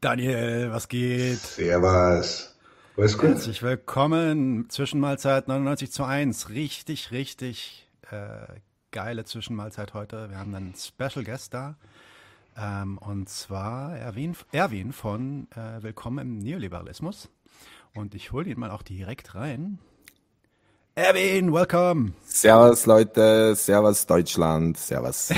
Daniel, was geht? Servus. Was gut? Herzlich willkommen. Zwischenmahlzeit 99 zu 1. Richtig, richtig äh, geile Zwischenmahlzeit heute. Wir haben einen Special Guest da. Ähm, und zwar Erwin, Erwin von äh, Willkommen im Neoliberalismus. Und ich hole ihn mal auch direkt rein. Erwin, welcome. Servus Leute, Servus Deutschland, Servus.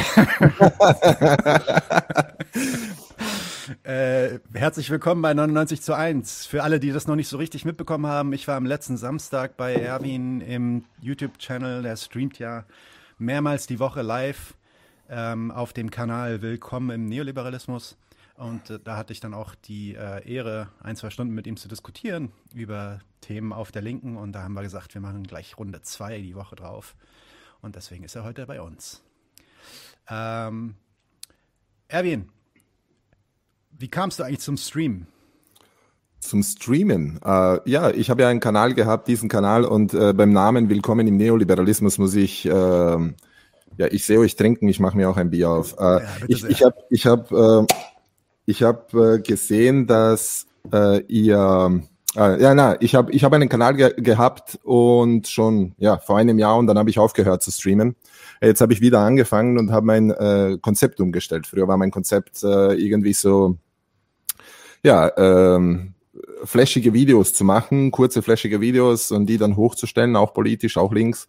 Äh, herzlich willkommen bei 99 zu 1. Für alle, die das noch nicht so richtig mitbekommen haben, ich war am letzten Samstag bei Erwin im YouTube-Channel. Der streamt ja mehrmals die Woche live ähm, auf dem Kanal Willkommen im Neoliberalismus. Und äh, da hatte ich dann auch die äh, Ehre, ein, zwei Stunden mit ihm zu diskutieren über Themen auf der Linken. Und da haben wir gesagt, wir machen gleich Runde 2 die Woche drauf. Und deswegen ist er heute bei uns. Ähm, Erwin, wie kamst du eigentlich zum Stream? Zum Streamen. Äh, ja, ich habe ja einen Kanal gehabt, diesen Kanal, und äh, beim Namen Willkommen im Neoliberalismus muss ich, äh, ja, ich sehe euch trinken, ich mache mir auch ein Bier auf. Äh, ja, ich ich habe ich hab, ich hab, äh, gesehen, dass äh, ihr ja, na, ich habe ich hab einen Kanal ge gehabt und schon ja vor einem Jahr und dann habe ich aufgehört zu streamen. Jetzt habe ich wieder angefangen und habe mein Konzept umgestellt. Früher war mein Konzept irgendwie so ja, ähm, flashige Videos zu machen, kurze flashige Videos und die dann hochzustellen, auch politisch, auch links.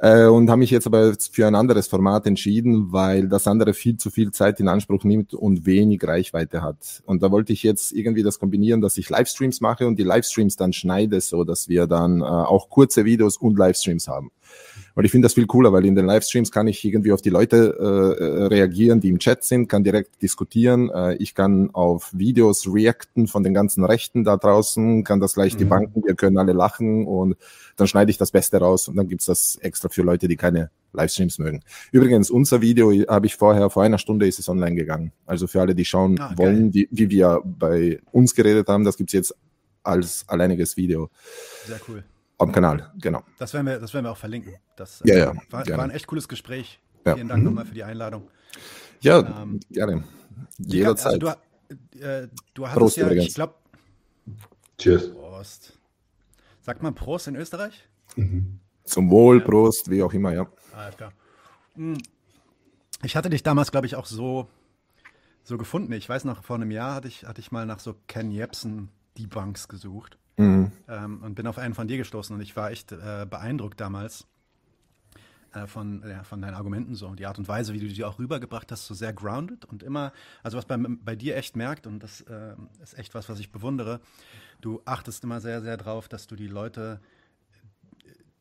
Äh, und habe mich jetzt aber für ein anderes Format entschieden, weil das andere viel zu viel Zeit in Anspruch nimmt und wenig Reichweite hat. Und da wollte ich jetzt irgendwie das kombinieren, dass ich Livestreams mache und die Livestreams dann schneide, so dass wir dann äh, auch kurze Videos und Livestreams haben. Und ich finde das viel cooler, weil in den Livestreams kann ich irgendwie auf die Leute äh, äh, reagieren, die im Chat sind, kann direkt diskutieren. Äh, ich kann auf Videos reacten von den ganzen Rechten da draußen, kann das gleich mhm. die Banken, wir können alle lachen und dann schneide ich das Beste raus und dann gibt's das extra für Leute, die keine Livestreams mögen. Übrigens, unser Video habe ich vorher, vor einer Stunde ist es online gegangen. Also für alle, die schauen ah, wollen, wie, wie wir bei uns geredet haben, das gibt's jetzt als alleiniges Video. Sehr cool am Kanal, genau. Das werden wir, das werden wir auch verlinken. Das ja, ja, war, war ein echt cooles Gespräch. Ja. Vielen Dank mhm. nochmal für die Einladung. Ja, ähm, gerne. Jederzeit. Also du, äh, du hattest Prost ja, übrigens. ich glaube. Cheers. Prost. Sagt man Prost in Österreich? Mhm. Zum Wohl, Prost, wie auch immer, ja. Alles klar. Hm. Ich hatte dich damals, glaube ich, auch so, so gefunden. Ich weiß noch, vor einem Jahr hatte ich, hatte ich mal nach so Ken Jebsen Debunks gesucht. Mhm. Ähm, und bin auf einen von dir gestoßen und ich war echt äh, beeindruckt damals äh, von, ja, von deinen Argumenten so und die Art und Weise, wie du die auch rübergebracht hast, so sehr grounded und immer, also was bei, bei dir echt merkt und das äh, ist echt was, was ich bewundere, du achtest immer sehr, sehr drauf, dass du die Leute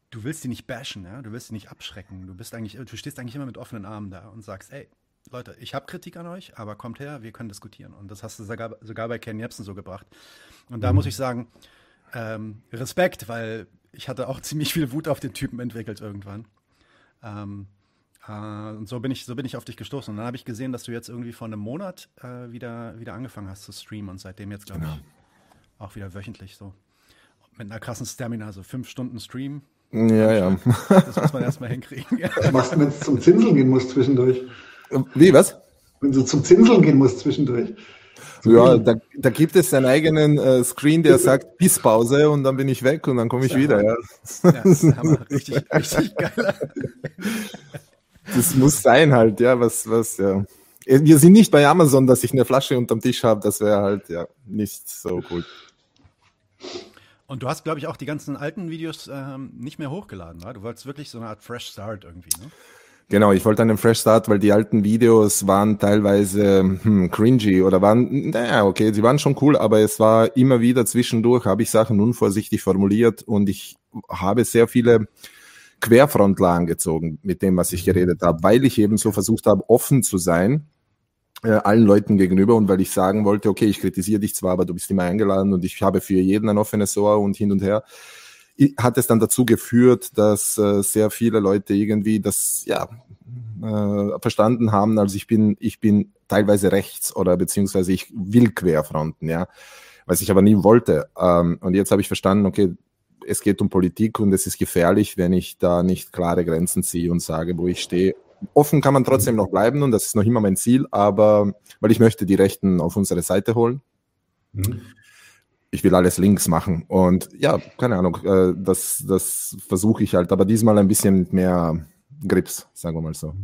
du willst die nicht bashen, ja? du willst sie nicht abschrecken. Du bist eigentlich, du stehst eigentlich immer mit offenen Armen da und sagst, ey, Leute, ich habe Kritik an euch, aber kommt her, wir können diskutieren. Und das hast du sogar, sogar bei Ken Jebsen so gebracht. Und da mhm. muss ich sagen, ähm, Respekt, weil ich hatte auch ziemlich viel Wut auf den Typen entwickelt irgendwann. Ähm, äh, und so bin ich, so bin ich auf dich gestoßen. Und dann habe ich gesehen, dass du jetzt irgendwie vor einem Monat äh, wieder, wieder angefangen hast zu streamen und seitdem jetzt, glaube genau. ich, auch wieder wöchentlich so. Mit einer krassen Stamina, so fünf Stunden Stream. Ja, ja. Das muss man erstmal hinkriegen. Was machst du, wenn es zum Zinseln gehen muss zwischendurch? Wie, was? Wenn du zum Zinseln gehen musst zwischendurch. Ja, da, da gibt es einen eigenen äh, Screen, der sagt Pisspause und dann bin ich weg und dann komme ich wieder. Ja. ja das richtig, richtig geil. Das muss sein halt, ja, was, was, ja. Wir sind nicht bei Amazon, dass ich eine Flasche unterm Tisch habe, das wäre halt, ja, nicht so cool. Und du hast, glaube ich, auch die ganzen alten Videos ähm, nicht mehr hochgeladen, oder? Du wolltest wirklich so eine Art Fresh Start irgendwie, ne? Genau, ich wollte einen Fresh Start, weil die alten Videos waren teilweise hm, cringy oder waren, naja, okay, sie waren schon cool, aber es war immer wieder zwischendurch, habe ich Sachen unvorsichtig formuliert und ich habe sehr viele Querfrontler angezogen mit dem, was ich geredet habe, weil ich eben so versucht habe, offen zu sein äh, allen Leuten gegenüber und weil ich sagen wollte, okay, ich kritisiere dich zwar, aber du bist immer eingeladen und ich habe für jeden ein offenes Ohr und hin und her hat es dann dazu geführt, dass äh, sehr viele Leute irgendwie das ja äh, verstanden haben. Also ich bin ich bin teilweise rechts oder beziehungsweise ich will querfronten, ja, was ich aber nie wollte. Ähm, und jetzt habe ich verstanden, okay, es geht um Politik und es ist gefährlich, wenn ich da nicht klare Grenzen ziehe und sage, wo ich stehe. Offen kann man trotzdem noch bleiben und das ist noch immer mein Ziel, aber weil ich möchte die Rechten auf unsere Seite holen Mhm. Ich will alles links machen. Und ja, keine Ahnung, äh, das, das versuche ich halt, aber diesmal ein bisschen mehr Grips, sagen wir mal so.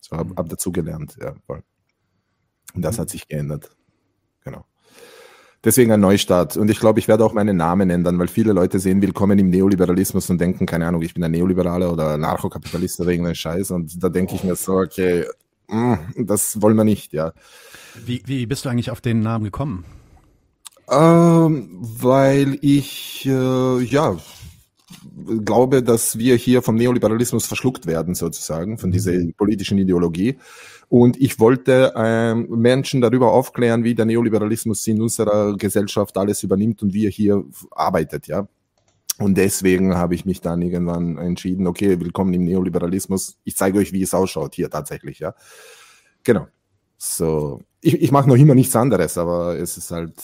So habe hab dazu gelernt, ja. Und das hat sich geändert. Genau. Deswegen ein Neustart. Und ich glaube, ich werde auch meinen Namen ändern, weil viele Leute sehen Willkommen im Neoliberalismus und denken, keine Ahnung, ich bin ein Neoliberaler oder Anarchokapitalist oder irgendein Scheiß. Und da denke ich mir so, okay, mm, das wollen wir nicht, ja. Wie, wie bist du eigentlich auf den Namen gekommen? Ähm, weil ich, äh, ja, glaube, dass wir hier vom Neoliberalismus verschluckt werden, sozusagen, von dieser mhm. politischen Ideologie. Und ich wollte ähm, Menschen darüber aufklären, wie der Neoliberalismus in unserer Gesellschaft alles übernimmt und wie er hier arbeitet, ja. Und deswegen habe ich mich dann irgendwann entschieden, okay, willkommen im Neoliberalismus. Ich zeige euch, wie es ausschaut hier tatsächlich, ja. Genau. So, ich, ich mache noch immer nichts anderes, aber es ist halt,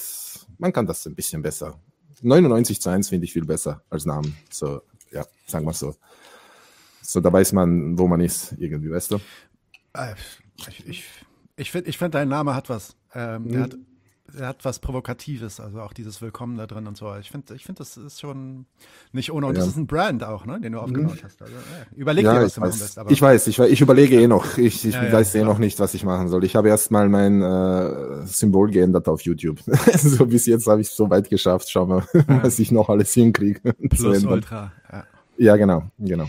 man kann das ein bisschen besser. 99 zu 1 finde ich viel besser als Namen. So, ja, sagen wir so. So, da weiß man, wo man ist, irgendwie, weißt du? Äh, ich, ich, ich finde, ich find, dein Name hat was. Ähm, mhm. der, hat, der hat was Provokatives, also auch dieses Willkommen da drin und so. Ich finde, ich find, das ist schon nicht ohne. Und ja. das ist ein Brand auch, ne, den du aufgebaut mhm. hast. Also, ja, überleg ja, dir, was du weiß. machen willst. Aber. Ich weiß, ich, ich überlege eh noch. Ich, ich weiß eh noch nicht, was ich machen soll. Ich habe erst mal mein äh, Symbol geändert auf YouTube. so bis jetzt habe ich es so weit geschafft. Schauen wir, was ich noch alles hinkriege. Plus Ultra. Ja, genau, genau.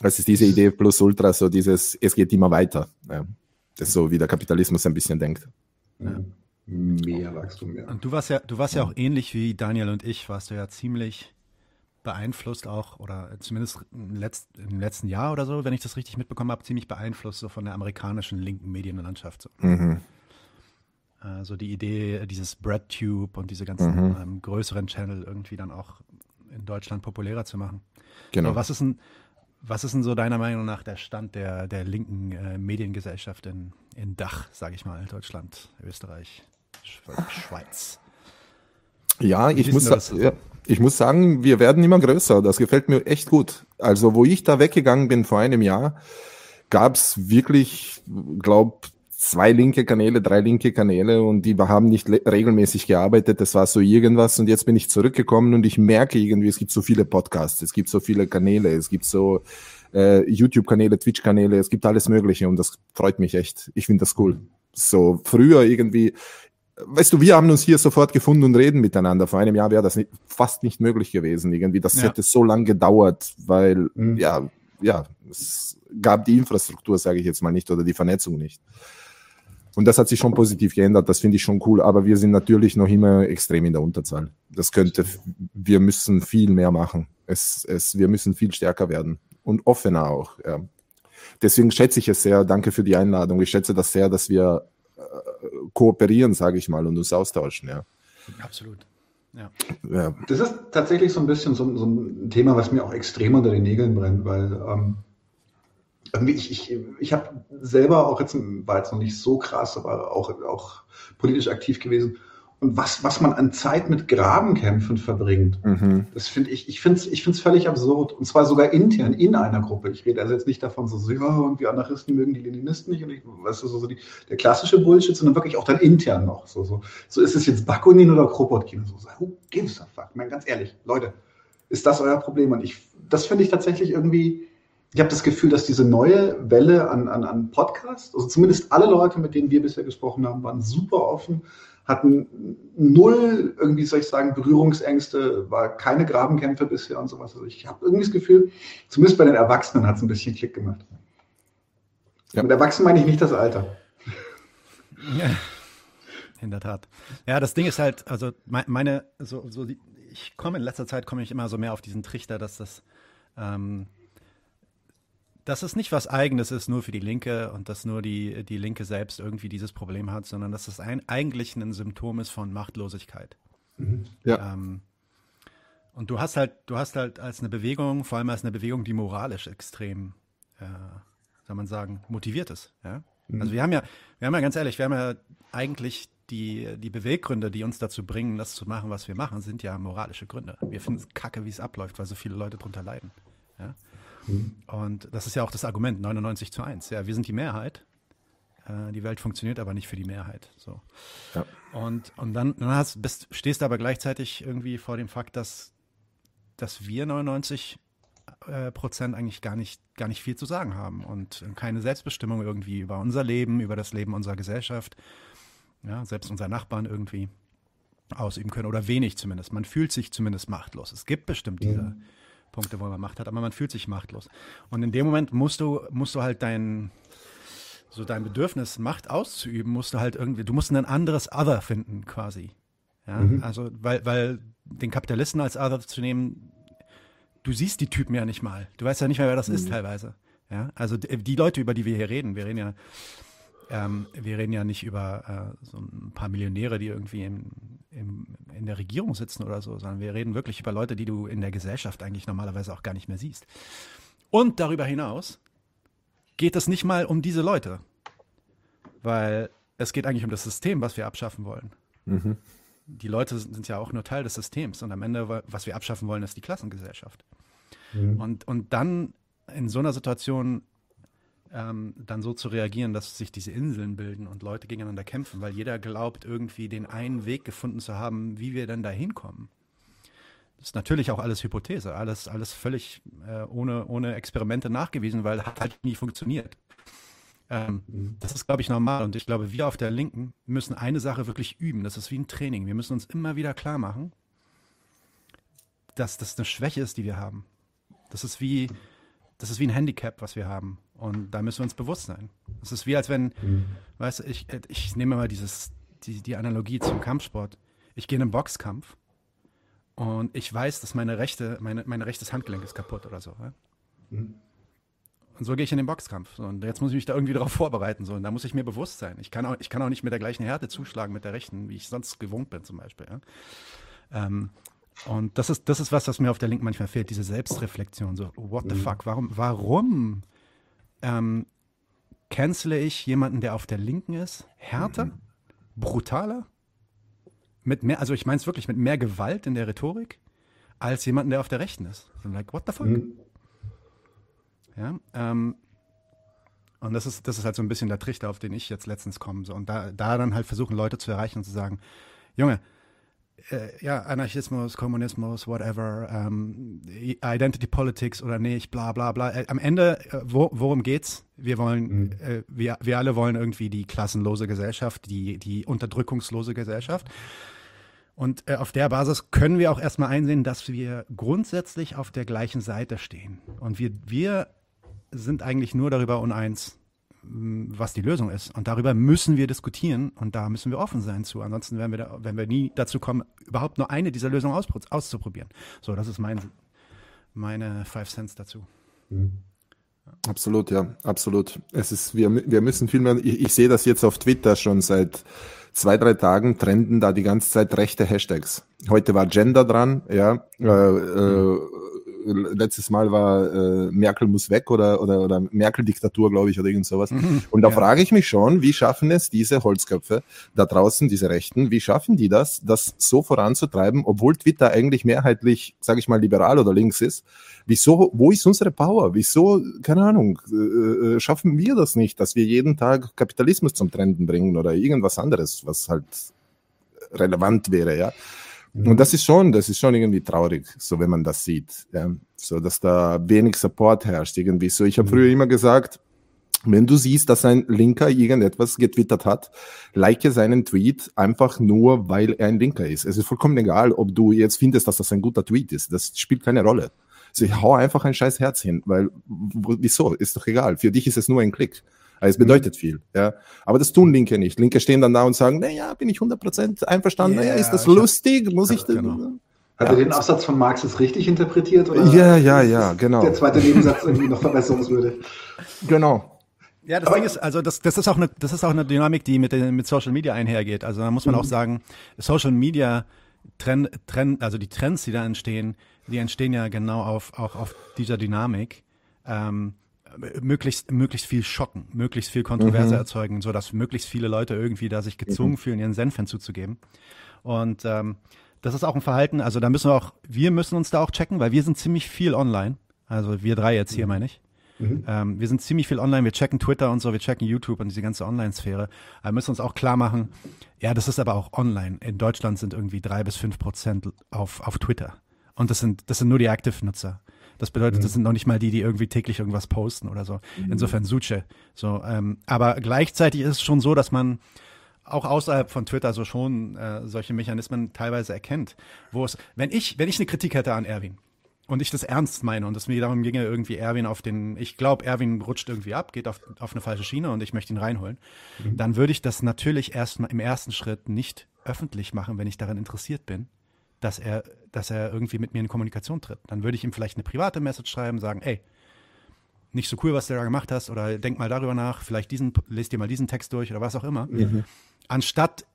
Das ist diese Idee plus Ultra, so dieses, es geht immer weiter. Das ist so, wie der Kapitalismus ein bisschen denkt. Mehr Wachstum, ja. Und du warst ja, du warst ja auch ähnlich wie Daniel und ich, warst du ja ziemlich beeinflusst auch, oder zumindest im, Letz-, im letzten Jahr oder so, wenn ich das richtig mitbekommen habe, ziemlich beeinflusst so von der amerikanischen linken Medienlandschaft. So. Mhm. Also die Idee, dieses BreadTube und diese ganzen mhm. ähm, größeren Channel irgendwie dann auch in Deutschland populärer zu machen. Genau. Aber was ist ein, was ist denn so deiner Meinung nach der Stand der, der linken äh, Mediengesellschaft in, in Dach, sage ich mal, Deutschland, Österreich, Schweiz? Ja, ich muss, ja, ich muss sagen, wir werden immer größer. Das gefällt mir echt gut. Also, wo ich da weggegangen bin vor einem Jahr, gab es wirklich, glaube zwei linke Kanäle, drei linke Kanäle und die haben nicht regelmäßig gearbeitet. Das war so irgendwas und jetzt bin ich zurückgekommen und ich merke irgendwie, es gibt so viele Podcasts, es gibt so viele Kanäle, es gibt so äh, YouTube-Kanäle, Twitch-Kanäle, es gibt alles Mögliche und das freut mich echt. Ich finde das cool. So früher irgendwie, weißt du, wir haben uns hier sofort gefunden und reden miteinander. Vor einem Jahr wäre das nicht, fast nicht möglich gewesen. Irgendwie, das ja. hätte so lange gedauert, weil mhm. ja, ja, es gab die Infrastruktur, sage ich jetzt mal nicht, oder die Vernetzung nicht. Und das hat sich schon positiv geändert, das finde ich schon cool, aber wir sind natürlich noch immer extrem in der Unterzahl. Das könnte, wir müssen viel mehr machen. Es, es, wir müssen viel stärker werden und offener auch. Ja. Deswegen schätze ich es sehr, danke für die Einladung. Ich schätze das sehr, dass wir äh, kooperieren, sage ich mal, und uns austauschen. Ja. Absolut. Ja. ja. Das ist tatsächlich so ein bisschen so, so, ein Thema, was mir auch extrem unter den Nägeln brennt, weil ähm, ich, ich, ich habe selber auch jetzt, war jetzt noch nicht so krass, aber auch, auch politisch aktiv gewesen. Und was, was man an Zeit mit Grabenkämpfen verbringt, mhm. das finde ich, ich finde es ich find's völlig absurd. Und zwar sogar intern in einer Gruppe. Ich rede also jetzt nicht davon, so, ja, irgendwie Anarchisten mögen die Leninisten nicht und ich, weißt du, so, so die, der klassische Bullshit, sondern wirklich auch dann intern noch. So, so, so ist es jetzt Bakunin oder Kropotkin. So, so, who gives a fuck? Man, ganz ehrlich, Leute, ist das euer Problem? Und ich, das finde ich tatsächlich irgendwie, ich habe das Gefühl, dass diese neue Welle an, an, an Podcasts, also zumindest alle Leute, mit denen wir bisher gesprochen haben, waren super offen, hatten null, irgendwie soll ich sagen, Berührungsängste, war keine Grabenkämpfe bisher und sowas. Also ich habe irgendwie das Gefühl, zumindest bei den Erwachsenen hat es ein bisschen Klick gemacht. Ja. Mit Erwachsenen meine ich nicht das Alter. Ja, in der Tat. Ja, das Ding ist halt, also meine, so, so die, ich komme in letzter Zeit komme ich immer so mehr auf diesen Trichter, dass das ähm, dass es nicht was Eigenes ist, nur für die Linke und dass nur die, die Linke selbst irgendwie dieses Problem hat, sondern dass es ein, eigentlich ein Symptom ist von Machtlosigkeit. Mhm. Ja. Ähm, und du hast halt, du hast halt als eine Bewegung, vor allem als eine Bewegung, die moralisch extrem, äh, soll man sagen, motiviert ist. Ja? Mhm. Also wir haben ja, wir haben ja ganz ehrlich, wir haben ja eigentlich die, die Beweggründe, die uns dazu bringen, das zu machen, was wir machen, sind ja moralische Gründe. Wir finden es kacke, wie es abläuft, weil so viele Leute drunter leiden. Ja? Und das ist ja auch das Argument, 99 zu 1. Ja, wir sind die Mehrheit. Äh, die Welt funktioniert aber nicht für die Mehrheit. So. Ja. Und, und dann, dann hast, bist, stehst du aber gleichzeitig irgendwie vor dem Fakt, dass, dass wir 99 äh, Prozent eigentlich gar nicht, gar nicht viel zu sagen haben und keine Selbstbestimmung irgendwie über unser Leben, über das Leben unserer Gesellschaft, ja, selbst unser Nachbarn irgendwie ausüben können oder wenig zumindest. Man fühlt sich zumindest machtlos. Es gibt bestimmt diese mhm. Punkte, wo man Macht hat, aber man fühlt sich machtlos. Und in dem Moment musst du, musst du halt dein, so dein Bedürfnis, Macht auszuüben, musst du halt irgendwie, du musst ein anderes Other finden quasi. Ja, mhm. also, weil, weil den Kapitalisten als Other zu nehmen, du siehst die Typen ja nicht mal. Du weißt ja nicht mehr, wer das mhm. ist teilweise. Ja, also die Leute, über die wir hier reden, wir reden ja, ähm, wir reden ja nicht über äh, so ein paar Millionäre, die irgendwie im, im, in der Regierung sitzen oder so, sondern wir reden wirklich über Leute, die du in der Gesellschaft eigentlich normalerweise auch gar nicht mehr siehst. Und darüber hinaus geht es nicht mal um diese Leute, weil es geht eigentlich um das System, was wir abschaffen wollen. Mhm. Die Leute sind ja auch nur Teil des Systems und am Ende, was wir abschaffen wollen, ist die Klassengesellschaft. Mhm. Und, und dann in so einer Situation ähm, dann so zu reagieren, dass sich diese Inseln bilden und Leute gegeneinander kämpfen, weil jeder glaubt, irgendwie den einen Weg gefunden zu haben, wie wir denn da hinkommen. Das ist natürlich auch alles Hypothese, alles, alles völlig äh, ohne, ohne Experimente nachgewiesen, weil hat halt nie funktioniert. Ähm, mhm. Das ist, glaube ich, normal. Und ich glaube, wir auf der Linken müssen eine Sache wirklich üben. Das ist wie ein Training. Wir müssen uns immer wieder klar machen, dass das eine Schwäche ist, die wir haben. Das ist wie, das ist wie ein Handicap, was wir haben. Und da müssen wir uns bewusst sein. Es ist wie, als wenn, mhm. weißt du, ich, ich nehme mal dieses, die, die Analogie zum Kampfsport. Ich gehe in einen Boxkampf und ich weiß, dass meine rechte, meine, mein rechtes Handgelenk ist kaputt oder so. Ja? Mhm. Und so gehe ich in den Boxkampf. So, und jetzt muss ich mich da irgendwie darauf vorbereiten. So, und da muss ich mir bewusst sein. Ich kann, auch, ich kann auch nicht mit der gleichen Härte zuschlagen mit der rechten, wie ich sonst gewohnt bin, zum Beispiel. Ja? Ähm, und das ist, das ist was, was mir auf der Linken manchmal fehlt, diese Selbstreflexion. So, what the mhm. fuck, warum, warum ähm, cancele ich jemanden, der auf der Linken ist, härter, mhm. brutaler, mit mehr, also ich meine es wirklich mit mehr Gewalt in der Rhetorik, als jemanden, der auf der Rechten ist. So, like, what the fuck? Mhm. Ja, ähm, und das ist, das ist halt so ein bisschen der Trichter, auf den ich jetzt letztens komme. So. Und da, da dann halt versuchen, Leute zu erreichen und zu sagen, Junge, äh, ja, Anarchismus, Kommunismus, whatever, ähm, Identity Politics oder nicht, bla bla bla. Äh, am Ende, äh, wo, worum geht's? Wir wollen, mhm. äh, wir, wir alle wollen irgendwie die klassenlose Gesellschaft, die, die unterdrückungslose Gesellschaft. Und äh, auf der Basis können wir auch erstmal einsehen, dass wir grundsätzlich auf der gleichen Seite stehen. Und wir, wir sind eigentlich nur darüber uneins, was die Lösung ist. Und darüber müssen wir diskutieren und da müssen wir offen sein zu. Ansonsten werden wir, da, werden wir nie dazu kommen, überhaupt nur eine dieser Lösungen aus, auszuprobieren. So, das ist mein, meine Five Cents dazu. Mhm. Absolut, ja, absolut. Es ist, wir, wir müssen viel ich, ich sehe das jetzt auf Twitter schon seit zwei, drei Tagen trenden da die ganze Zeit rechte Hashtags. Heute war Gender dran, ja, äh, äh, letztes Mal war äh, Merkel muss weg oder, oder, oder Merkel-Diktatur, glaube ich, oder irgend sowas. Mhm, und da ja. frage ich mich schon, wie schaffen es diese Holzköpfe da draußen, diese Rechten, wie schaffen die das, das so voranzutreiben, obwohl Twitter eigentlich mehrheitlich, sage ich mal, liberal oder links ist? Wieso, wo ist unsere Power? Wieso, keine Ahnung, äh, äh schaffen wir das nicht, dass wir jeden Tag Kapitalismus zum Trenden bringen oder irgendwas anderes, was halt relevant wäre, ja? Und das ist schon, das ist schon irgendwie traurig, so wenn man das sieht, ja? so dass da wenig Support herrscht irgendwie. So, ich habe mhm. früher immer gesagt, wenn du siehst, dass ein Linker irgendetwas getwittert hat, like seinen Tweet einfach nur, weil er ein Linker ist. Es ist vollkommen egal, ob du jetzt findest, dass das ein guter Tweet ist. Das spielt keine Rolle. So, ich hau einfach ein scheiß Herz hin, weil, wieso? Ist doch egal. Für dich ist es nur ein Klick. Also es bedeutet mhm. viel, ja. Aber das tun Linke nicht. Linke stehen dann da und sagen, naja, bin ich 100% einverstanden, yeah, naja, ist das lustig, hab, muss ich, ja, genau. Hat er den Absatz von Marx jetzt richtig interpretiert? Oder ja, ja, ja, genau. Der zweite Nebensatz irgendwie noch verbesserungswürdig. Genau. Ja, das Aber Ding ist, also das, das ist auch eine, das ist auch eine Dynamik, die mit, den, mit Social Media einhergeht. Also da muss man mhm. auch sagen, Social Media Trend, Trend, also die Trends, die da entstehen, die entstehen ja genau auf, auch auf dieser Dynamik. Ähm, möglichst, möglichst viel schocken, möglichst viel Kontroverse mhm. erzeugen, so dass möglichst viele Leute irgendwie da sich gezwungen mhm. fühlen, ihren Senf hinzuzugeben. Und ähm, das ist auch ein Verhalten, also da müssen wir auch, wir müssen uns da auch checken, weil wir sind ziemlich viel online. Also wir drei jetzt hier, mhm. meine ich. Mhm. Ähm, wir sind ziemlich viel online, wir checken Twitter und so, wir checken YouTube und diese ganze Online-Sphäre. Aber wir müssen uns auch klar machen, ja, das ist aber auch online. In Deutschland sind irgendwie drei bis fünf Prozent auf, auf Twitter. Und das sind, das sind nur die Active-Nutzer. Das bedeutet, mhm. das sind noch nicht mal die, die irgendwie täglich irgendwas posten oder so. Mhm. Insofern Suche. So, ähm, aber gleichzeitig ist es schon so, dass man auch außerhalb von Twitter so schon äh, solche Mechanismen teilweise erkennt, wo es, wenn ich, wenn ich eine Kritik hätte an Erwin und ich das ernst meine und es mir darum ginge, irgendwie Erwin auf den, ich glaube, Erwin rutscht irgendwie ab, geht auf, auf eine falsche Schiene und ich möchte ihn reinholen, mhm. dann würde ich das natürlich erstmal im ersten Schritt nicht öffentlich machen, wenn ich daran interessiert bin, dass er, dass er irgendwie mit mir in Kommunikation tritt. Dann würde ich ihm vielleicht eine private Message schreiben, sagen, ey, nicht so cool, was du da gemacht hast, oder denk mal darüber nach, vielleicht diesen, lest dir mal diesen Text durch oder was auch immer. Mhm. Anstatt,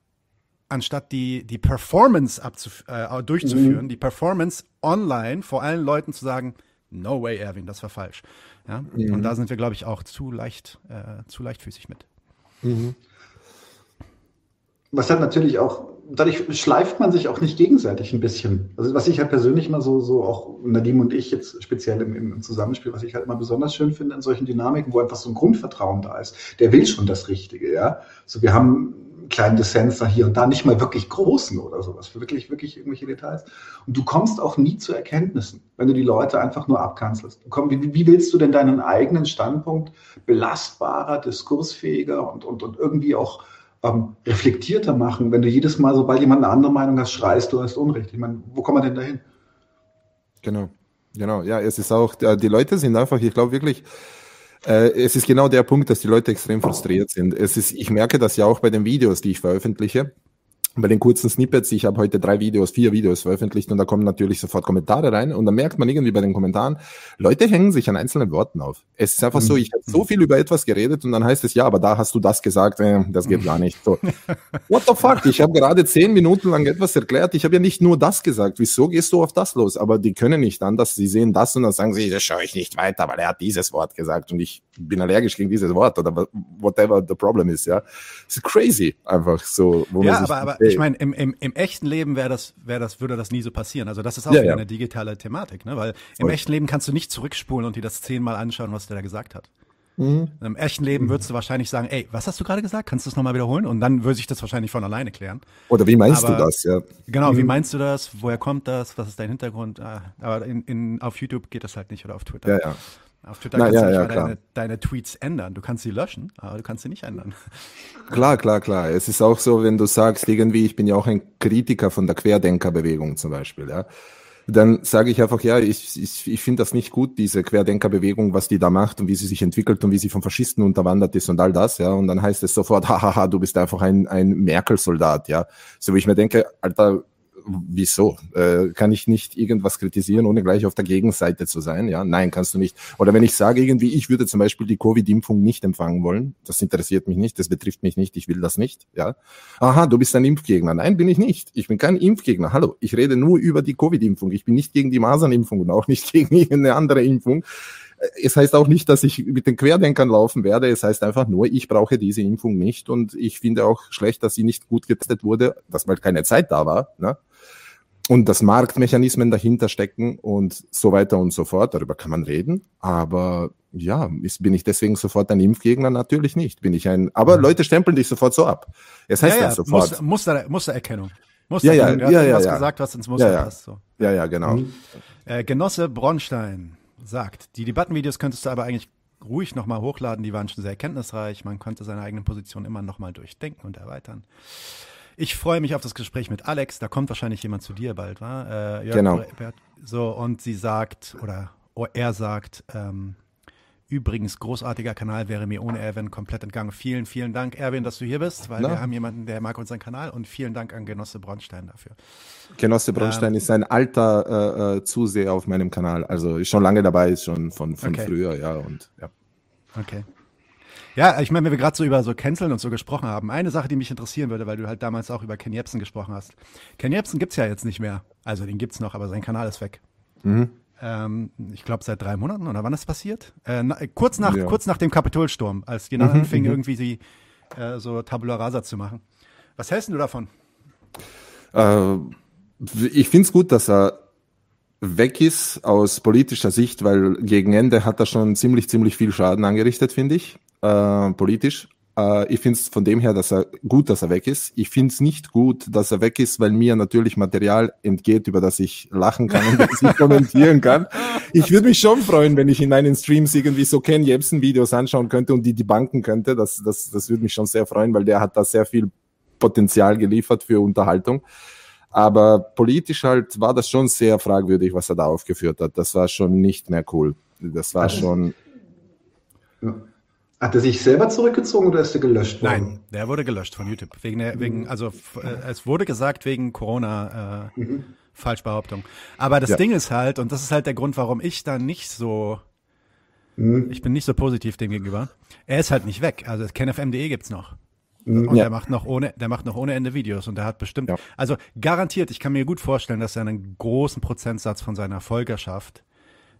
anstatt die, die Performance äh, durchzuführen, mhm. die Performance online vor allen Leuten zu sagen, no way, Erwin, das war falsch. Ja? Mhm. Und da sind wir, glaube ich, auch zu leicht, äh, zu leichtfüßig mit. Mhm. Was hat natürlich auch dadurch schleift man sich auch nicht gegenseitig ein bisschen. Also was ich halt persönlich mal so, so auch Nadim und ich jetzt speziell im, im Zusammenspiel, was ich halt mal besonders schön finde in solchen Dynamiken, wo einfach so ein Grundvertrauen da ist. Der will schon das Richtige, ja. So wir haben einen kleinen Dissens da hier und da, nicht mal wirklich großen oder sowas, für wirklich, wirklich irgendwelche Details. Und du kommst auch nie zu Erkenntnissen, wenn du die Leute einfach nur abkanzelst. Wie, wie willst du denn deinen eigenen Standpunkt belastbarer, diskursfähiger und, und, und irgendwie auch ähm, reflektierter machen, wenn du jedes Mal, sobald jemand eine andere Meinung hast, schreist, du hast Unrecht. Ich meine, wo kommen wir denn dahin? Genau, genau. Ja, es ist auch, die Leute sind einfach, ich glaube wirklich, äh, es ist genau der Punkt, dass die Leute extrem frustriert sind. Es ist, ich merke das ja auch bei den Videos, die ich veröffentliche bei den kurzen Snippets, ich habe heute drei Videos, vier Videos veröffentlicht und da kommen natürlich sofort Kommentare rein und dann merkt man irgendwie bei den Kommentaren, Leute hängen sich an einzelnen Worten auf. Es ist einfach mhm. so, ich habe so viel über etwas geredet und dann heißt es, ja, aber da hast du das gesagt, äh, das geht gar nicht. So. What the fuck? Ich habe gerade zehn Minuten lang etwas erklärt, ich habe ja nicht nur das gesagt, wieso gehst du auf das los? Aber die können nicht anders, sie sehen das und dann sagen sie, das schaue ich nicht weiter, weil er hat dieses Wort gesagt und ich bin allergisch gegen dieses Wort oder whatever the problem is, ja. Ist crazy, einfach so. Wo ja, man aber, aber ich meine, im, im, im echten Leben wäre das, wäre das, würde das nie so passieren. Also das ist auch ja, ja. eine digitale Thematik, ne? Weil im Voll. echten Leben kannst du nicht zurückspulen und dir das zehnmal anschauen, was der da gesagt hat. Mhm. Im echten Leben würdest du wahrscheinlich sagen, ey, was hast du gerade gesagt? Kannst du das nochmal wiederholen? Und dann würde sich das wahrscheinlich von alleine klären. Oder wie meinst aber, du das, ja? Genau, mhm. wie meinst du das? Woher kommt das? Was ist dein Hintergrund? Ah, aber in, in, auf YouTube geht das halt nicht oder auf Twitter. Ja, ja. Auf Twitter Na, kannst ja, du nicht ja, deine, deine, Tweets ändern. Du kannst sie löschen, aber du kannst sie nicht ändern. Klar, klar, klar. Es ist auch so, wenn du sagst, irgendwie, ich bin ja auch ein Kritiker von der Querdenkerbewegung zum Beispiel, ja. Dann sage ich einfach, ja, ich, ich, ich finde das nicht gut, diese Querdenkerbewegung, was die da macht und wie sie sich entwickelt und wie sie von Faschisten unterwandert ist und all das, ja. Und dann heißt es sofort, hahaha, du bist einfach ein, ein Merkel-Soldat, ja. So wie ich mir denke, Alter, wieso? Äh, kann ich nicht irgendwas kritisieren, ohne gleich auf der Gegenseite zu sein? Ja, nein, kannst du nicht. Oder wenn ich sage irgendwie, ich würde zum Beispiel die Covid-Impfung nicht empfangen wollen, das interessiert mich nicht, das betrifft mich nicht, ich will das nicht. Ja, aha, du bist ein Impfgegner. Nein, bin ich nicht. Ich bin kein Impfgegner. Hallo, ich rede nur über die Covid-Impfung. Ich bin nicht gegen die Masernimpfung und auch nicht gegen irgendeine andere Impfung es heißt auch nicht, dass ich mit den Querdenkern laufen werde. Es heißt einfach nur, ich brauche diese Impfung nicht. Und ich finde auch schlecht, dass sie nicht gut getestet wurde, dass mal keine Zeit da war. Ne? Und dass Marktmechanismen dahinter stecken und so weiter und so fort. Darüber kann man reden. Aber ja, ist, bin ich deswegen sofort ein Impfgegner? Natürlich nicht. Bin ich ein, aber. Leute stempeln dich sofort so ab. Es heißt ja, ja, sofort. Muster, Muster, Mustererkennung. Muster ja, ja, ja, ja, was ja. gesagt, was ins Muster ja, ja. passt. So. Ja, ja, genau. Mhm. Äh, Genosse Bronstein sagt, die Debattenvideos könntest du aber eigentlich ruhig nochmal hochladen, die waren schon sehr erkenntnisreich, man konnte seine eigene Position immer nochmal durchdenken und erweitern. Ich freue mich auf das Gespräch mit Alex. Da kommt wahrscheinlich jemand zu dir bald, wa? Äh, genau. Bert, so, und sie sagt, oder oh, er sagt, ähm, übrigens, großartiger Kanal wäre mir ohne Erwin komplett entgangen. Vielen, vielen Dank, Erwin, dass du hier bist, weil Na? wir haben jemanden, der mag unseren Kanal und vielen Dank an Genosse Bronstein dafür. Genosse Bronstein ähm, ist ein alter äh, äh, Zuseher auf meinem Kanal, also ist schon lange dabei, ist schon von, von okay. früher, ja, und ja. Okay. Ja, ich meine, wenn wir gerade so über so Canceln und so gesprochen haben, eine Sache, die mich interessieren würde, weil du halt damals auch über Ken Jebsen gesprochen hast. Ken Jebsen gibt's ja jetzt nicht mehr. Also den gibt's noch, aber sein Kanal ist weg. Mhm. Ähm, ich glaube seit drei Monaten oder wann ist das passiert? Äh, na, kurz, nach, ja. kurz nach dem Kapitolsturm, als die mhm, anfingen, mhm. irgendwie die, äh, so Tabula Rasa zu machen. Was hältst du davon? Äh, ich finde es gut, dass er weg ist aus politischer Sicht, weil gegen Ende hat er schon ziemlich, ziemlich viel Schaden angerichtet, finde ich, äh, politisch. Äh, ich finde es von dem her, dass er gut, dass er weg ist. Ich finde es nicht gut, dass er weg ist, weil mir natürlich Material entgeht, über das ich lachen kann und das ich kommentieren kann. Ich würde mich schon freuen, wenn ich in meinen Streams irgendwie so Ken Jebsen Videos anschauen könnte und die die banken könnte. Das, das, das würde mich schon sehr freuen, weil der hat da sehr viel Potenzial geliefert für Unterhaltung. Aber politisch halt war das schon sehr fragwürdig, was er da aufgeführt hat. Das war schon nicht mehr cool. Das war schon. Hat er sich selber zurückgezogen oder ist er gelöscht worden? Nein, der wurde gelöscht von YouTube. Wegen der, wegen, also äh, es wurde gesagt wegen Corona äh, mhm. Falschbehauptung. Aber das ja. Ding ist halt, und das ist halt der Grund, warum ich da nicht so, mhm. ich bin nicht so positiv dem gegenüber. Er ist halt nicht weg. Also KenFM.de gibt's noch. Und ja. der macht noch ohne, der macht noch ohne Ende Videos und der hat bestimmt, ja. also garantiert, ich kann mir gut vorstellen, dass er einen großen Prozentsatz von seiner Folgerschaft,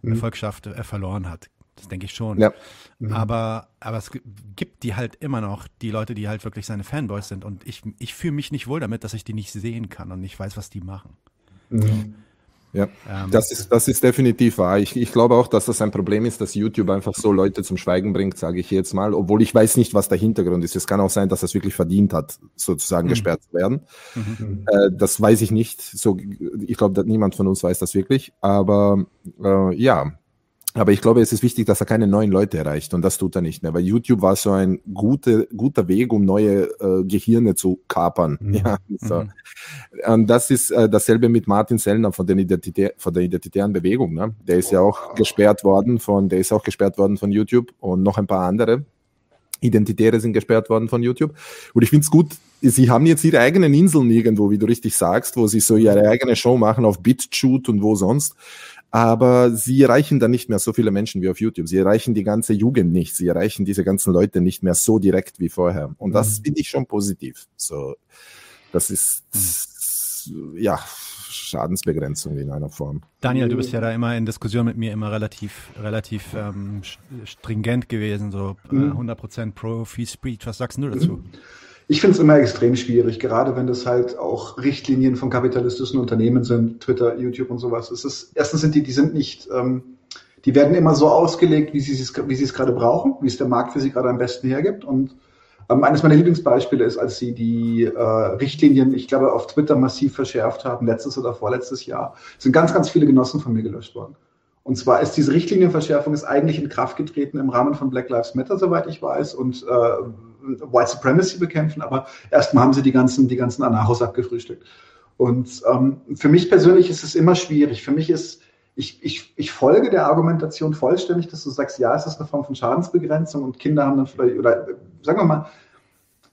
mhm. Erfolgschaft äh, verloren hat. Das denke ich schon. Ja. Mhm. Aber, aber es gibt die halt immer noch, die Leute, die halt wirklich seine Fanboys sind. Und ich, ich fühle mich nicht wohl damit, dass ich die nicht sehen kann und nicht weiß, was die machen. Mhm. Ja, ähm, das, ist, das ist definitiv wahr. Ich, ich glaube auch, dass das ein Problem ist, dass YouTube einfach so Leute zum Schweigen bringt, sage ich jetzt mal, obwohl ich weiß nicht, was der Hintergrund ist. Es kann auch sein, dass das wirklich verdient hat, sozusagen mhm. gesperrt zu werden. Mhm. Äh, das weiß ich nicht. So, ich glaube, niemand von uns weiß das wirklich. Aber äh, ja, aber ich glaube, es ist wichtig, dass er keine neuen Leute erreicht und das tut er nicht mehr, weil YouTube war so ein gute, guter Weg, um neue äh, Gehirne zu kapern. Mhm. Ja, so. Mhm. Und das ist äh, dasselbe mit Martin Sellner von, den Identitä von der identitären Bewegung. Ne? Der ist ja auch gesperrt worden von, der ist auch gesperrt worden von YouTube und noch ein paar andere. Identitäre sind gesperrt worden von YouTube. Und ich finde es gut, sie haben jetzt ihre eigenen Inseln irgendwo, wie du richtig sagst, wo sie so ihre eigene Show machen auf BitChute und wo sonst aber sie erreichen dann nicht mehr so viele Menschen wie auf YouTube. Sie erreichen die ganze Jugend nicht. Sie erreichen diese ganzen Leute nicht mehr so direkt wie vorher. Und das mhm. finde ich schon positiv. So, das ist, mhm. ja, Schadensbegrenzung in einer Form. Daniel, du bist ja da immer in Diskussion mit mir immer relativ, relativ ähm, stringent gewesen, so äh, 100% mhm. pro Free Speech. Was sagst du dazu? Ich finde es immer extrem schwierig, gerade wenn das halt auch Richtlinien von kapitalistischen Unternehmen sind, Twitter, YouTube und sowas. Es ist, erstens sind die, die sind nicht, ähm, die werden immer so ausgelegt, wie sie es, wie sie es gerade brauchen, wie es der Markt für sie gerade am besten hergibt. Und ähm, eines meiner Lieblingsbeispiele ist, als sie die äh, Richtlinien, ich glaube, auf Twitter massiv verschärft haben, letztes oder vorletztes Jahr, sind ganz, ganz viele Genossen von mir gelöscht worden. Und zwar ist diese Richtlinienverschärfung ist eigentlich in Kraft getreten im Rahmen von Black Lives Matter, soweit ich weiß, und äh, White Supremacy bekämpfen, aber erstmal haben sie die ganzen, die ganzen Anarchos abgefrühstückt. Und ähm, für mich persönlich ist es immer schwierig. Für mich ist, ich, ich, ich folge der Argumentation vollständig, dass du sagst, ja, es ist eine Form von Schadensbegrenzung und Kinder haben dann vielleicht, oder sagen wir mal,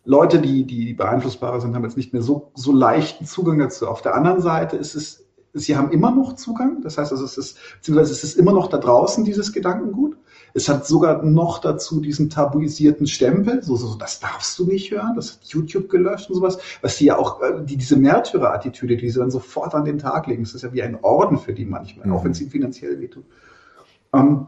Leute, die, die beeinflussbarer sind, haben jetzt nicht mehr so, so leichten Zugang dazu. Auf der anderen Seite ist es, sie haben immer noch Zugang. Das heißt also, es ist, beziehungsweise es ist immer noch da draußen, dieses Gedankengut. Es hat sogar noch dazu diesen tabuisierten Stempel, so, so, das darfst du nicht hören, das hat YouTube gelöscht und sowas, was sie ja auch, äh, die, diese Märtyrer-Attitüde, die sie dann sofort an den Tag legen, das ist ja wie ein Orden für die manchmal, mhm. auch wenn es ihnen finanziell wehtut. Ähm,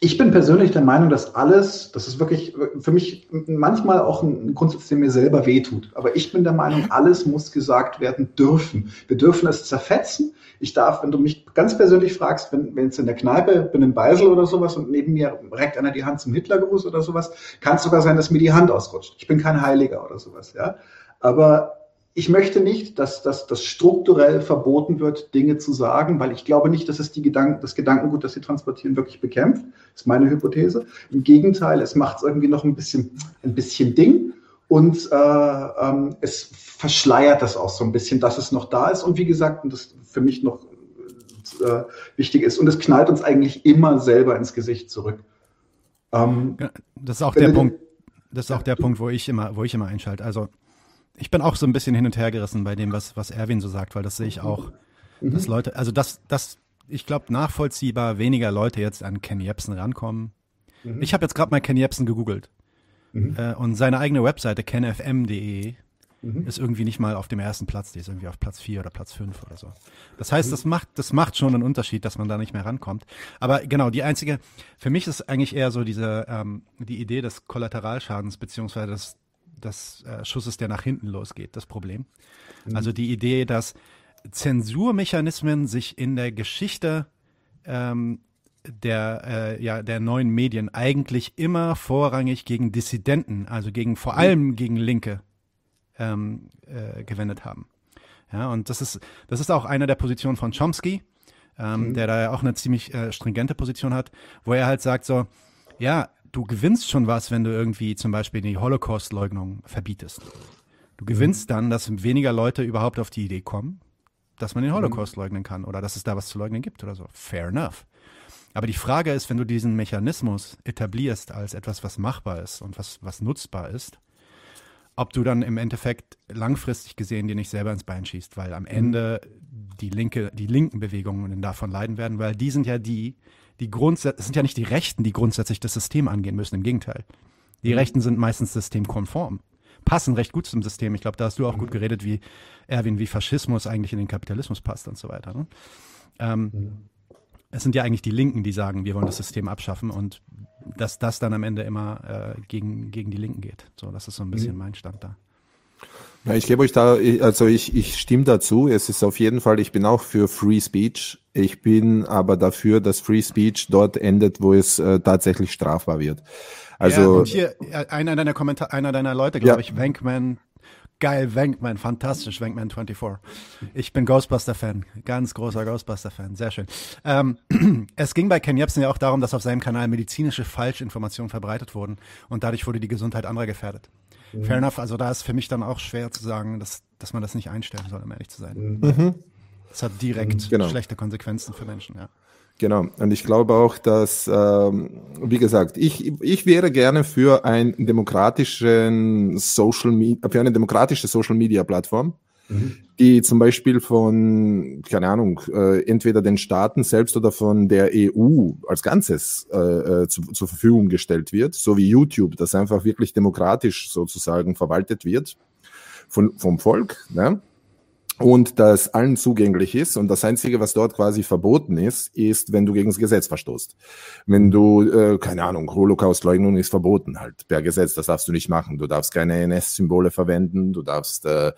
ich bin persönlich der Meinung, dass alles, das ist wirklich für mich manchmal auch ein Grundsatz, der mir selber wehtut. Aber ich bin der Meinung, alles muss gesagt werden dürfen. Wir dürfen es zerfetzen. Ich darf, wenn du mich ganz persönlich fragst, wenn, wenn jetzt in der Kneipe bin in Beisel oder sowas und neben mir reckt einer die Hand zum Hitlergruß oder sowas, kann es sogar sein, dass mir die Hand ausrutscht. Ich bin kein Heiliger oder sowas, ja. Aber ich möchte nicht, dass, das strukturell verboten wird, Dinge zu sagen, weil ich glaube nicht, dass es die Gedanken, das Gedankengut, das sie transportieren, wirklich bekämpft. Das ist meine Hypothese. Im Gegenteil, es macht es irgendwie noch ein bisschen, ein bisschen Ding und äh, ähm, es verschleiert das auch so ein bisschen, dass es noch da ist. Und wie gesagt, und das für mich noch äh, wichtig ist, und es knallt uns eigentlich immer selber ins Gesicht zurück. Ähm, das ist auch der Punkt. Das ist auch der Punkt, wo ich immer, wo ich immer einschalte. Also ich bin auch so ein bisschen hin und her gerissen bei dem, was, was Erwin so sagt, weil das sehe ich auch, mhm. dass Leute, also dass, dass ich glaube, nachvollziehbar weniger Leute jetzt an Ken Jebsen rankommen. Mhm. Ich habe jetzt gerade mal Ken Jebsen gegoogelt. Mhm. Äh, und seine eigene Webseite, kenfm.de, mhm. ist irgendwie nicht mal auf dem ersten Platz, die ist irgendwie auf Platz 4 oder Platz 5 oder so. Das heißt, mhm. das macht, das macht schon einen Unterschied, dass man da nicht mehr rankommt. Aber genau, die einzige, für mich ist eigentlich eher so diese, ähm, die Idee des Kollateralschadens, beziehungsweise des, des äh, Schusses, der nach hinten losgeht, das Problem. Mhm. Also die Idee, dass Zensurmechanismen sich in der Geschichte ähm, der, äh, ja, der neuen Medien eigentlich immer vorrangig gegen Dissidenten, also gegen vor allem gegen Linke ähm, äh, gewendet haben. Ja, und das ist, das ist auch eine der Positionen von Chomsky, ähm, mhm. der da ja auch eine ziemlich äh, stringente Position hat, wo er halt sagt so, ja, du gewinnst schon was, wenn du irgendwie zum Beispiel die Holocaust-Leugnung verbietest. Du gewinnst mhm. dann, dass weniger Leute überhaupt auf die Idee kommen, dass man den mhm. Holocaust mhm. leugnen kann oder dass es da was zu leugnen gibt oder so. Fair enough. Aber die Frage ist, wenn du diesen Mechanismus etablierst als etwas, was machbar ist und was, was nutzbar ist, ob du dann im Endeffekt langfristig gesehen dir nicht selber ins Bein schießt, weil am mhm. Ende die linke, die linken Bewegungen davon leiden werden, weil die sind ja die, die grundsätzlich, es sind ja nicht die Rechten, die grundsätzlich das System angehen müssen, im Gegenteil. Die mhm. Rechten sind meistens systemkonform, passen recht gut zum System. Ich glaube, da hast du auch mhm. gut geredet, wie Erwin, wie Faschismus eigentlich in den Kapitalismus passt und so weiter. Ne? Ähm, mhm. Es sind ja eigentlich die Linken, die sagen, wir wollen das System abschaffen und dass das dann am Ende immer äh, gegen, gegen die Linken geht. So, das ist so ein bisschen mhm. mein Stand da. Ja, ich gebe euch da, also ich, ich stimme dazu. Es ist auf jeden Fall, ich bin auch für Free Speech. Ich bin aber dafür, dass Free Speech dort endet, wo es äh, tatsächlich strafbar wird. Also ja, und hier äh, einer deiner Kommentar, einer deiner Leute, glaube ja. ich, Wankman Geil, Wankman, fantastisch, Wankman 24. Ich bin Ghostbuster-Fan, ganz großer Ghostbuster-Fan, sehr schön. Ähm, es ging bei Ken Jebsen ja auch darum, dass auf seinem Kanal medizinische Falschinformationen verbreitet wurden und dadurch wurde die Gesundheit anderer gefährdet. Mhm. Fair enough, also da ist für mich dann auch schwer zu sagen, dass, dass man das nicht einstellen soll, um ehrlich zu sein. Mhm. Das hat direkt genau. schlechte Konsequenzen für Menschen, ja. Genau. Und ich glaube auch, dass, ähm, wie gesagt, ich, ich wäre gerne für ein demokratischen Social Media, für eine demokratische Social Media Plattform, die zum Beispiel von, keine Ahnung, äh, entweder den Staaten selbst oder von der EU als Ganzes äh, äh, zu, zur Verfügung gestellt wird, so wie YouTube, das einfach wirklich demokratisch sozusagen verwaltet wird von, vom Volk. Ne? und das allen zugänglich ist. Und das Einzige, was dort quasi verboten ist, ist, wenn du gegen das Gesetz verstoßt. Wenn du, äh, keine Ahnung, Holocaust-Leugnung ist verboten halt per Gesetz, das darfst du nicht machen. Du darfst keine NS-Symbole verwenden, du darfst äh,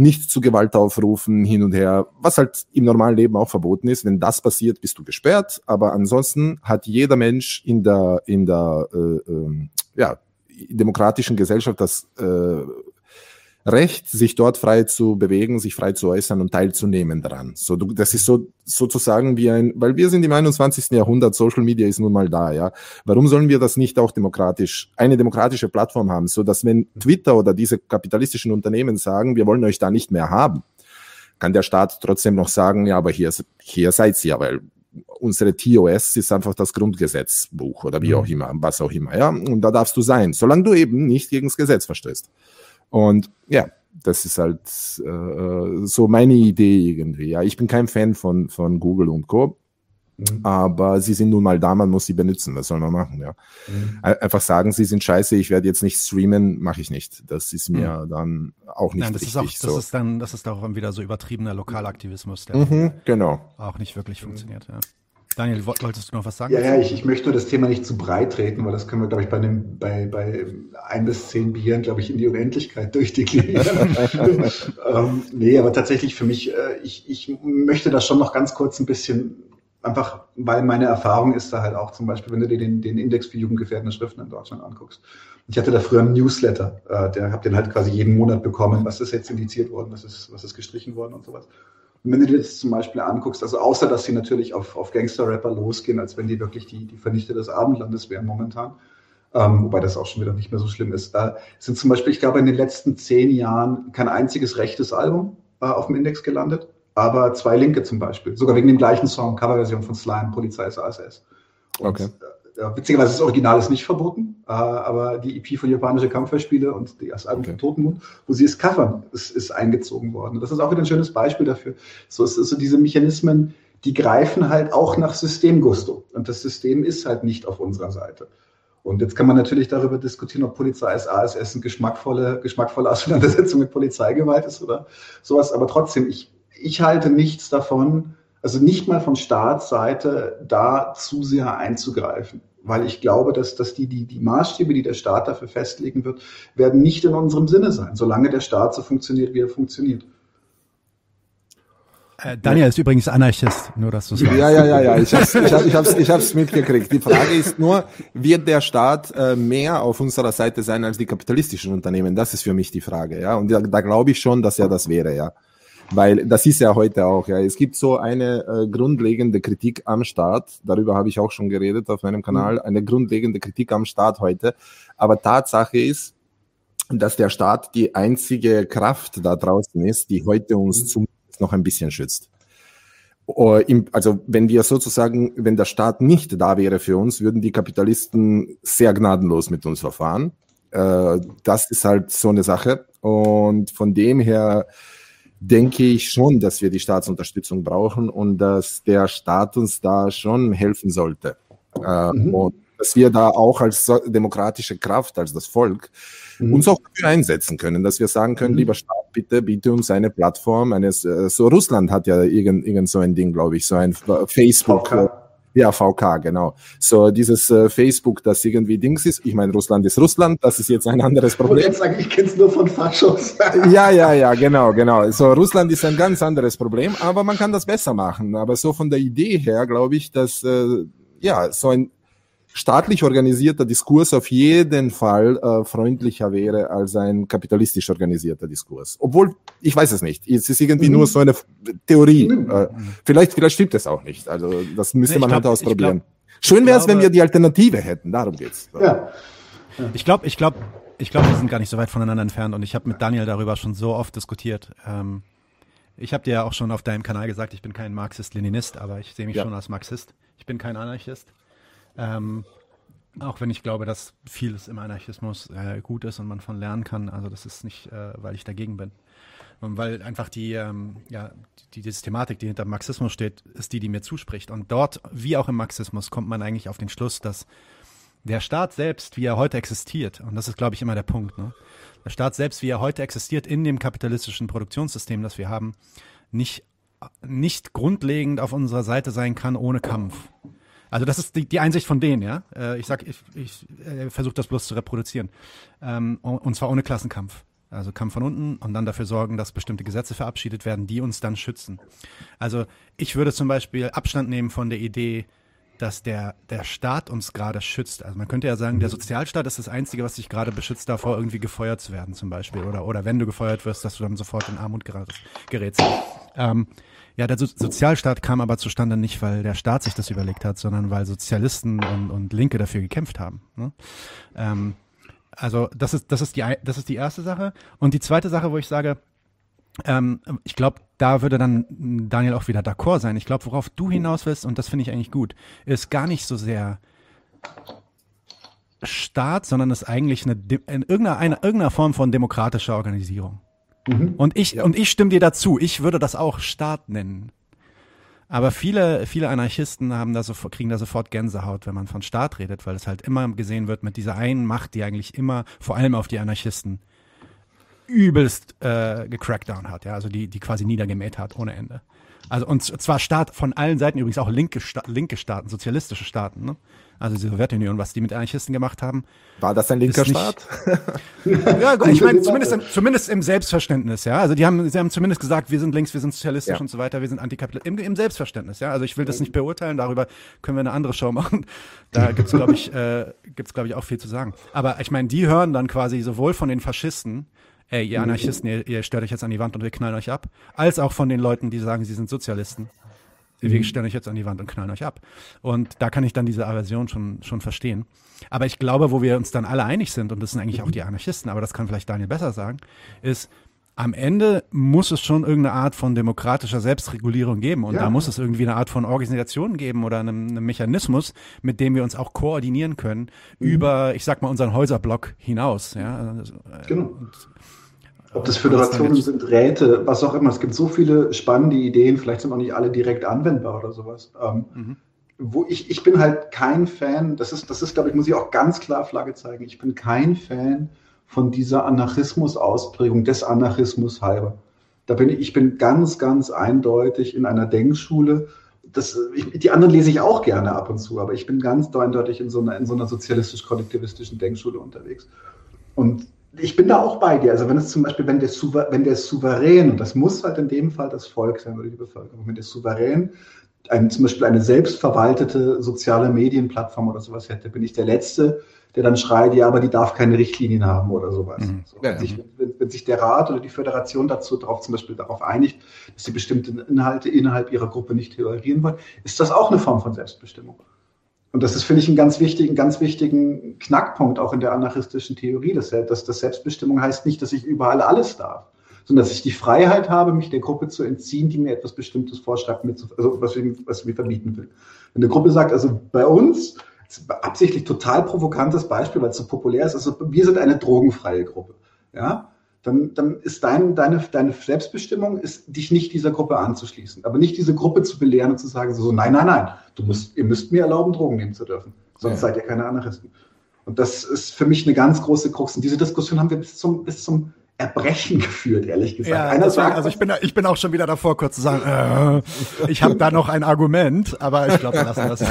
nicht zu Gewalt aufrufen, hin und her, was halt im normalen Leben auch verboten ist. Wenn das passiert, bist du gesperrt. Aber ansonsten hat jeder Mensch in der, in der äh, äh, ja, demokratischen Gesellschaft das äh, Recht, sich dort frei zu bewegen, sich frei zu äußern und teilzunehmen daran. So, du, das ist so sozusagen wie ein, weil wir sind im 21. Jahrhundert, Social Media ist nun mal da, ja. Warum sollen wir das nicht auch demokratisch, eine demokratische Plattform haben, so dass wenn Twitter oder diese kapitalistischen Unternehmen sagen, wir wollen euch da nicht mehr haben, kann der Staat trotzdem noch sagen, ja, aber hier, hier seid ihr, weil unsere TOS ist einfach das Grundgesetzbuch oder wie mhm. auch immer, was auch immer, ja. Und da darfst du sein, solange du eben nicht gegen das Gesetz verstößt. Und ja, das ist halt äh, so meine Idee irgendwie. Ja, ich bin kein Fan von, von Google und Co. Mhm. Aber sie sind nun mal da, man muss sie benutzen. Was soll man machen? Ja, mhm. einfach sagen, sie sind scheiße. Ich werde jetzt nicht streamen, mache ich nicht. Das ist mir mhm. dann auch nicht Nein, das richtig. Ist auch, das so. ist dann, das ist auch wieder so übertriebener Lokalaktivismus, der mhm, genau. auch nicht wirklich funktioniert. Ja. Daniel, wolltest du noch was sagen? Ja, ja, ich, ich möchte das Thema nicht zu breit treten, weil das können wir, glaube ich, bei, einem, bei, bei ein bis zehn Bieren, glaube ich, in die Unendlichkeit durchdeklinieren. ähm, nee, aber tatsächlich für mich, äh, ich, ich möchte das schon noch ganz kurz ein bisschen, einfach, weil meine Erfahrung ist da halt auch zum Beispiel, wenn du dir den, den Index für jugendgefährdende Schriften in Deutschland anguckst. Ich hatte da früher einen Newsletter, äh, der habe den halt quasi jeden Monat bekommen, was ist jetzt indiziert worden, was ist, was ist gestrichen worden und sowas. Und wenn du dir das zum Beispiel anguckst, also außer dass sie natürlich auf, auf Gangster-Rapper losgehen, als wenn die wirklich die, die Vernichter des Abendlandes wären momentan, ähm, wobei das auch schon wieder nicht mehr so schlimm ist, äh, sind zum Beispiel, ich glaube, in den letzten zehn Jahren kein einziges rechtes Album äh, auf dem Index gelandet, aber zwei linke zum Beispiel, sogar wegen dem gleichen Song, Coverversion von Slime, Polizei ist ASS. Und, okay. Äh, ja, witzigerweise das Original ist nicht verboten, äh, aber die EP von japanische Kampfbeispiele und das Album okay. von Totenmund, wo sie es covern, ist, ist eingezogen worden. das ist auch wieder ein schönes Beispiel dafür. So ist, ist so diese Mechanismen, die greifen halt auch nach Systemgusto. Und das System ist halt nicht auf unserer Seite. Und jetzt kann man natürlich darüber diskutieren, ob Polizei ist ASS eine geschmackvolle, geschmackvolle Auseinandersetzung mit Polizeigewalt ist oder sowas. Aber trotzdem, ich, ich halte nichts davon, also nicht mal von Staatsseite da zu sehr einzugreifen. Weil ich glaube, dass, dass die, die, die Maßstäbe, die der Staat dafür festlegen wird, werden nicht in unserem Sinne sein, solange der Staat so funktioniert, wie er funktioniert. Äh, Daniel ist übrigens Anarchist, nur dass du es weißt. Ja, ja, ja, ja, ich hab's, ich, hab, ich, hab's, ich hab's mitgekriegt. Die Frage ist nur, wird der Staat äh, mehr auf unserer Seite sein als die kapitalistischen Unternehmen? Das ist für mich die Frage, ja. Und da, da glaube ich schon, dass er das wäre, ja. Weil das ist ja heute auch, ja. Es gibt so eine äh, grundlegende Kritik am Staat, darüber habe ich auch schon geredet auf meinem Kanal, mhm. eine grundlegende Kritik am Staat heute. Aber Tatsache ist, dass der Staat die einzige Kraft da draußen ist, die heute uns mhm. zumindest noch ein bisschen schützt. Also wenn wir sozusagen, wenn der Staat nicht da wäre für uns, würden die Kapitalisten sehr gnadenlos mit uns verfahren. Äh, das ist halt so eine Sache. Und von dem her denke ich schon, dass wir die Staatsunterstützung brauchen und dass der Staat uns da schon helfen sollte. Äh, mhm. Und dass wir da auch als demokratische Kraft, als das Volk, mhm. uns auch dafür einsetzen können, dass wir sagen können, mhm. lieber Staat, bitte biete uns eine Plattform eines, äh, so Russland hat ja irgend, irgend so ein Ding, glaube ich, so ein Facebook. VK. Ja, VK, genau. So dieses äh, Facebook, das irgendwie Dings ist. Ich meine, Russland ist Russland, das ist jetzt ein anderes Problem. Ich jetzt sagen, ich kenne es nur von Faschos. ja, ja, ja, genau, genau. So Russland ist ein ganz anderes Problem, aber man kann das besser machen. Aber so von der Idee her glaube ich, dass äh, ja so ein staatlich organisierter Diskurs auf jeden Fall äh, freundlicher wäre als ein kapitalistisch organisierter Diskurs. Obwohl, ich weiß es nicht. Es ist irgendwie mhm. nur so eine Theorie. Mhm. Äh, vielleicht, vielleicht stimmt es auch nicht. Also das müsste nee, man halt glaub, halt ausprobieren. Glaub, Schön wäre es, wenn wir die Alternative hätten. Darum geht's. Ja. ja. Ich glaube, ich glaube, ich glaube, wir sind gar nicht so weit voneinander entfernt und ich habe mit Daniel darüber schon so oft diskutiert. Ähm, ich habe dir ja auch schon auf deinem Kanal gesagt, ich bin kein Marxist-Leninist, aber ich sehe mich ja. schon als Marxist. Ich bin kein Anarchist. Ähm, auch wenn ich glaube, dass vieles im Anarchismus äh, gut ist und man von lernen kann. Also das ist nicht, äh, weil ich dagegen bin. Und weil einfach die, ähm, ja, die, die Systematik, die hinter Marxismus steht, ist die, die mir zuspricht. Und dort, wie auch im Marxismus, kommt man eigentlich auf den Schluss, dass der Staat selbst, wie er heute existiert, und das ist, glaube ich, immer der Punkt, ne? der Staat selbst, wie er heute existiert in dem kapitalistischen Produktionssystem, das wir haben, nicht, nicht grundlegend auf unserer Seite sein kann ohne Kampf. Also das ist die, die Einsicht von denen, ja. Äh, ich sag, ich, ich äh, versuche das bloß zu reproduzieren. Ähm, und zwar ohne Klassenkampf. Also Kampf von unten und dann dafür sorgen, dass bestimmte Gesetze verabschiedet werden, die uns dann schützen. Also ich würde zum Beispiel Abstand nehmen von der Idee, dass der, der Staat uns gerade schützt. Also man könnte ja sagen, der Sozialstaat ist das Einzige, was dich gerade beschützt davor, irgendwie gefeuert zu werden zum Beispiel. Oder, oder wenn du gefeuert wirst, dass du dann sofort in Armut gerätst. Ähm, ja, der so Sozialstaat kam aber zustande nicht, weil der Staat sich das überlegt hat, sondern weil Sozialisten und, und Linke dafür gekämpft haben. Ne? Ähm, also das ist, das, ist die, das ist die erste Sache. Und die zweite Sache, wo ich sage, ähm, ich glaube, da würde dann Daniel auch wieder d'accord sein. Ich glaube, worauf du hinaus willst, und das finde ich eigentlich gut, ist gar nicht so sehr Staat, sondern ist eigentlich eine, in irgendeiner, eine, irgendeiner Form von demokratischer Organisierung. Mhm. Und ich, und ich stimme dir dazu. Ich würde das auch Staat nennen. Aber viele, viele Anarchisten haben da so, kriegen da sofort Gänsehaut, wenn man von Staat redet, weil es halt immer gesehen wird mit dieser einen Macht, die eigentlich immer, vor allem auf die Anarchisten, übelst äh, gecrackdown hat, ja, also die, die quasi niedergemäht hat ohne Ende. Also und zwar Staat von allen Seiten, übrigens auch linke, Sta linke Staaten, sozialistische Staaten, ne? Also die Sowjetunion, was die mit Anarchisten gemacht haben. War das ein linker Staat? ja, gut, ich meine, zumindest im, zumindest im Selbstverständnis, ja. Also die haben, sie haben zumindest gesagt, wir sind links, wir sind sozialistisch ja. und so weiter, wir sind antikapitalistisch. Im, Im Selbstverständnis, ja. Also ich will das nicht beurteilen, darüber können wir eine andere Show machen. Da gibt's, glaube ich, äh, gibt's, glaube ich, auch viel zu sagen. Aber ich meine, die hören dann quasi sowohl von den Faschisten, ey, ihr Anarchisten, ihr, ihr stellt euch jetzt an die Wand und wir knallen euch ab, als auch von den Leuten, die sagen, sie sind Sozialisten. Wir mhm. stellen euch jetzt an die Wand und knallen euch ab. Und da kann ich dann diese Aversion schon, schon verstehen. Aber ich glaube, wo wir uns dann alle einig sind, und das sind eigentlich auch die Anarchisten, aber das kann vielleicht Daniel besser sagen, ist, am Ende muss es schon irgendeine Art von demokratischer Selbstregulierung geben. Und ja. da muss es irgendwie eine Art von Organisation geben oder einen, einen Mechanismus, mit dem wir uns auch koordinieren können mhm. über, ich sag mal, unseren Häuserblock hinaus. Ja? Also, äh, genau. Und ob das Föderationen sind, Räte, was auch immer. Es gibt so viele spannende Ideen, vielleicht sind auch nicht alle direkt anwendbar oder sowas. Ähm, mhm. Wo ich, ich bin halt kein Fan, das ist, das ist, glaube ich, muss ich auch ganz klar Flagge zeigen, ich bin kein Fan von dieser Anarchismus-Ausprägung des Anarchismus halber. Da bin ich, ich bin ganz, ganz eindeutig in einer Denkschule. Das, ich, die anderen lese ich auch gerne ab und zu, aber ich bin ganz eindeutig in so einer, in so einer sozialistisch-kollektivistischen Denkschule unterwegs. Und ich bin da auch bei dir. Also wenn es zum Beispiel, wenn der, Souver wenn der Souverän, und das muss halt in dem Fall das Volk sein oder die Bevölkerung, wenn der Souverän ein, zum Beispiel eine selbstverwaltete soziale Medienplattform oder sowas hätte, bin ich der Letzte, der dann schreit, ja, aber die darf keine Richtlinien haben oder sowas. Mhm. So, wenn, ja, sich, wenn, wenn, sich, der Rat oder die Föderation dazu darauf zum Beispiel darauf einigt, dass sie bestimmte Inhalte innerhalb ihrer Gruppe nicht tolerieren wollen, ist das auch eine Form von Selbstbestimmung. Und das ist, finde ich, einen ganz wichtigen, ganz wichtigen Knackpunkt auch in der anarchistischen Theorie, dass, dass das Selbstbestimmung heißt nicht, dass ich überall alles darf, sondern dass ich die Freiheit habe, mich der Gruppe zu entziehen, die mir etwas Bestimmtes vorschreibt, also was, ich, was mir verbieten will. Wenn eine Gruppe sagt, also bei uns absichtlich total provokantes Beispiel, weil es so populär ist. Also wir sind eine drogenfreie Gruppe. Ja, dann, dann ist dein, deine, deine Selbstbestimmung, ist, dich nicht dieser Gruppe anzuschließen. Aber nicht diese Gruppe zu belehren und zu sagen, so, nein, nein, nein, du musst, ihr müsst mir erlauben, Drogen nehmen zu dürfen. Sonst ja. seid ihr keine Anarchisten. Und das ist für mich eine ganz große Krux. Und diese Diskussion haben wir bis zum, bis zum Erbrechen geführt, ehrlich gesagt. Ja, Einer deswegen, sagt, also ich bin, ich bin auch schon wieder davor, kurz zu sagen, äh, ich habe da noch ein Argument, aber ich glaube, wir lassen das.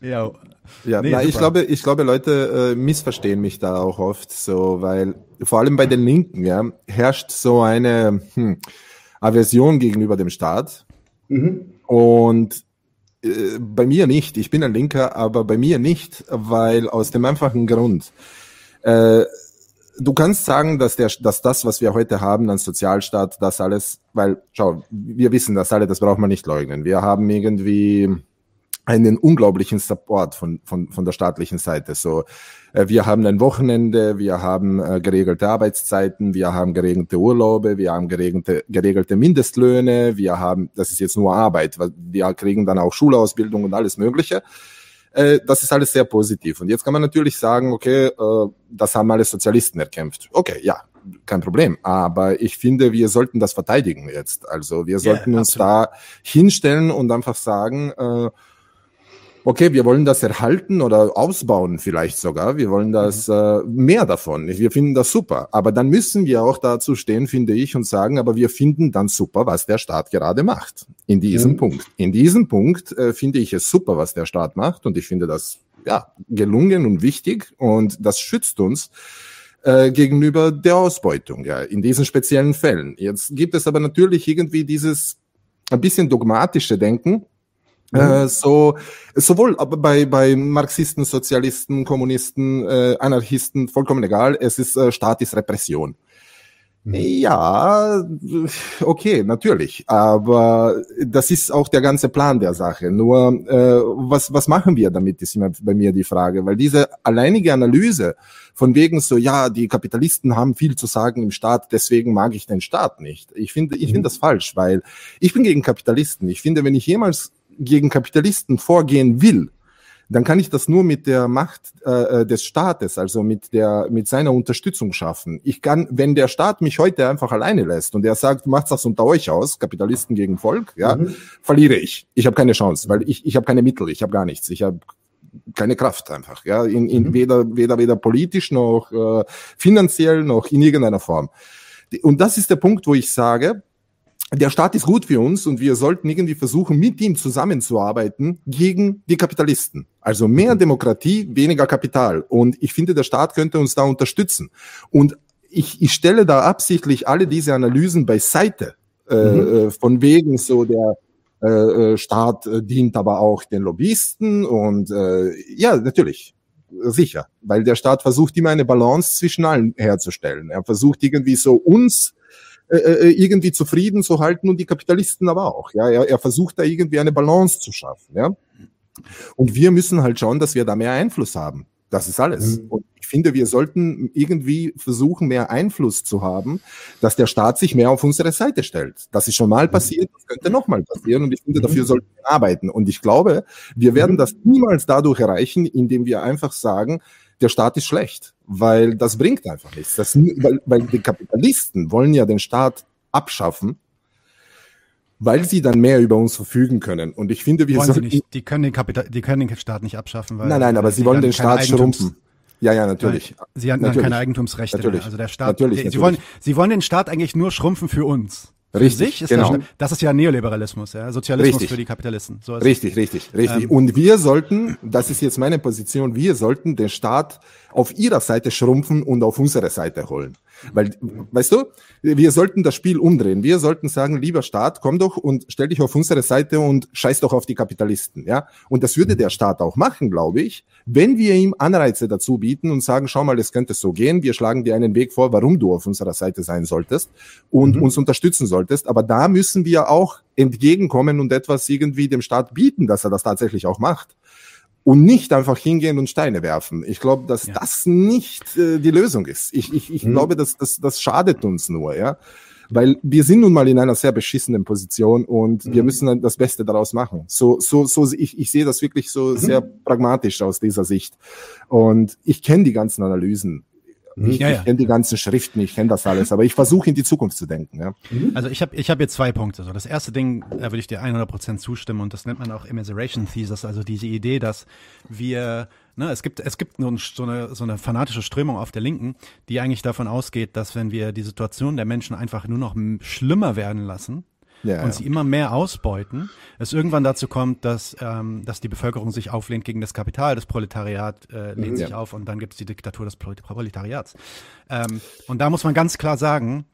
ja. Ja, nee, na, ich glaube, ich glaube, Leute äh, missverstehen mich da auch oft so, weil vor allem bei den Linken ja, herrscht so eine hm, Aversion gegenüber dem Staat. Mhm. Und äh, bei mir nicht. Ich bin ein Linker, aber bei mir nicht, weil aus dem einfachen Grund. Äh, du kannst sagen, dass, der, dass das, was wir heute haben, ein Sozialstaat, das alles, weil, schau, wir wissen das alle, das braucht man nicht leugnen. Wir haben irgendwie einen unglaublichen Support von, von, von der staatlichen Seite. So, äh, wir haben ein Wochenende, wir haben äh, geregelte Arbeitszeiten, wir haben geregelte Urlaube, wir haben geregelte, geregelte Mindestlöhne, wir haben, das ist jetzt nur Arbeit, wir kriegen dann auch Schulausbildung und alles Mögliche. Äh, das ist alles sehr positiv. Und jetzt kann man natürlich sagen, okay, das haben alle Sozialisten erkämpft. Okay, ja, kein Problem. Aber ich finde, wir sollten das verteidigen jetzt. Also wir sollten yeah, uns da hinstellen und einfach sagen, äh, okay, wir wollen das erhalten oder ausbauen vielleicht sogar. Wir wollen das mhm. äh, mehr davon. Wir finden das super. Aber dann müssen wir auch dazu stehen, finde ich, und sagen, aber wir finden dann super, was der Staat gerade macht. In diesem mhm. Punkt. In diesem Punkt äh, finde ich es super, was der Staat macht. Und ich finde das ja gelungen und wichtig. Und das schützt uns äh, gegenüber der Ausbeutung, ja, in diesen speziellen Fällen. Jetzt gibt es aber natürlich irgendwie dieses ein bisschen dogmatische Denken, Mhm. Äh, so sowohl bei bei Marxisten, Sozialisten, Kommunisten, äh, Anarchisten vollkommen egal. Es ist äh, Staat ist Repression. Mhm. Ja, okay, natürlich. Aber das ist auch der ganze Plan der Sache. Nur, äh, was, was machen wir damit, ist immer bei mir die Frage. Weil diese alleinige Analyse von wegen so, ja, die Kapitalisten haben viel zu sagen im Staat, deswegen mag ich den Staat nicht. Ich finde, ich finde mhm. das falsch, weil ich bin gegen Kapitalisten. Ich finde, wenn ich jemals gegen Kapitalisten vorgehen will, dann kann ich das nur mit der Macht äh, des Staates, also mit der mit seiner Unterstützung schaffen. Ich kann, wenn der Staat mich heute einfach alleine lässt und er sagt, macht das unter euch aus, Kapitalisten gegen Volk, ja, mhm. verliere ich. Ich habe keine Chance, weil ich ich habe keine Mittel, ich habe gar nichts, ich habe keine Kraft einfach, ja, in, in mhm. weder weder weder politisch noch äh, finanziell noch in irgendeiner Form. Und das ist der Punkt, wo ich sage, der Staat ist gut für uns und wir sollten irgendwie versuchen, mit ihm zusammenzuarbeiten gegen die Kapitalisten. Also mehr mhm. Demokratie, weniger Kapital. Und ich finde, der Staat könnte uns da unterstützen. Und ich, ich stelle da absichtlich alle diese Analysen beiseite, äh, mhm. äh, von wegen so der äh, äh Staat äh, dient aber auch den Lobbyisten und äh, ja, natürlich, sicher, weil der Staat versucht immer eine Balance zwischen allen herzustellen. Er versucht irgendwie so uns äh, äh, irgendwie zufrieden zu halten und die Kapitalisten aber auch. Ja, er, er versucht da irgendwie eine Balance zu schaffen. Ja, und wir müssen halt schauen, dass wir da mehr Einfluss haben. Das ist alles. Mhm. Und ich finde, wir sollten irgendwie versuchen, mehr Einfluss zu haben, dass der Staat sich mehr auf unsere Seite stellt. Das ist schon mal mhm. passiert, das könnte nochmal passieren und ich finde, dafür mhm. sollten wir arbeiten. Und ich glaube, wir werden das niemals dadurch erreichen, indem wir einfach sagen, der Staat ist schlecht, weil das bringt einfach nichts. Das, weil, weil die Kapitalisten wollen ja den Staat abschaffen, weil sie dann mehr über uns verfügen können. Und ich finde, wir sollten, nicht, die können den Kapital, die können den Staat nicht abschaffen, weil nein, nein, aber sie wollen den Staat schrumpfen. Ja, ja, natürlich. sie haben dann keine Eigentumsrechte. Natürlich. Also der Staat, natürlich, der, natürlich. Sie wollen, sie wollen den Staat eigentlich nur schrumpfen für uns. Richtig, ist genau. Das, das, ist ja Neoliberalismus, ja, Sozialismus richtig. für die Kapitalisten. So richtig, richtig, richtig. Ähm, Und wir sollten, das ist jetzt meine Position, wir sollten den Staat auf ihrer Seite schrumpfen und auf unsere Seite holen. Weil, weißt du, wir sollten das Spiel umdrehen. Wir sollten sagen, lieber Staat, komm doch und stell dich auf unsere Seite und scheiß doch auf die Kapitalisten, ja. Und das würde der Staat auch machen, glaube ich, wenn wir ihm Anreize dazu bieten und sagen, schau mal, es könnte so gehen. Wir schlagen dir einen Weg vor, warum du auf unserer Seite sein solltest und mhm. uns unterstützen solltest. Aber da müssen wir auch entgegenkommen und etwas irgendwie dem Staat bieten, dass er das tatsächlich auch macht und nicht einfach hingehen und Steine werfen. Ich glaube, dass ja. das nicht äh, die Lösung ist. Ich, ich, ich hm. glaube, dass das, das schadet uns nur, ja. Weil wir sind nun mal in einer sehr beschissenen Position und mhm. wir müssen das Beste daraus machen. So, so, so, ich, ich sehe das wirklich so mhm. sehr pragmatisch aus dieser Sicht. Und ich kenne die ganzen Analysen. Ich, ja, ja. ich kenne die ganzen Schriften, ich kenne das alles, aber ich versuche in die Zukunft zu denken. Ja. Mhm. Also ich habe ich hab jetzt zwei Punkte. So, das erste Ding, da würde ich dir 100% zustimmen und das nennt man auch Immiseration Thesis, also diese Idee, dass wir Ne, es gibt, es gibt so eine, so eine fanatische Strömung auf der Linken, die eigentlich davon ausgeht, dass wenn wir die Situation der Menschen einfach nur noch schlimmer werden lassen, ja, und sie immer mehr ausbeuten, es irgendwann dazu kommt, dass, ähm, dass die Bevölkerung sich auflehnt gegen das Kapital, das Proletariat äh, lehnt mhm, sich auf und dann gibt es die Diktatur des Proletariats. Ähm, und da muss man ganz klar sagen,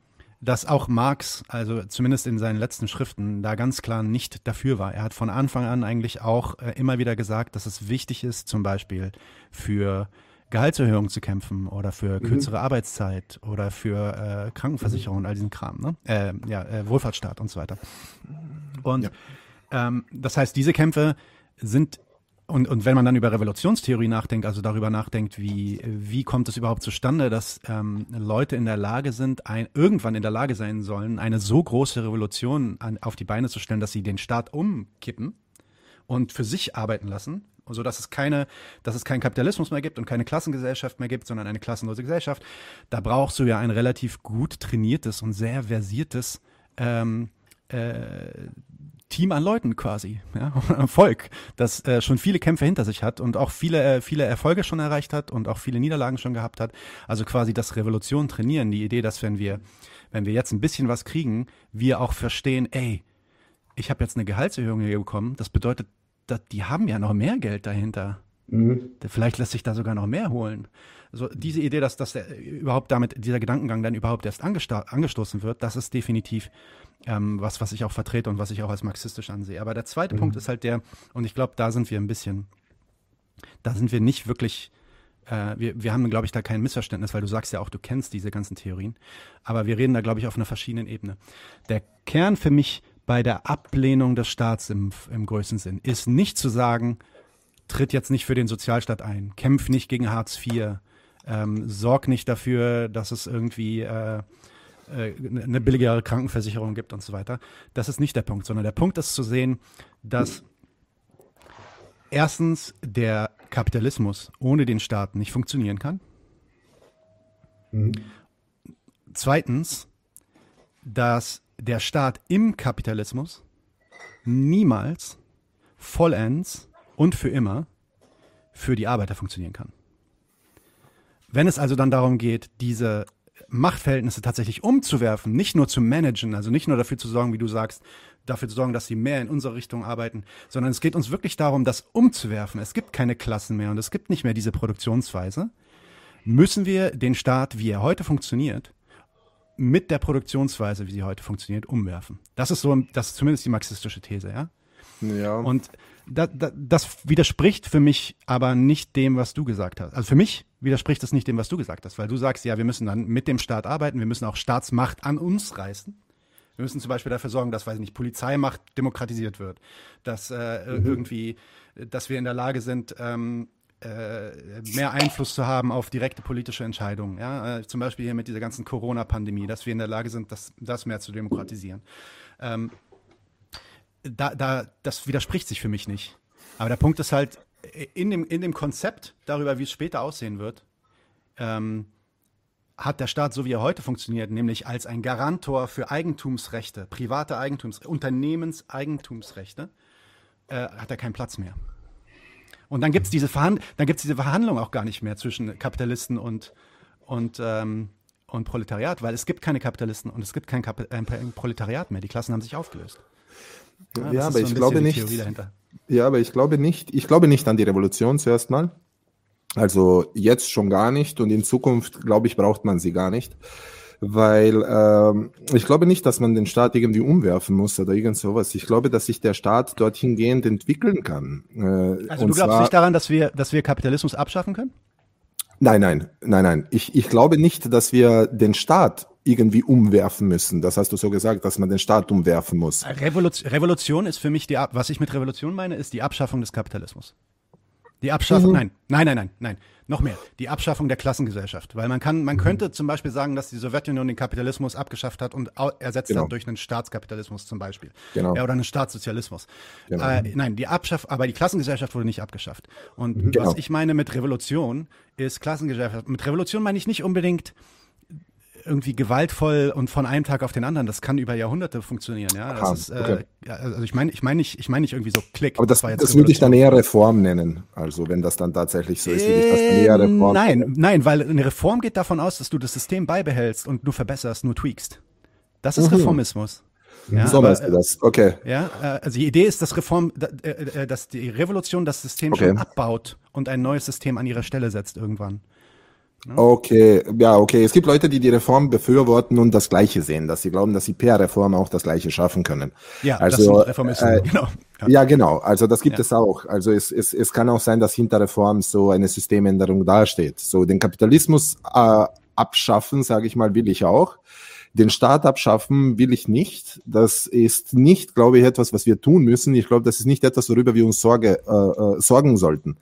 dass auch Marx, also zumindest in seinen letzten Schriften, da ganz klar nicht dafür war. Er hat von Anfang an eigentlich auch äh, immer wieder gesagt, dass es wichtig ist, zum Beispiel für Gehaltserhöhung zu kämpfen oder für mhm. kürzere mhm. Arbeitszeit oder für äh, Krankenversicherung und all diesen Kram, ne? Äh, ja, äh, Wohlfahrtsstaat und so weiter. Und ja. ähm, das heißt, diese Kämpfe sind und, und wenn man dann über Revolutionstheorie nachdenkt, also darüber nachdenkt, wie, wie kommt es überhaupt zustande, dass ähm, Leute in der Lage sind, ein, irgendwann in der Lage sein sollen, eine so große Revolution an, auf die Beine zu stellen, dass sie den Staat umkippen und für sich arbeiten lassen, so dass es keine, dass es keinen Kapitalismus mehr gibt und keine Klassengesellschaft mehr gibt, sondern eine klassenlose Gesellschaft. Da brauchst du ja ein relativ gut trainiertes und sehr versiertes ähm, äh, Team an Leuten quasi, ja, Volk, das äh, schon viele Kämpfe hinter sich hat und auch viele, äh, viele Erfolge schon erreicht hat und auch viele Niederlagen schon gehabt hat. Also quasi das Revolution trainieren, die Idee, dass wenn wir, wenn wir jetzt ein bisschen was kriegen, wir auch verstehen, ey, ich habe jetzt eine Gehaltserhöhung hier bekommen, das bedeutet, dass die haben ja noch mehr Geld dahinter. Mhm. Vielleicht lässt sich da sogar noch mehr holen. Also diese Idee, dass, dass der, überhaupt damit dieser Gedankengang dann überhaupt erst angestoßen wird, das ist definitiv ähm, was, was ich auch vertrete und was ich auch als marxistisch ansehe. Aber der zweite mhm. Punkt ist halt der, und ich glaube, da sind wir ein bisschen, da sind wir nicht wirklich äh, wir, wir haben, glaube ich, da kein Missverständnis, weil du sagst ja auch, du kennst diese ganzen Theorien. Aber wir reden da, glaube ich, auf einer verschiedenen Ebene. Der Kern für mich bei der Ablehnung des Staats im, im größten Sinn ist nicht zu sagen, tritt jetzt nicht für den Sozialstaat ein, kämpf nicht gegen Hartz IV, ähm, sorg nicht dafür, dass es irgendwie äh, äh, eine billigere Krankenversicherung gibt und so weiter. Das ist nicht der Punkt, sondern der Punkt ist zu sehen, dass erstens der Kapitalismus ohne den Staat nicht funktionieren kann. Mhm. Zweitens, dass der Staat im Kapitalismus niemals vollends und für immer für die Arbeiter funktionieren kann. Wenn es also dann darum geht, diese Machtverhältnisse tatsächlich umzuwerfen, nicht nur zu managen, also nicht nur dafür zu sorgen, wie du sagst, dafür zu sorgen, dass sie mehr in unsere Richtung arbeiten, sondern es geht uns wirklich darum, das umzuwerfen. Es gibt keine Klassen mehr und es gibt nicht mehr diese Produktionsweise. Müssen wir den Staat, wie er heute funktioniert, mit der Produktionsweise, wie sie heute funktioniert, umwerfen. Das ist so, das ist zumindest die marxistische These, ja. Ja. Und da, da, das widerspricht für mich aber nicht dem, was du gesagt hast. Also für mich widerspricht das nicht dem, was du gesagt hast, weil du sagst, ja, wir müssen dann mit dem Staat arbeiten, wir müssen auch Staatsmacht an uns reißen. Wir müssen zum Beispiel dafür sorgen, dass, weiß ich nicht, Polizeimacht demokratisiert wird, dass äh, mhm. irgendwie, dass wir in der Lage sind, ähm, äh, mehr Einfluss zu haben auf direkte politische Entscheidungen. Ja? Äh, zum Beispiel hier mit dieser ganzen Corona-Pandemie, dass wir in der Lage sind, das, das mehr zu demokratisieren. Ähm, da, da, das widerspricht sich für mich nicht. Aber der Punkt ist halt, in dem, in dem Konzept darüber, wie es später aussehen wird, ähm, hat der Staat, so wie er heute funktioniert, nämlich als ein Garantor für Eigentumsrechte, private Eigentums, Unternehmenseigentumsrechte, äh, hat er keinen Platz mehr. Und dann gibt es diese, Verhand diese Verhandlung auch gar nicht mehr zwischen Kapitalisten und, und, ähm, und Proletariat, weil es gibt keine Kapitalisten und es gibt kein Kap äh, Proletariat mehr. Die Klassen haben sich aufgelöst. Ja, ja aber so ich glaube nicht. Ja, aber ich glaube nicht. Ich glaube nicht an die Revolution zuerst mal. Also jetzt schon gar nicht und in Zukunft, glaube ich, braucht man sie gar nicht. Weil ähm, ich glaube nicht, dass man den Staat irgendwie umwerfen muss oder irgend sowas. Ich glaube, dass sich der Staat dorthin gehend entwickeln kann. Äh, also du glaubst nicht daran, dass wir, dass wir Kapitalismus abschaffen können? Nein, nein, nein, nein. Ich, ich glaube nicht, dass wir den Staat irgendwie umwerfen müssen. Das hast du so gesagt, dass man den Staat umwerfen muss. Revolution, Revolution ist für mich die, was ich mit Revolution meine, ist die Abschaffung des Kapitalismus. Die Abschaffung, mhm. nein, nein, nein, nein, nein, noch mehr. Die Abschaffung der Klassengesellschaft. Weil man kann, man mhm. könnte zum Beispiel sagen, dass die Sowjetunion den Kapitalismus abgeschafft hat und ersetzt genau. hat durch einen Staatskapitalismus zum Beispiel. Genau. Ja, oder einen Staatssozialismus. Genau. Äh, nein, die Abschaff, aber die Klassengesellschaft wurde nicht abgeschafft. Und mhm. genau. was ich meine mit Revolution ist Klassengesellschaft. Mit Revolution meine ich nicht unbedingt irgendwie gewaltvoll und von einem Tag auf den anderen. Das kann über Jahrhunderte funktionieren. Ja, das Aha, ist, äh, okay. also ich meine, ich meine nicht, ich meine nicht irgendwie so Klick. Aber das, das, das würde ich dann eher Reform nennen. Also wenn das dann tatsächlich so ist, würde ich das eher ähm, Reform. Nein, nein, weil eine Reform geht davon aus, dass du das System beibehältst und nur verbesserst, nur tweakst. Das ist mhm. Reformismus. Ja, so meinst du das, okay. Ja, äh, also die Idee ist, dass Reform, äh, dass die Revolution das System okay. schon abbaut und ein neues System an ihrer Stelle setzt irgendwann. Ne? Okay, ja, okay. Es gibt Leute, die die Reform befürworten und das Gleiche sehen, dass sie glauben, dass sie per Reform auch das Gleiche schaffen können. Ja, also, das sind Reformisten, äh, genau. Ja. ja. genau. Also das gibt ja. es auch. Also es, es, es kann auch sein, dass hinter Reform so eine Systemänderung dasteht. So den Kapitalismus äh, abschaffen, sage ich mal, will ich auch. Den Staat abschaffen will ich nicht. Das ist nicht, glaube ich, etwas, was wir tun müssen. Ich glaube, das ist nicht etwas, worüber wir uns Sorge, äh, äh, sorgen sollten.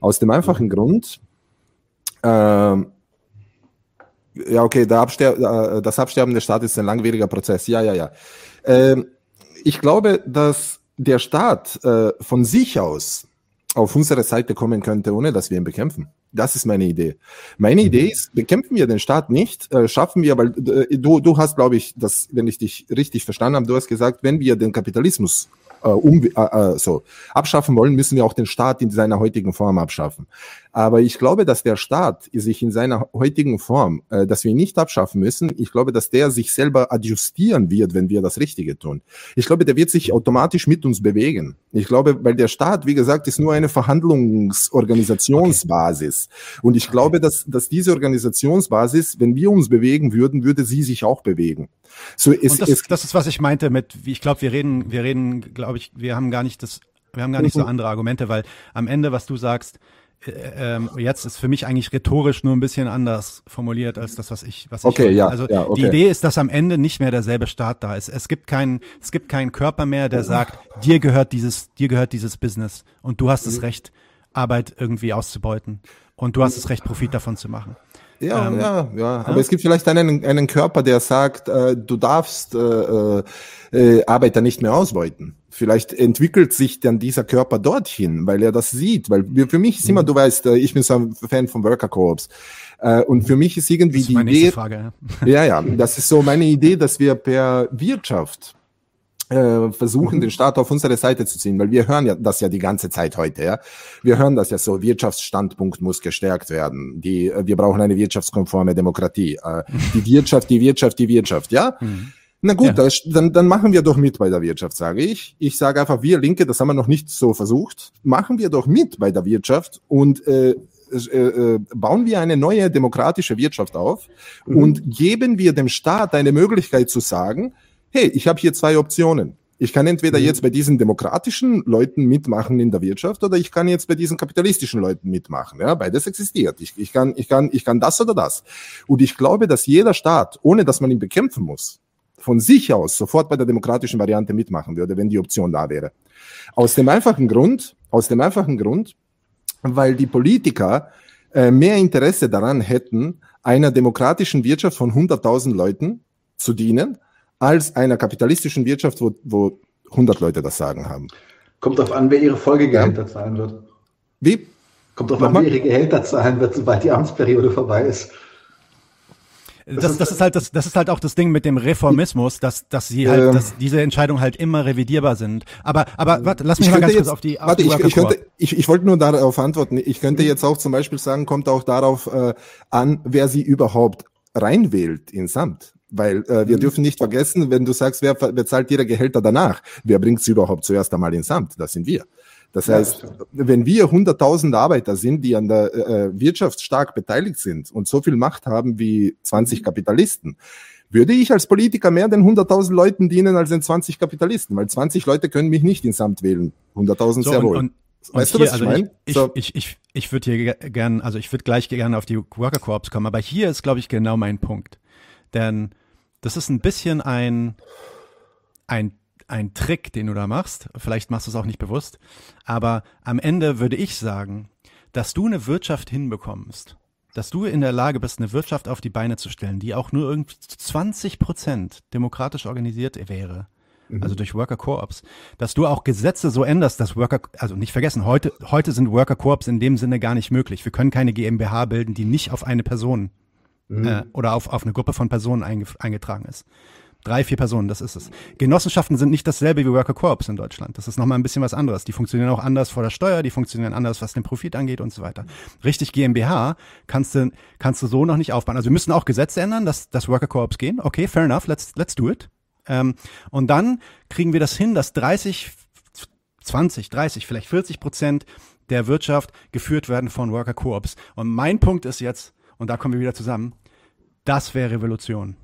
Aus dem einfachen mhm. Grund, ähm, ja, okay, Abster äh, das Absterben des Staates ist ein langwieriger Prozess. Ja, ja, ja. Ähm, ich glaube, dass der Staat äh, von sich aus auf unsere Seite kommen könnte, ohne dass wir ihn bekämpfen. Das ist meine Idee. Meine mhm. Idee ist, bekämpfen wir den Staat nicht, äh, schaffen wir, weil äh, du, du hast, glaube ich, das, wenn ich dich richtig verstanden habe, du hast gesagt, wenn wir den Kapitalismus äh, um, so abschaffen wollen, müssen wir auch den Staat in seiner heutigen Form abschaffen. Aber ich glaube, dass der Staat sich in seiner heutigen Form, äh, dass wir ihn nicht abschaffen müssen, ich glaube, dass der sich selber adjustieren wird, wenn wir das Richtige tun. Ich glaube, der wird sich automatisch mit uns bewegen. Ich glaube, weil der Staat, wie gesagt, ist nur eine Verhandlungsorganisationsbasis. Okay. Und ich glaube, dass, dass diese Organisationsbasis, wenn wir uns bewegen würden, würde sie sich auch bewegen. So ist, das, ist, das ist, was ich meinte mit, ich glaube, wir reden, wir reden, glaube ich, wir haben gar nicht das, wir haben gar nicht so mhm. andere Argumente, weil am Ende, was du sagst, äh, ähm, jetzt ist für mich eigentlich rhetorisch nur ein bisschen anders formuliert als das, was ich, was okay, ich. Ja, also ja, okay. die Idee ist, dass am Ende nicht mehr derselbe Staat da ist. Es gibt keinen, es gibt keinen Körper mehr, der sagt, dir gehört dieses, dir gehört dieses Business und du hast das mhm. Recht, Arbeit irgendwie auszubeuten und du hast das Recht, Profit davon zu machen. Ja, ähm, ja, ja. Aber ja? es gibt vielleicht einen, einen Körper, der sagt, äh, du darfst äh, äh, Arbeiter nicht mehr ausbeuten. Vielleicht entwickelt sich dann dieser Körper dorthin, weil er das sieht. Weil für mich ist immer, mhm. du weißt, äh, ich bin so ein Fan von Worker Corps. Äh, und für mich ist irgendwie das ist die Idee. Frage, ja. ja, ja, das ist so meine Idee, dass wir per Wirtschaft äh, versuchen, mhm. den Staat auf unsere Seite zu ziehen, weil wir hören ja das ja die ganze Zeit heute, ja. Wir hören das ja so, Wirtschaftsstandpunkt muss gestärkt werden. Die, wir brauchen eine wirtschaftskonforme Demokratie. Die Wirtschaft, die Wirtschaft, die Wirtschaft, ja. Mhm. Na gut, ja. dann, dann machen wir doch mit bei der Wirtschaft, sage ich. Ich sage einfach, wir Linke, das haben wir noch nicht so versucht, machen wir doch mit bei der Wirtschaft und äh, äh, äh bauen wir eine neue demokratische Wirtschaft auf mhm. und geben wir dem Staat eine Möglichkeit zu sagen, hey, ich habe hier zwei Optionen. Ich kann entweder mhm. jetzt bei diesen demokratischen Leuten mitmachen in der Wirtschaft oder ich kann jetzt bei diesen kapitalistischen Leuten mitmachen. Ja, beides existiert. Ich, ich, kann, ich, kann, ich kann das oder das. Und ich glaube, dass jeder Staat, ohne dass man ihn bekämpfen muss, von sich aus sofort bei der demokratischen Variante mitmachen würde, wenn die Option da wäre. Aus dem einfachen Grund, aus dem einfachen Grund, weil die Politiker äh, mehr Interesse daran hätten, einer demokratischen Wirtschaft von 100.000 Leuten zu dienen, als einer kapitalistischen Wirtschaft, wo, wo 100 Leute das Sagen haben. Kommt darauf an, wer ihre Folgegehälter ja. zahlen wird. Wie? Kommt darauf an, wer ihre Gehälter zahlen wird, sobald die Amtsperiode vorbei ist. Das, das ist halt das, das ist halt auch das Ding mit dem Reformismus, dass, dass sie halt, ähm, dass diese Entscheidungen halt immer revidierbar sind. Aber, aber warte, lass mich mal ganz jetzt, kurz auf die. Auf warte, die ich, ich, könnte, ich, ich wollte nur darauf antworten. Ich könnte jetzt auch zum Beispiel sagen, kommt auch darauf äh, an, wer sie überhaupt reinwählt ins Amt. Weil äh, wir mhm. dürfen nicht vergessen, wenn du sagst, wer, wer zahlt ihre Gehälter danach? Wer bringt sie überhaupt zuerst einmal ins Amt? Das sind wir. Das heißt, ja, wenn wir 100.000 Arbeiter sind, die an der äh, Wirtschaft stark beteiligt sind und so viel Macht haben wie 20 mhm. Kapitalisten, würde ich als Politiker mehr den 100.000 Leuten dienen als den 20 Kapitalisten, weil 20 Leute können mich nicht ins Amt wählen. 100.000 so, sehr wohl. Und, und, weißt und du, was hier, ich also meine? Ich, so. ich, ich, ich würde hier gerne, also ich würde gleich gerne auf die Worker Corps kommen, aber hier ist, glaube ich, genau mein Punkt. Denn das ist ein bisschen ein, ein ein Trick, den du da machst. Vielleicht machst du es auch nicht bewusst. Aber am Ende würde ich sagen, dass du eine Wirtschaft hinbekommst, dass du in der Lage bist, eine Wirtschaft auf die Beine zu stellen, die auch nur irgendwie 20 Prozent demokratisch organisiert wäre. Mhm. Also durch Worker Co-ops, dass du auch Gesetze so änderst, dass Worker, also nicht vergessen, heute, heute sind Worker Co-ops in dem Sinne gar nicht möglich. Wir können keine GmbH bilden, die nicht auf eine Person mhm. äh, oder auf, auf eine Gruppe von Personen eingetragen ist. Drei, vier Personen, das ist es. Genossenschaften sind nicht dasselbe wie Worker Co-ops in Deutschland. Das ist nochmal ein bisschen was anderes. Die funktionieren auch anders vor der Steuer, die funktionieren anders, was den Profit angeht und so weiter. Richtig GmbH kannst du, kannst du so noch nicht aufbauen. Also wir müssen auch Gesetze ändern, dass, dass Worker Co-ops gehen. Okay, fair enough, let's, let's do it. Ähm, und dann kriegen wir das hin, dass 30, 20, 30, vielleicht 40 Prozent der Wirtschaft geführt werden von Worker Co-ops. Und mein Punkt ist jetzt, und da kommen wir wieder zusammen, das wäre Revolution.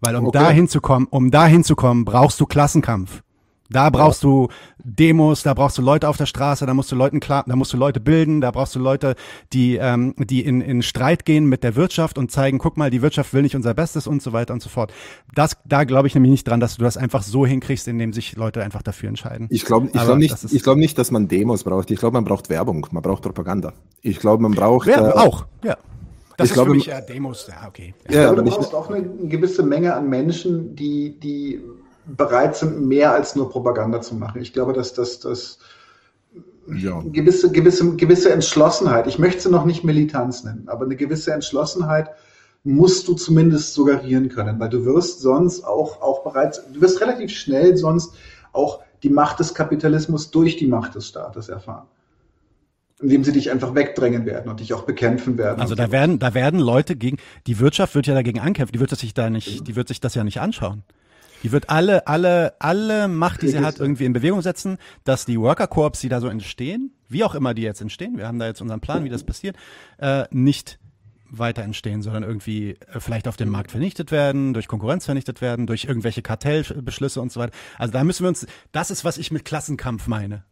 Weil um okay. da hinzukommen, um da hinzukommen, brauchst du Klassenkampf. Da brauchst du Demos, da brauchst du Leute auf der Straße, da musst du Leuten klar, da musst du Leute bilden, da brauchst du Leute, die, ähm, die in, in Streit gehen mit der Wirtschaft und zeigen, guck mal, die Wirtschaft will nicht unser Bestes und so weiter und so fort. Das, da glaube ich nämlich nicht dran, dass du das einfach so hinkriegst, indem sich Leute einfach dafür entscheiden. Ich glaube ich glaub nicht, ich glaube nicht, dass man Demos braucht. Ich glaube, man braucht Werbung, man braucht Propaganda. Ich glaube, man braucht. Werbung, äh, auch, ja. Das ich ist glaube, für mich ja Demos, ja, okay. Ja, ja aber du brauchst auch eine, gewisse Menge an Menschen, die, die bereit sind, mehr als nur Propaganda zu machen. Ich glaube, dass das, das ja. gewisse, gewisse, gewisse Entschlossenheit, ich möchte sie noch nicht Militanz nennen, aber eine gewisse Entschlossenheit musst du zumindest suggerieren können, weil du wirst sonst auch, auch bereits, du wirst relativ schnell sonst auch die Macht des Kapitalismus durch die Macht des Staates erfahren indem sie dich einfach wegdrängen werden und dich auch bekämpfen werden. Also da werden, da werden Leute gegen, die Wirtschaft wird ja dagegen ankämpfen, die wird sich da nicht, die wird sich das ja nicht anschauen. Die wird alle, alle, alle Macht, die sie hat, irgendwie in Bewegung setzen, dass die Worker Corps, die da so entstehen, wie auch immer die jetzt entstehen, wir haben da jetzt unseren Plan, wie das passiert, äh, nicht weiter entstehen, sondern irgendwie äh, vielleicht auf dem Markt vernichtet werden, durch Konkurrenz vernichtet werden, durch irgendwelche Kartellbeschlüsse und so weiter. Also da müssen wir uns, das ist, was ich mit Klassenkampf meine.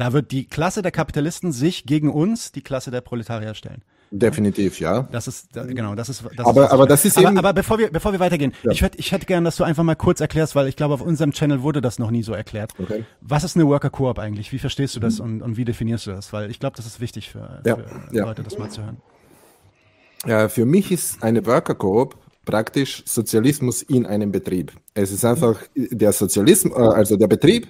Da wird die Klasse der Kapitalisten sich gegen uns, die Klasse der Proletarier stellen. Definitiv, ja. Das ist genau, das ist. Das aber ist, aber das ist aber, eben. Aber bevor wir bevor wir weitergehen, ja. ich hätte ich hätte gern, dass du einfach mal kurz erklärst, weil ich glaube, auf unserem Channel wurde das noch nie so erklärt. Okay. Was ist eine Worker Coop eigentlich? Wie verstehst du das mhm. und, und wie definierst du das? Weil ich glaube, das ist wichtig für, ja. für ja. Leute, das mal zu hören. Ja, für mich ist eine Worker Coop praktisch Sozialismus in einem Betrieb. Es ist einfach der Sozialismus, äh, also der Betrieb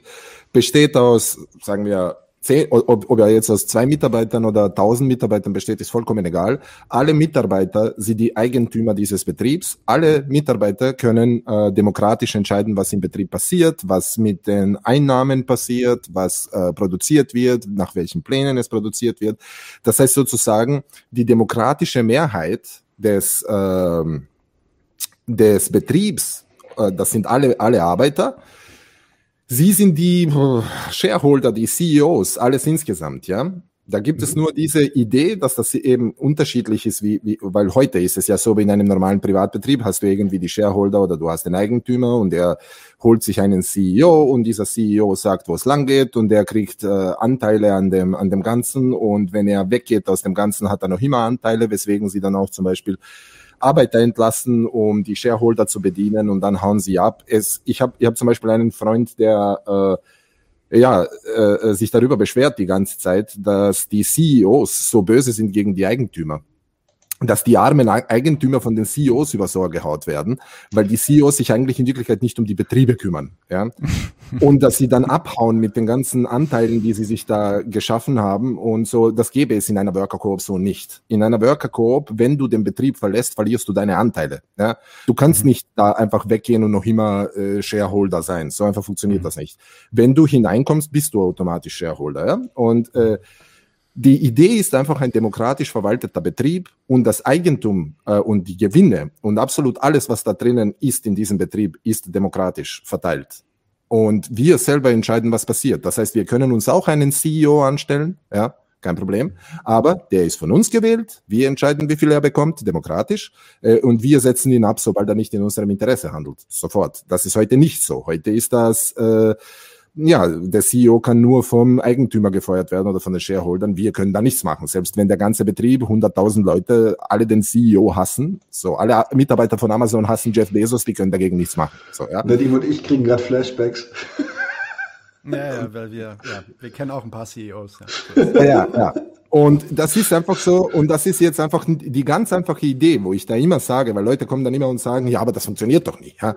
besteht aus, sagen wir, zehn, ob, ob er jetzt aus zwei Mitarbeitern oder tausend Mitarbeitern besteht, ist vollkommen egal. Alle Mitarbeiter sind die Eigentümer dieses Betriebs. Alle Mitarbeiter können äh, demokratisch entscheiden, was im Betrieb passiert, was mit den Einnahmen passiert, was äh, produziert wird, nach welchen Plänen es produziert wird. Das heißt sozusagen, die demokratische Mehrheit des, äh, des Betriebs, äh, das sind alle, alle Arbeiter, Sie sind die äh, Shareholder, die CEOs, alles insgesamt, ja. Da gibt es mhm. nur diese Idee, dass das eben unterschiedlich ist, wie, wie, weil heute ist es ja so, wie in einem normalen Privatbetrieb hast du irgendwie die Shareholder oder du hast den Eigentümer und der holt sich einen CEO und dieser CEO sagt, wo es lang geht und der kriegt äh, Anteile an dem, an dem Ganzen und wenn er weggeht aus dem Ganzen, hat er noch immer Anteile, weswegen sie dann auch zum Beispiel Arbeiter entlassen, um die Shareholder zu bedienen und dann hauen sie ab. Es, ich habe ich hab zum Beispiel einen Freund, der äh, ja, äh, sich darüber beschwert die ganze Zeit, dass die CEOs so böse sind gegen die Eigentümer dass die armen Eigentümer von den CEOs über Sorge gehaut werden, weil die CEOs sich eigentlich in Wirklichkeit nicht um die Betriebe kümmern. Ja? Und dass sie dann abhauen mit den ganzen Anteilen, die sie sich da geschaffen haben. Und so, das gäbe es in einer Worker Coop so nicht. In einer Worker Coop, wenn du den Betrieb verlässt, verlierst du deine Anteile. Ja? Du kannst mhm. nicht da einfach weggehen und noch immer äh, Shareholder sein. So einfach funktioniert mhm. das nicht. Wenn du hineinkommst, bist du automatisch Shareholder. Ja? Und äh, Die Idee ist einfach ein demokratisch verwalteter Betrieb und das Eigentum äh, und die Gewinne und absolut alles, was da drinnen ist in diesem Betrieb, ist demokratisch verteilt. Und wir selber entscheiden, was passiert. Das heißt, wir können uns auch einen CEO anstellen, ja, kein Problem. Aber der ist von uns gewählt. Wir entscheiden, wie viel er bekommt, demokratisch. Äh, und wir setzen ihn ab, sobald er nicht in unserem Interesse handelt. Sofort. Das ist heute nicht so. Heute ist das, äh, ja, der CEO kann nur vom Eigentümer gefeuert werden oder von den Shareholdern. Wir können da nichts machen. Selbst wenn der ganze Betrieb, 100.000 Leute, alle den CEO hassen, so alle Mitarbeiter von Amazon hassen Jeff Bezos, die können dagegen nichts machen. So, ja. Nadim und ich kriegen gerade Flashbacks. Ja, ja, weil wir, ja, wir kennen auch ein paar CEOs. Ja. ja, ja. Und das ist einfach so, und das ist jetzt einfach die ganz einfache Idee, wo ich da immer sage, weil Leute kommen dann immer und sagen, ja, aber das funktioniert doch nicht. Ja.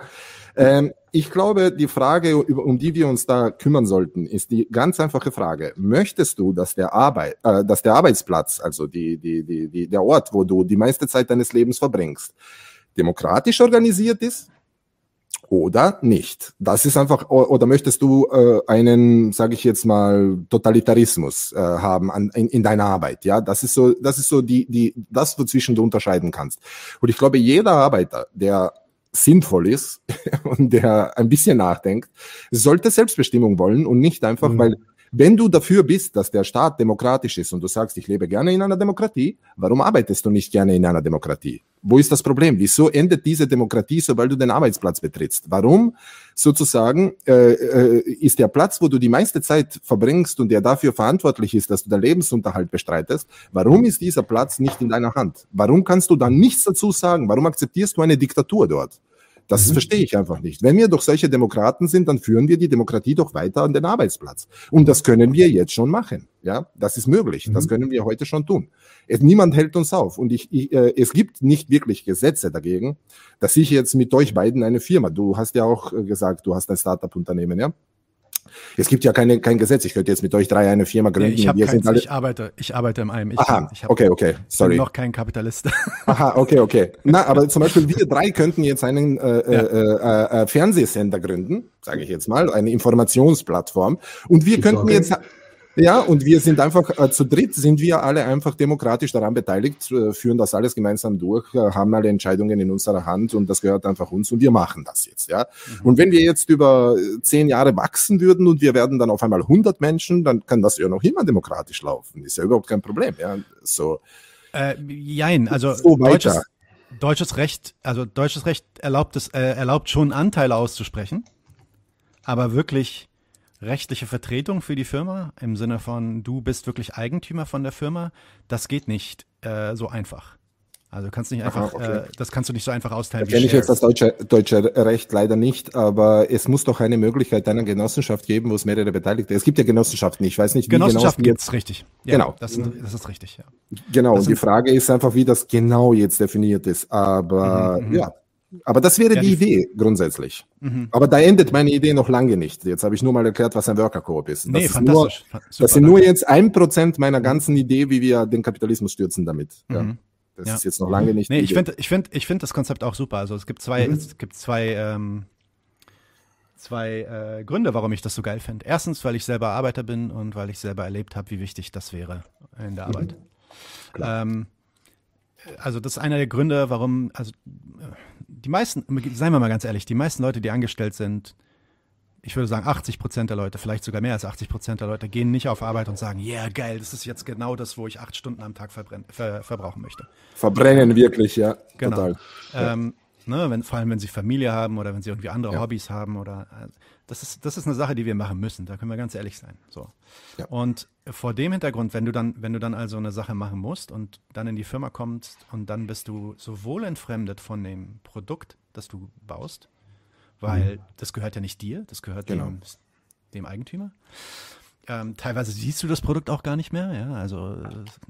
Ähm, ich glaube, die Frage, um die wir uns da kümmern sollten, ist die ganz einfache Frage. Möchtest du, dass der Arbeit, äh, dass der Arbeitsplatz, also die, die, die, die, der Ort, wo du die meiste Zeit deines Lebens verbringst, demokratisch organisiert ist? Oder nicht. Das ist einfach, oder möchtest du äh, einen, sage ich jetzt mal, Totalitarismus äh, haben an, in, in deiner Arbeit? Ja, das ist so, das ist so die, die, das, wozwischen du unterscheiden kannst. Und ich glaube, jeder Arbeiter, der sinnvoll ist und der ein bisschen nachdenkt, sollte Selbstbestimmung wollen und nicht einfach, mhm. weil wenn du dafür bist, dass der Staat demokratisch ist und du sagst, ich lebe gerne in einer Demokratie, warum arbeitest du nicht gerne in einer Demokratie? Wo ist das Problem? Wieso endet diese Demokratie, sobald du den Arbeitsplatz betrittst? Warum sozusagen äh, äh, ist der Platz, wo du die meiste Zeit verbringst und der dafür verantwortlich ist, dass du den Lebensunterhalt bestreitest, warum ist dieser Platz nicht in deiner Hand? Warum kannst du da nichts dazu sagen? Warum akzeptierst du eine Diktatur dort? Das mhm. verstehe ich einfach nicht. Wenn wir doch solche Demokraten sind, dann führen wir die Demokratie doch weiter an den Arbeitsplatz. Und das können wir jetzt schon machen. Ja, das ist möglich. Mhm. Das können wir heute schon tun. Es, niemand hält uns auf. Und ich, ich, äh, es gibt nicht wirklich Gesetze dagegen, dass ich jetzt mit euch beiden eine Firma, du hast ja auch äh, gesagt, du hast ein Startup-Unternehmen, ja? Es gibt ja keine, kein Gesetz. Ich könnte jetzt mit euch drei eine Firma gründen. Nee, ich, kein, alle... ich, arbeite, ich arbeite im einem. Ich, Aha, ich okay, okay, sorry. bin noch kein Kapitalist. Aha, okay, okay. Na, aber zum Beispiel wir drei könnten jetzt einen äh, ja. äh, äh, Fernsehsender gründen, sage ich jetzt mal, eine Informationsplattform. Und wir könnten jetzt ja, und wir sind einfach äh, zu dritt, sind wir alle einfach demokratisch daran beteiligt, äh, führen das alles gemeinsam durch, äh, haben alle Entscheidungen in unserer Hand und das gehört einfach uns und wir machen das jetzt. Ja. Mhm. Und wenn wir jetzt über äh, zehn Jahre wachsen würden und wir werden dann auf einmal 100 Menschen, dann kann das ja noch immer demokratisch laufen. Ist ja überhaupt kein Problem. Ja. So. Äh, jein, also so deutsches, deutsches Recht, also deutsches Recht erlaubt es, äh, erlaubt schon Anteile auszusprechen, aber wirklich rechtliche Vertretung für die Firma im Sinne von, du bist wirklich Eigentümer von der Firma, das geht nicht äh, so einfach. Also du kannst nicht einfach, Aha, okay. äh, das kannst du nicht so einfach austeilen. Kenne ich jetzt das deutsche, deutsche Recht leider nicht, aber es muss doch eine Möglichkeit einer Genossenschaft geben, wo es mehrere Beteiligte. Es gibt ja Genossenschaften, ich weiß nicht, wie Genossenschaften genau. Genossenschaften richtig. Ja, genau. Das, das, ist richtig, ja. Genau. und die Frage ist einfach, wie das genau jetzt definiert ist. Aber mhm, mhm. ja, aber das wäre ja, die, die, Idee grundsätzlich. Mhm. Aber da endet meine Idee noch lange nicht. Jetzt habe ich nur mal erklärt, was ein Worker Coop ist. Das, nee, ist nur, Super, das sind nur jetzt ein Prozent meiner mhm. ganzen Idee, wie wir den Kapitalismus stürzen damit. Ja. Mhm. Das ja. ist jetzt noch lange nicht. Nee, ich finde ich finde, ich finde das Konzept auch super. Also es gibt zwei, mhm. es gibt zwei, ähm, zwei äh, Gründe, warum ich das so geil finde. Erstens, weil ich selber Arbeiter bin und weil ich selber erlebt habe, wie wichtig das wäre in der Arbeit. Mhm. Ähm, also das ist einer der Gründe, warum, also die meisten, seien wir mal ganz ehrlich, die meisten Leute, die angestellt sind, ich würde sagen 80 Prozent der Leute, vielleicht sogar mehr als 80 Prozent der Leute, gehen nicht auf Arbeit und sagen, ja yeah, geil, das ist jetzt genau das, wo ich acht Stunden am Tag ver verbrauchen möchte. Verbrennen wirklich, ja. Genau. Total. Ähm, ne, wenn, vor allem, wenn sie Familie haben oder wenn sie irgendwie andere ja. Hobbys haben oder äh, das ist, das ist eine Sache, die wir machen müssen, da können wir ganz ehrlich sein. So. Ja. Und vor dem Hintergrund, wenn du dann, wenn du dann also eine Sache machen musst und dann in die Firma kommst und dann bist du sowohl entfremdet von dem Produkt, das du baust, weil mhm. das gehört ja nicht dir, das gehört genau. dem, dem Eigentümer. Ähm, teilweise siehst du das Produkt auch gar nicht mehr. Ja? Also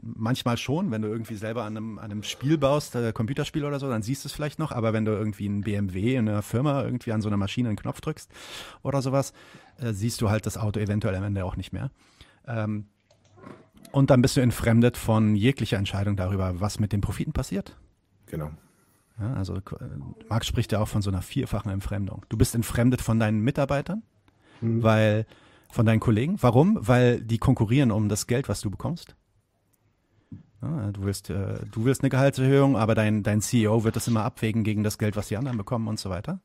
manchmal schon, wenn du irgendwie selber an einem, an einem Spiel baust, äh, Computerspiel oder so, dann siehst du es vielleicht noch. Aber wenn du irgendwie ein BMW in einer Firma irgendwie an so einer Maschine einen Knopf drückst oder sowas, äh, siehst du halt das Auto eventuell am Ende auch nicht mehr. Ähm, und dann bist du entfremdet von jeglicher Entscheidung darüber, was mit den Profiten passiert. Genau. Ja, also äh, Marx spricht ja auch von so einer vierfachen Entfremdung. Du bist entfremdet von deinen Mitarbeitern, mhm. weil von deinen Kollegen. Warum? Weil die konkurrieren um das Geld, was du bekommst. Du willst, äh, du willst eine Gehaltserhöhung, aber dein, dein CEO wird das immer abwägen gegen das Geld, was die anderen bekommen und so weiter.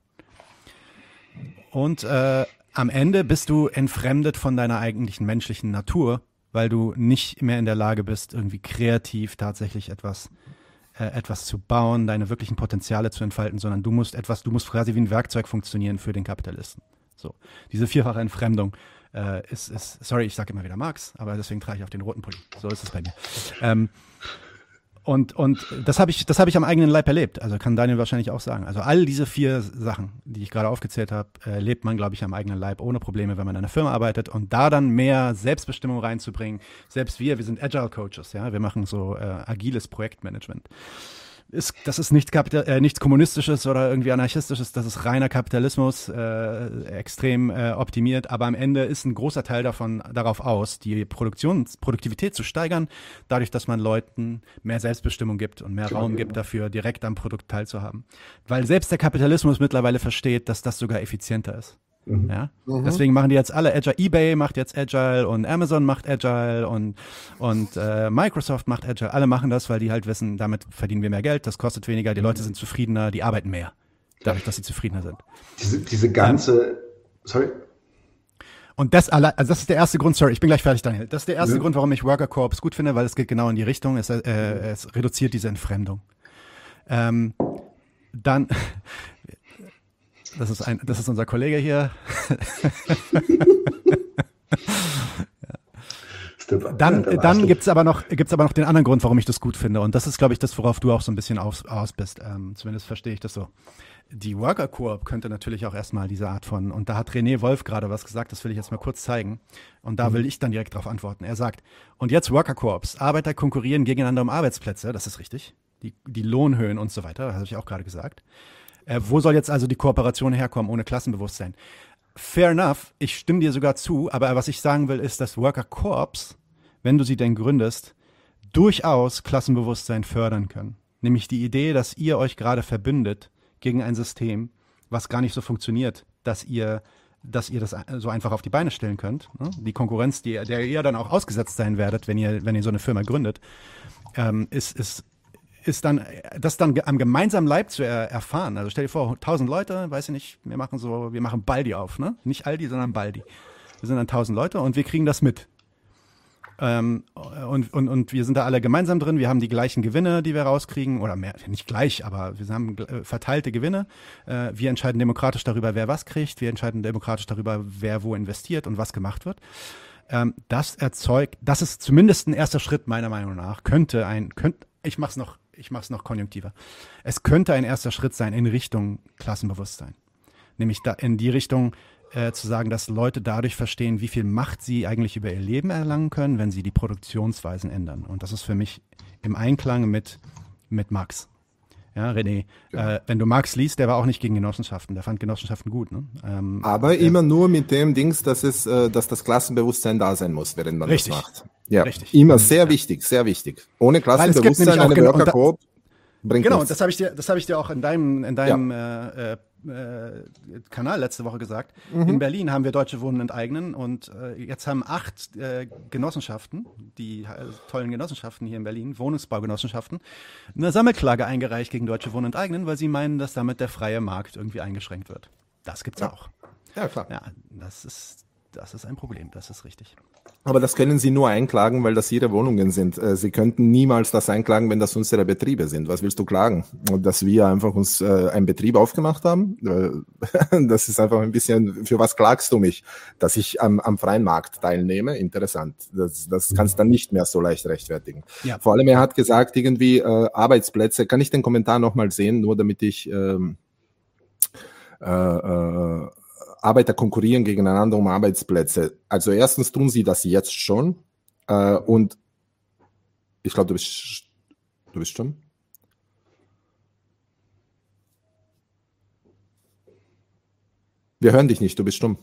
Und äh, am Ende bist du entfremdet von deiner eigentlichen menschlichen Natur, weil du nicht mehr in der Lage bist, irgendwie kreativ tatsächlich etwas äh, etwas zu bauen, deine wirklichen Potenziale zu entfalten, sondern du musst etwas, du musst quasi wie ein Werkzeug funktionieren für den Kapitalisten. So, diese vierfache Entfremdung äh, ist, ist, sorry, ich sage immer wieder Marx, aber deswegen trage ich auf den roten Pulli. So ist es bei mir. Ähm, und, und das habe ich, habe ich am eigenen Leib erlebt. Also kann Daniel wahrscheinlich auch sagen. Also all diese vier Sachen, die ich gerade aufgezählt habe, äh, lebt man, glaube ich, am eigenen Leib ohne Probleme, wenn man in einer Firma arbeitet und da dann mehr Selbstbestimmung reinzubringen. Selbst wir, wir sind Agile Coaches, ja, wir machen so äh, agiles Projektmanagement ist, das ist nichts, Kapital, äh, nichts Kommunistisches oder irgendwie Anarchistisches, das ist reiner Kapitalismus, äh, extrem äh, optimiert, aber am Ende ist ein großer Teil davon darauf aus, die Produktions Produktivität zu steigern, dadurch, dass man Leuten mehr Selbstbestimmung gibt und mehr Raum gibt dafür, direkt am Produkt teilzuhaben. Weil selbst der Kapitalismus mittlerweile versteht, dass das sogar effizienter ist. Mhm. Ja? Mhm. Deswegen machen die jetzt alle Agile. eBay macht jetzt Agile und Amazon macht Agile und, und äh, Microsoft macht Agile. Alle machen das, weil die halt wissen, damit verdienen wir mehr Geld, das kostet weniger, die Leute sind zufriedener, die arbeiten mehr. Dadurch, dass sie zufriedener sind. Diese, diese ganze, ähm, sorry. Und das also das ist der erste Grund, sorry, ich bin gleich fertig, Daniel. Das ist der erste ja. Grund, warum ich Worker Corps gut finde, weil es geht genau in die Richtung, es, äh, es reduziert diese Entfremdung. Ähm, dann, das ist, ein, das ist unser Kollege hier. Dann, dann gibt es aber, noch, gibt's aber noch den anderen Grund, warum ich das gut finde. Und das ist, glaube ich, das, worauf du auch so ein bisschen aus, aus bist. Ähm, zumindest verstehe ich das so. Die Worker Coop könnte natürlich auch erstmal diese Art von, und da hat René Wolf gerade was gesagt, das will ich jetzt mal kurz zeigen. Und da mhm. will ich dann direkt darauf antworten. Er sagt, und jetzt Worker Coops, Arbeiter konkurrieren gegeneinander um Arbeitsplätze, das ist richtig. Die, die Lohnhöhen und so weiter, das habe ich auch gerade gesagt. Äh, wo soll jetzt also die Kooperation herkommen ohne Klassenbewusstsein? Fair enough, ich stimme dir sogar zu, aber was ich sagen will, ist, dass Worker Corps, wenn du sie denn gründest, durchaus Klassenbewusstsein fördern können. Nämlich die Idee, dass ihr euch gerade verbündet gegen ein System, was gar nicht so funktioniert, dass ihr dass ihr das so einfach auf die Beine stellen könnt. Ne? Die Konkurrenz, die, der ihr dann auch ausgesetzt sein werdet, wenn ihr, wenn ihr so eine Firma gründet, ähm, ist, ist ist dann, das dann am gemeinsamen Leib zu er, erfahren. Also stell dir vor, tausend Leute, weiß ich nicht, wir machen so, wir machen Baldi auf, ne? Nicht Aldi, sondern Baldi. Wir sind dann tausend Leute und wir kriegen das mit. Ähm, und, und, und wir sind da alle gemeinsam drin. Wir haben die gleichen Gewinne, die wir rauskriegen, oder mehr, nicht gleich, aber wir haben äh, verteilte Gewinne. Äh, wir entscheiden demokratisch darüber, wer was kriegt. Wir entscheiden demokratisch darüber, wer wo investiert und was gemacht wird. Ähm, das erzeugt, das ist zumindest ein erster Schritt meiner Meinung nach. Könnte ein, könnte, ich mach's noch ich mache es noch konjunktiver. Es könnte ein erster Schritt sein in Richtung Klassenbewusstsein. Nämlich da in die Richtung äh, zu sagen, dass Leute dadurch verstehen, wie viel Macht sie eigentlich über ihr Leben erlangen können, wenn sie die Produktionsweisen ändern. Und das ist für mich im Einklang mit, mit Marx. Ja, René, ja. Äh, wenn du Marx liest, der war auch nicht gegen Genossenschaften, der fand Genossenschaften gut. Ne? Ähm, Aber immer nur mit dem Dings, dass es, äh, dass das Klassenbewusstsein da sein muss, während man Richtig. das macht. Ja, Richtig. immer sehr ja. wichtig, sehr wichtig. Ohne Klassenbewusstsein eine Worker Coop bringt Genau, nichts. das habe ich dir, das habe ich dir auch in deinem, in deinem ja. äh, äh, Kanal letzte Woche gesagt. Mhm. In Berlin haben wir Deutsche Wohnen enteignen und äh, jetzt haben acht äh, Genossenschaften, die äh, tollen Genossenschaften hier in Berlin, Wohnungsbaugenossenschaften, eine Sammelklage eingereicht gegen Deutsche Wohnen enteignen, weil sie meinen, dass damit der freie Markt irgendwie eingeschränkt wird. Das gibt's ja. auch. Ja, klar. Ja, das ist, das ist ein Problem, das ist richtig. Aber das können Sie nur einklagen, weil das Ihre Wohnungen sind. Äh, Sie könnten niemals das einklagen, wenn das unsere Betriebe sind. Was willst du klagen? Dass wir einfach uns äh, einen Betrieb aufgemacht haben? Äh, das ist einfach ein bisschen, für was klagst du mich? Dass ich am, am freien Markt teilnehme? Interessant. Das, das kannst du dann nicht mehr so leicht rechtfertigen. Ja. Vor allem, er hat gesagt, irgendwie Arbeitsplätze. Kann ich den Kommentar nochmal sehen, nur damit ich ähm, äh, äh, Arbeiter konkurrieren gegeneinander um Arbeitsplätze. Also erstens tun sie das jetzt schon äh, und ich glaube, du bist, du bist schon. Wir hören dich nicht, du bist stumm.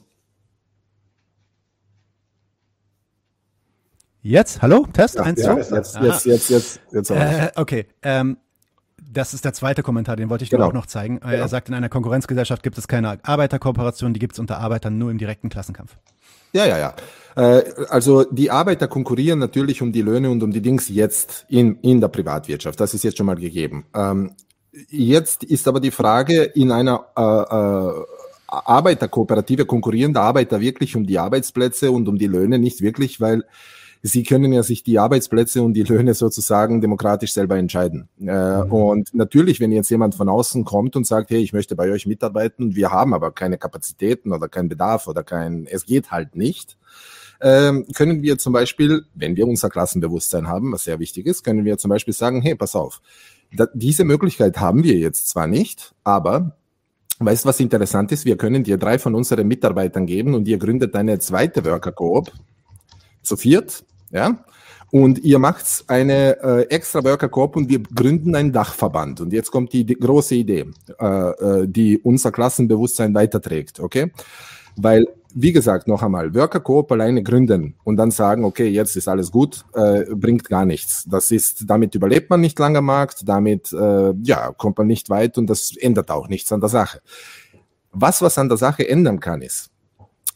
Jetzt? Hallo? Test? Ja, eins, ja, jetzt, jetzt, jetzt, jetzt, jetzt, jetzt äh, Okay. Ähm, das ist der zweite Kommentar, den wollte ich genau. dir auch noch zeigen. Er genau. sagt, in einer Konkurrenzgesellschaft gibt es keine Arbeiterkooperation, die gibt es unter Arbeitern nur im direkten Klassenkampf. Ja, ja, ja. Äh, also die Arbeiter konkurrieren natürlich um die Löhne und um die Dings jetzt in, in der Privatwirtschaft. Das ist jetzt schon mal gegeben. Ähm, jetzt ist aber die Frage, in einer äh, äh, Arbeiterkooperative konkurrieren der Arbeiter wirklich um die Arbeitsplätze und um die Löhne nicht wirklich, weil sie können ja sich die Arbeitsplätze und die Löhne sozusagen demokratisch selber entscheiden. Äh, mhm. Und natürlich, wenn jetzt jemand von außen kommt und sagt, hey, ich möchte bei euch mitarbeiten, wir haben aber keine Kapazitäten oder keinen Bedarf oder kein, es geht halt nicht, ähm, können wir zum Beispiel, wenn wir unser Klassenbewusstsein haben, was sehr wichtig ist, können wir zum Beispiel sagen, hey, pass auf, da, diese Möglichkeit haben wir jetzt zwar nicht, aber Weißt du, was interessant ist? Wir können dir drei von unseren Mitarbeitern geben und ihr gründet eine zweite Worker Coop zu viert ja? Und ihr macht eine äh, extra Worker Corp und wir gründen einen Dachverband. Und jetzt kommt die, die große Idee, äh, äh, die unser Klassenbewusstsein weiterträgt, okay? Weil, wie gesagt, noch einmal, Worker Coop alleine gründen und dann sagen, okay, jetzt ist alles gut, äh, bringt gar nichts. Das ist, damit überlebt man nicht lange Markt, damit, äh, ja, kommt man nicht weit und das ändert auch nichts an der Sache. Was, was an der Sache ändern kann, ist,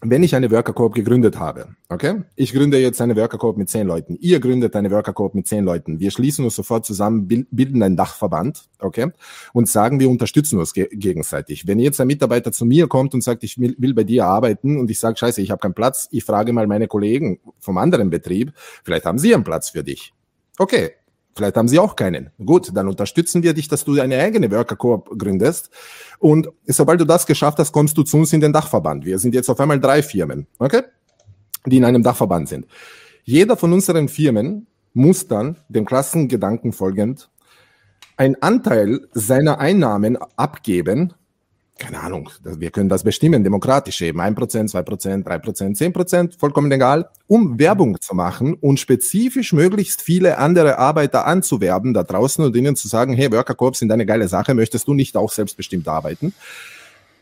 wenn ich eine Worker Corp gegründet habe, okay, ich gründe jetzt eine Worker Corp mit zehn Leuten, ihr gründet eine Worker Corp mit zehn Leuten, wir schließen uns sofort zusammen, bilden einen Dachverband, okay, und sagen, wir unterstützen uns ge gegenseitig. Wenn jetzt ein Mitarbeiter zu mir kommt und sagt, ich will, will bei dir arbeiten und ich sage, scheiße, ich habe keinen Platz, ich frage mal meine Kollegen vom anderen Betrieb, vielleicht haben sie einen Platz für dich. Okay, Vielleicht haben sie auch keinen. Gut, dann unterstützen wir dich, dass du deine eigene Worker Coop gründest. Und sobald du das geschafft hast, kommst du zu uns in den Dachverband. Wir sind jetzt auf einmal drei Firmen, okay? Die in einem Dachverband sind. Jeder von unseren Firmen muss dann dem Klassengedanken folgend einen Anteil seiner Einnahmen abgeben keine Ahnung, wir können das bestimmen, demokratisch eben, 1%, 2%, 3%, 10%, vollkommen egal, um Werbung zu machen und spezifisch möglichst viele andere Arbeiter anzuwerben da draußen und ihnen zu sagen, hey, Worker Corps sind eine geile Sache, möchtest du nicht auch selbstbestimmt arbeiten?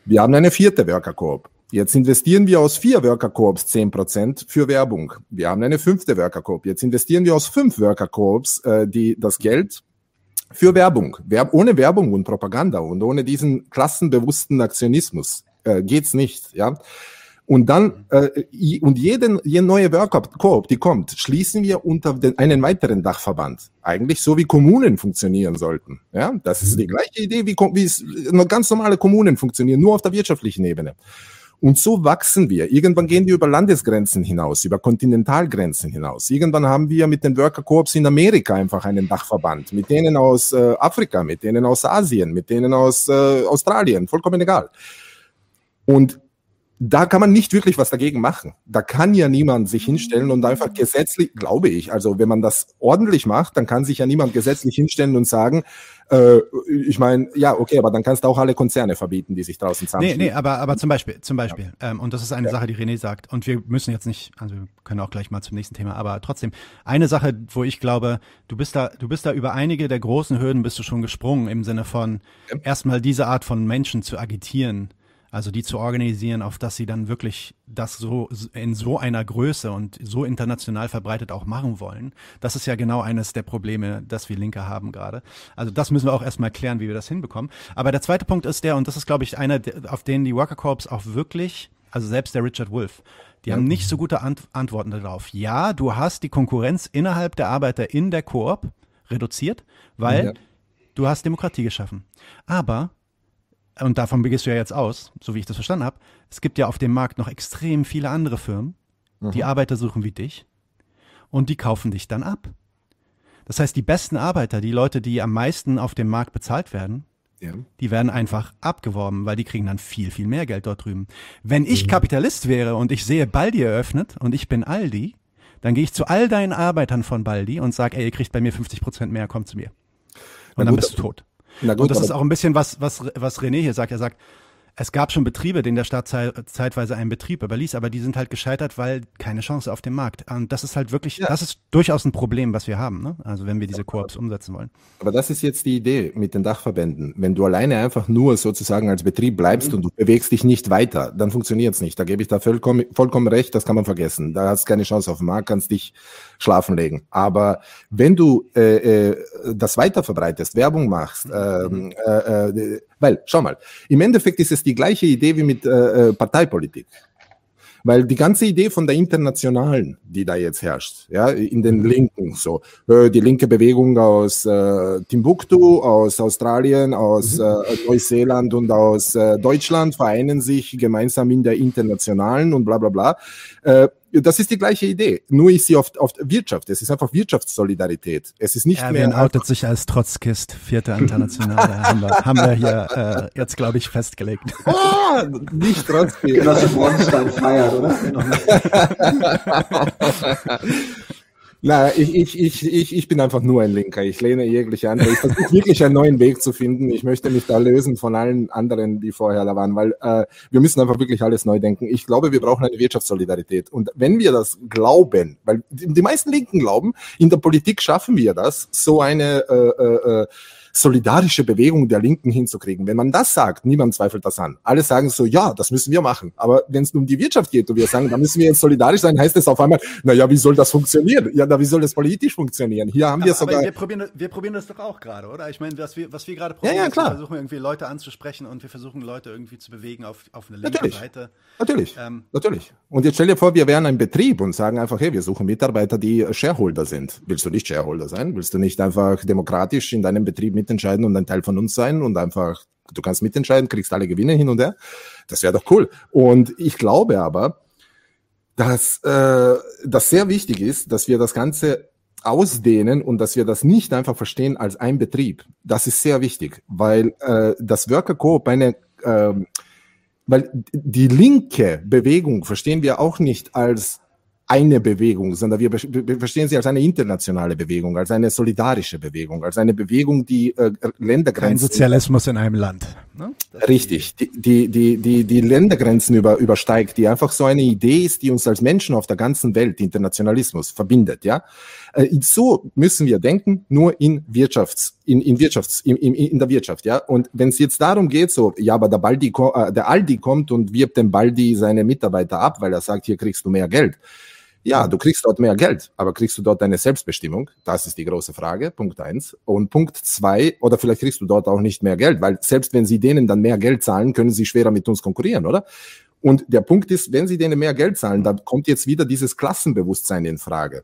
Wir haben eine vierte Worker Corp. Jetzt investieren wir aus vier Worker Corps 10% für Werbung. Wir haben eine fünfte Worker Corp. Jetzt investieren wir aus fünf Worker Corps äh, die das Geld für Werbung. Werb ohne Werbung und Propaganda und ohne diesen klassenbewussten Aktionismus äh, geht's nicht. Ja. Und dann, äh, und jeden, jede neue Workcoop, die kommt, schließen wir unter den, einen weiteren Dachverband. Eigentlich so wie Kommunen funktionieren sollten. Ja, das ist die gleiche Idee, wie, wie es ganz normale Kommunen funktionieren, nur auf der wirtschaftlichen Ebene. Und so wachsen wir. Irgendwann gehen wir über Landesgrenzen hinaus, über Kontinentalgrenzen hinaus. Irgendwann haben wir mit den Worker Corps in Amerika einfach einen Dachverband, mit denen aus äh, Afrika, mit denen aus Asien, mit denen aus äh, Australien, vollkommen egal. Und da kann man nicht wirklich was dagegen machen. Da kann ja niemand sich hinstellen und einfach gesetzlich, glaube ich, also wenn man das ordentlich macht, dann kann sich ja niemand gesetzlich hinstellen und sagen, äh, ich meine, ja, okay, aber dann kannst du auch alle Konzerne verbieten, die sich draußen zusammen. Nee, nee, aber, aber zum Beispiel, zum Beispiel, ja. ähm, und das ist eine ja. Sache, die René sagt, und wir müssen jetzt nicht, also wir können auch gleich mal zum nächsten Thema, aber trotzdem, eine Sache, wo ich glaube, du bist da, du bist da über einige der großen Hürden bist du schon gesprungen, im Sinne von ja. erstmal diese Art von Menschen zu agitieren also die zu organisieren, auf dass sie dann wirklich das so in so einer Größe und so international verbreitet auch machen wollen. Das ist ja genau eines der Probleme, das wir Linke haben gerade. Also das müssen wir auch erstmal klären, wie wir das hinbekommen. Aber der zweite Punkt ist der, und das ist, glaube ich, einer, auf den die Worker Corps auch wirklich, also selbst der Richard Wolf, die ja. haben nicht so gute Ant Antworten darauf. Ja, du hast die Konkurrenz innerhalb der Arbeiter in der Koop reduziert, weil ja. du hast Demokratie geschaffen. Aber und davon begehst du ja jetzt aus, so wie ich das verstanden habe, es gibt ja auf dem Markt noch extrem viele andere Firmen, die mhm. Arbeiter suchen wie dich und die kaufen dich dann ab. Das heißt, die besten Arbeiter, die Leute, die am meisten auf dem Markt bezahlt werden, ja. die werden einfach abgeworben, weil die kriegen dann viel, viel mehr Geld dort drüben. Wenn ich mhm. Kapitalist wäre und ich sehe Baldi eröffnet und ich bin Aldi, dann gehe ich zu all deinen Arbeitern von Baldi und sage, ey, ihr kriegt bei mir 50 Prozent mehr, kommt zu mir. Und Na dann gut, bist du tot. Gut, und das ist auch ein bisschen was, was, was René hier sagt. Er sagt, Es gab schon Betriebe, denen der Staat zeitweise einen Betrieb überließ, aber die sind halt gescheitert, weil keine Chance auf dem Markt. Und das ist halt wirklich, ja. das ist durchaus ein Problem, was wir haben, ne? Also wenn wir diese Koops umsetzen wollen. Aber das ist jetzt die Idee mit den Dachverbänden. Wenn du alleine einfach nur sozusagen als Betrieb bleibst mhm. und du bewegst dich nicht weiter, dann funktioniert es nicht. Da gebe ich da vollkommen, vollkommen recht, das kann man vergessen. Da hast du keine Chance auf dem Markt, kannst dich schlafen legen. Aber wenn du äh, äh, das weiter verbreitest, Werbung machst, ähm, äh, äh, weil, schau mal, im Endeffekt ist es die gleiche Idee wie mit äh, äh, Parteipolitik. Weil die ganze Idee von der Internationalen, die da jetzt herrscht, ja, in den Linken, so, äh, die linke Bewegung aus äh, Timbuktu, aus Australien, aus mhm. äh, Neuseeland und aus äh, Deutschland vereinen sich gemeinsam in der Internationalen und bla bla bla. Das ist die gleiche Idee. Nur ist sie oft auf Wirtschaft. Es ist einfach Wirtschaftssolidarität. Es ist nicht Erwin mehr. outet sich als Trotzkist, vierte Internationale. haben, wir, haben wir hier äh, jetzt, glaube ich, festgelegt. Oh, nicht Trotzkist. Genosse Bornstein feiert, oder? Na, ich, ich, ich, ich, ich bin einfach nur ein Linker. Ich lehne jegliche andere. Ich versuche wirklich einen neuen Weg zu finden. Ich möchte mich da lösen von allen anderen, die vorher da waren, weil äh, wir müssen einfach wirklich alles neu denken. Ich glaube, wir brauchen eine Wirtschaftssolidarität. Und wenn wir das glauben, weil die, die meisten Linken glauben, in der Politik schaffen wir das, so eine äh, äh, äh solidarische Bewegung der Linken hinzukriegen. Wenn man das sagt, niemand zweifelt das an. Alle sagen so, ja, das müssen wir machen. Aber wenn es um die Wirtschaft geht und wir sagen, da müssen wir jetzt solidarisch sein, heißt es auf einmal, na ja, wie soll das funktionieren? Ja, na, wie soll das politisch funktionieren? Hier haben aber, wir sogar. wir probieren, wir probieren das doch auch gerade, oder? Ich meine, was wir, was wir gerade probieren, ja, ja, klar. wir versuchen irgendwie Leute anzusprechen und wir versuchen Leute irgendwie zu bewegen auf, auf eine linke natürlich. Seite. Natürlich. Ähm, natürlich. Und jetzt stell dir vor, wir wären ein Betrieb und sagen einfach, hey, wir suchen Mitarbeiter, die Shareholder sind. Willst du nicht Shareholder sein? Willst du nicht einfach demokratisch in deinem Betrieb mitentscheiden und ein Teil von uns sein und einfach, du kannst mitentscheiden, kriegst alle Gewinne hin und her. Das wäre doch cool. Und ich glaube aber, dass äh, das sehr wichtig ist, dass wir das Ganze ausdehnen und dass wir das nicht einfach verstehen als ein Betrieb. Das ist sehr wichtig, weil äh, das Worker Coop eine äh, weil die linke Bewegung verstehen wir auch nicht als eine Bewegung, sondern wir, wir, verstehen sie als eine internationale Bewegung, als eine solidarische Bewegung, als eine Bewegung, die äh, Ländergrenzen. Kein Sozialismus in einem Land. Ne? Richtig, die, die, die, die, die Ländergrenzen über, übersteigt, die einfach so eine Idee ist, die uns als Menschen auf der ganzen Welt, Internationalismus, verbindet, ja. Äh, so müssen wir denken, nur in Wirtschafts, in, in Wirtschafts, in, in, in der Wirtschaft, ja. Und wenn es jetzt darum geht, so, ja, aber der Baldi, äh, der Aldi kommt und wirbt dem Baldi seine Mitarbeiter ab, weil er sagt, hier kriegst du mehr Geld ja, du kriegst dort mehr Geld, aber kriegst du dort deine Selbstbestimmung? Das ist die große Frage, Punkt eins. Und Punkt zwei, oder vielleicht kriegst du dort auch nicht mehr Geld, weil selbst wenn sie denen dann mehr Geld zahlen, können sie schwerer mit uns konkurrieren, oder? Und der Punkt ist, wenn sie denen mehr Geld zahlen, dann kommt jetzt wieder dieses Klassenbewusstsein in Frage.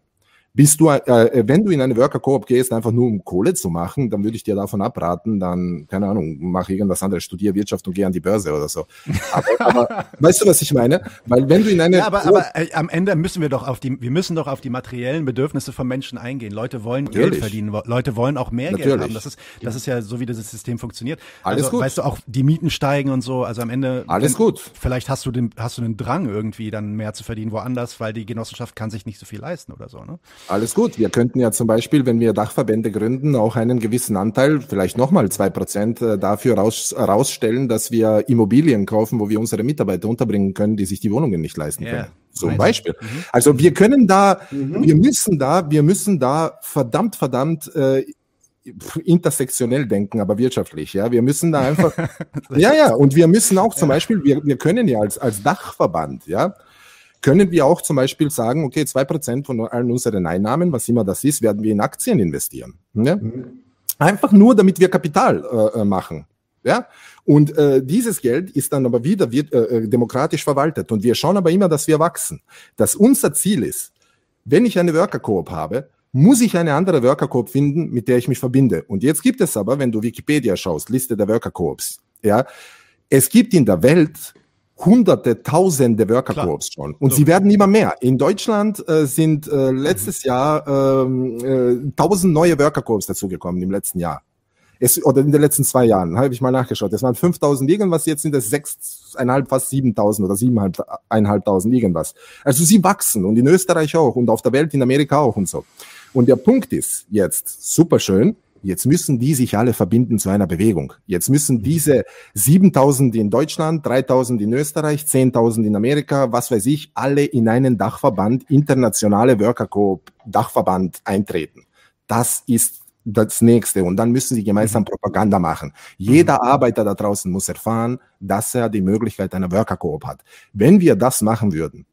Bist du, äh, äh, wenn du in eine Worker Coop gehst, einfach nur um Kohle zu machen, dann würde ich dir davon abraten, dann, keine Ahnung, mach irgendwas anderes, studier Wirtschaft und geh an die Börse oder so. Aber, aber weißt du, was ich meine? Weil wenn du in eine. Ja, aber, aber äh, am Ende müssen wir doch auf die, wir müssen doch auf die materiellen Bedürfnisse von Menschen eingehen. Leute wollen Natürlich. Geld verdienen, Leute wollen auch mehr Natürlich. Geld haben. Das ist, das ist ja so, wie dieses System funktioniert. Alles also, gut. Weißt du, auch die Mieten steigen und so, also am Ende. Alles wenn, gut. Vielleicht hast du den, hast du den Drang irgendwie dann mehr zu verdienen woanders, weil die Genossenschaft kann sich nicht so viel leisten oder so, ne? Alles gut. Wir könnten ja zum Beispiel, wenn wir Dachverbände gründen, auch einen gewissen Anteil, vielleicht nochmal zwei Prozent äh, dafür raus, rausstellen, dass wir Immobilien kaufen, wo wir unsere Mitarbeiter unterbringen können, die sich die Wohnungen nicht leisten können. Yeah. Ein Beispiel. Mhm. Also wir können da, mhm. wir müssen da, wir müssen da verdammt, verdammt äh, intersektionell denken, aber wirtschaftlich. Ja, wir müssen da einfach. ja, ja, und wir müssen auch zum ja. Beispiel, wir, wir können ja als als Dachverband, ja, können wir auch zum Beispiel sagen, okay, zwei Prozent von allen unseren Einnahmen, was immer das ist, werden wir in Aktien investieren. Ne? Mhm. Einfach nur, damit wir Kapital äh, äh, machen. Ja, und äh, dieses Geld ist dann aber wieder wird, äh, äh, demokratisch verwaltet. Und wir schauen aber immer, dass wir wachsen. Dass unser Ziel ist, wenn ich eine Worker Coop habe, muss ich eine andere Worker Coop finden, mit der ich mich verbinde. Und jetzt gibt es aber, wenn du Wikipedia schaust, Liste der Worker Coops, ja, es gibt in der Welt hunderte, tausende Worker Coops schon. Und so. sie werden immer mehr. In Deutschland äh, sind äh, letztes mhm. Jahr ähm, äh, tausend neue Worker Coops dazugekommen im letzten Jahr. Es, oder in den letzten zwei Jahren, habe ich mal nachgeschaut. Es waren 5000 irgendwas, jetzt sind es sechseinhalb, fast 7000 oder siebeneinhalbtausend irgendwas. Also sie wachsen und in Österreich auch und auf der Welt, in Amerika auch und so. Und der Punkt ist jetzt, super schön, Jetzt müssen die sich alle verbinden zu einer Bewegung. Jetzt müssen diese 7000 in Deutschland, 3000 in Österreich, 10.000 in Amerika, was weiß ich, alle in einen Dachverband, internationale Worker Coop Dachverband eintreten. Das ist das nächste. Und dann müssen sie gemeinsam mhm. Propaganda machen. Jeder mhm. Arbeiter da draußen muss erfahren, dass er die Möglichkeit einer Worker Coop hat. Wenn wir das machen würden,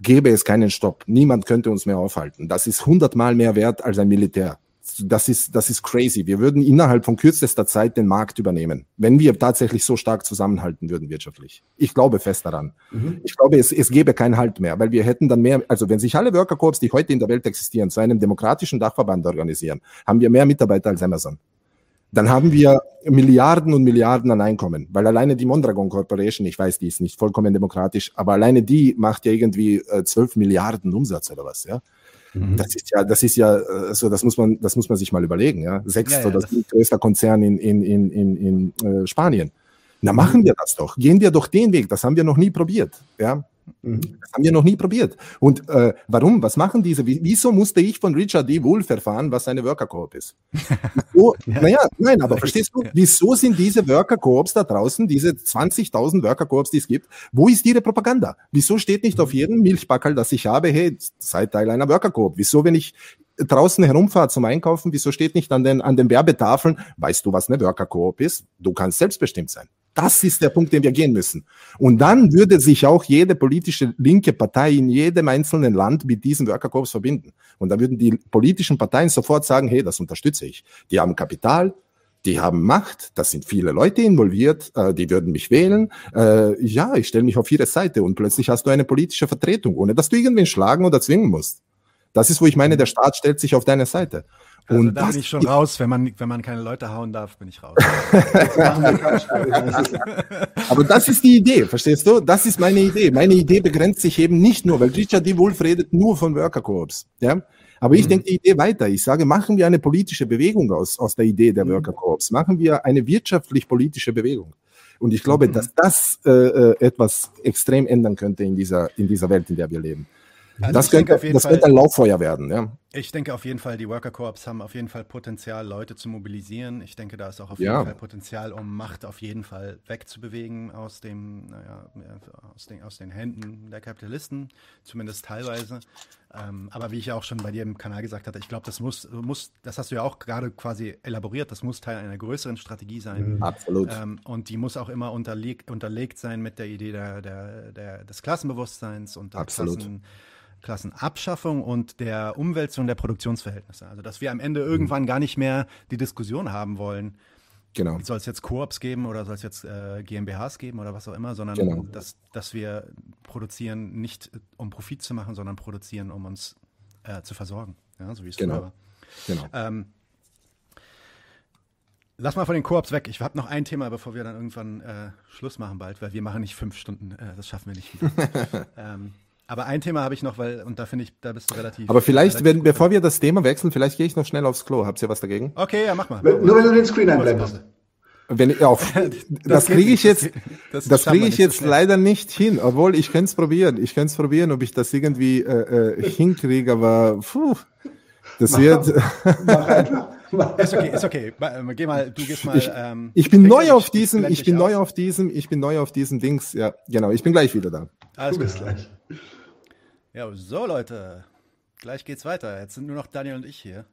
gäbe es keinen Stopp. Niemand könnte uns mehr aufhalten. Das ist hundertmal mehr wert als ein Militär das ist, das ist crazy. Wir würden innerhalb von kürzester Zeit den Markt übernehmen, wenn wir tatsächlich so stark zusammenhalten würden wirtschaftlich. Ich glaube fest daran. Mhm. Ich glaube, es, es gäbe keinen Halt mehr, weil wir hätten dann mehr, also wenn sich alle Worker Corps, die heute in der Welt existieren, zu einem demokratischen Dachverband organisieren, haben wir mehr Mitarbeiter als Amazon. Dann haben wir Milliarden und Milliarden an Einkommen, weil alleine die Mondragon Corporation, ich weiß, die ist nicht vollkommen demokratisch, aber alleine die macht ja irgendwie äh, 12 Milliarden Umsatz oder was, ja. Mhm. Das ist ja, das ist ja, also das muss man, das muss man sich mal überlegen, ja. Sechster ja, ja, oder größter Konzern in, in, in, in, in äh, Spanien. Na, machen wir das doch. Gehen wir doch den Weg. Das haben wir noch nie probiert, ja. Mhm. Das haben wir noch nie probiert. Und äh, warum? Was machen diese? Wieso musste ich von Richard D. Wolf erfahren, was eine Worker Coop ist? Wieso, ja. Naja, nein, aber verstehst du, wieso sind diese Worker Coops da draußen, diese 20.000 Worker Coops, die es gibt, wo ist ihre Propaganda? Wieso steht nicht auf jedem Milchbackel, das ich habe, hey, seid Teil einer Worker Coop? Wieso, wenn ich draußen herumfahrt zum Einkaufen, wieso steht nicht an den, an den Werbetafeln, weißt du, was eine Worker Coop ist? Du kannst selbstbestimmt sein. Das ist der Punkt, den wir gehen müssen. Und dann würde sich auch jede politische linke Partei in jedem einzelnen Land mit diesen Worker Corps verbinden. Und dann würden die politischen Parteien sofort sagen, hey, das unterstütze ich. Die haben Kapital, die haben Macht, das sind viele Leute involviert, äh, die würden mich wählen. Äh, ja, ich stelle mich auf ihre Seite und plötzlich hast du eine politische Vertretung, ohne dass du irgendwen schlagen oder zwingen musst. Das ist, wo ich meine, der Staat stellt sich auf deine Seite. Also und da bin ich schon raus, wenn man, wenn man keine Leute hauen darf, bin ich raus. Aber das ist die Idee, verstehst du? Das ist meine Idee. Meine Idee begrenzt sich eben nicht nur, weil Richard D. Wolf redet nur von Worker Corps. Ja? Aber ich mhm. denke die Idee weiter. Ich sage, machen wir eine politische Bewegung aus, aus der Idee der mhm. Worker Corps. Machen wir eine wirtschaftlich-politische Bewegung. Und ich glaube, mhm. dass das äh, äh, etwas extrem ändern könnte in dieser, in dieser Welt, in der wir leben. Also das könnte, das Fall, könnte ein Lauffeuer werden, ja. Ich denke auf jeden Fall, die Worker Corps haben auf jeden Fall Potenzial, Leute zu mobilisieren. Ich denke, da ist auch auf jeden Fall Potenzial, um Macht auf jeden Fall wegzubewegen aus dem, naja, aus den, aus den Händen der Kapitalisten, zumindest teilweise. Ähm, aber wie ich ja auch schon bei dir im Kanal gesagt hatte, ich glaube, das muss, muss, das hast du ja auch gerade quasi elaboriert, das muss Teil einer größeren Strategie sein. Mhm. Absolut. Ähm, und die muss auch immer unterlegt, unterlegt sein mit der Idee der, der, der des Klassenbewusstseins und der Absolut. Klassen, Klassenabschaffung und der Umwälzung der Produktionsverhältnisse. Also dass wir am Ende irgendwann gar nicht mehr die Diskussion haben wollen, Genau. Soll es jetzt Koops geben oder soll es jetzt äh, GmbHs geben oder was auch immer, sondern genau. dass, dass wir produzieren nicht um Profit zu machen, sondern produzieren, um uns äh, zu versorgen. Ja, so wie es genau. war. Genau. Ähm, lass mal von den Koops weg. Ich habe noch ein Thema, bevor wir dann irgendwann äh, Schluss machen bald, weil wir machen nicht fünf Stunden. Äh, das schaffen wir nicht. ähm, aber ein Thema habe ich noch, weil, und da finde ich, da bist du relativ. Aber vielleicht, relativ wenn, bevor wir das Thema wechseln, vielleicht gehe ich noch schnell aufs Klo. Habt ihr was dagegen? Okay, ja, mach mal. Nur wenn du den Screen einblendest. Wenn ich auf, das, das kriege ich jetzt, das, das kriege ich jetzt so leider nicht hin, obwohl ich könnte es probieren. Ich könnte es probieren, ob ich das irgendwie äh, äh, hinkriege, aber puh, das mach, wird. Mach einfach. Ist okay, ist okay. Geh mal, du gehst mal. Ich, ähm, ich bin neu auf diesem, ich bin neu auf diesem, ich bin neu auf diesem Dings. Ja, genau. Ich bin gleich wieder da. Alles du bist gleich. Ja, so Leute, gleich geht's weiter. Jetzt sind nur noch Daniel und ich hier.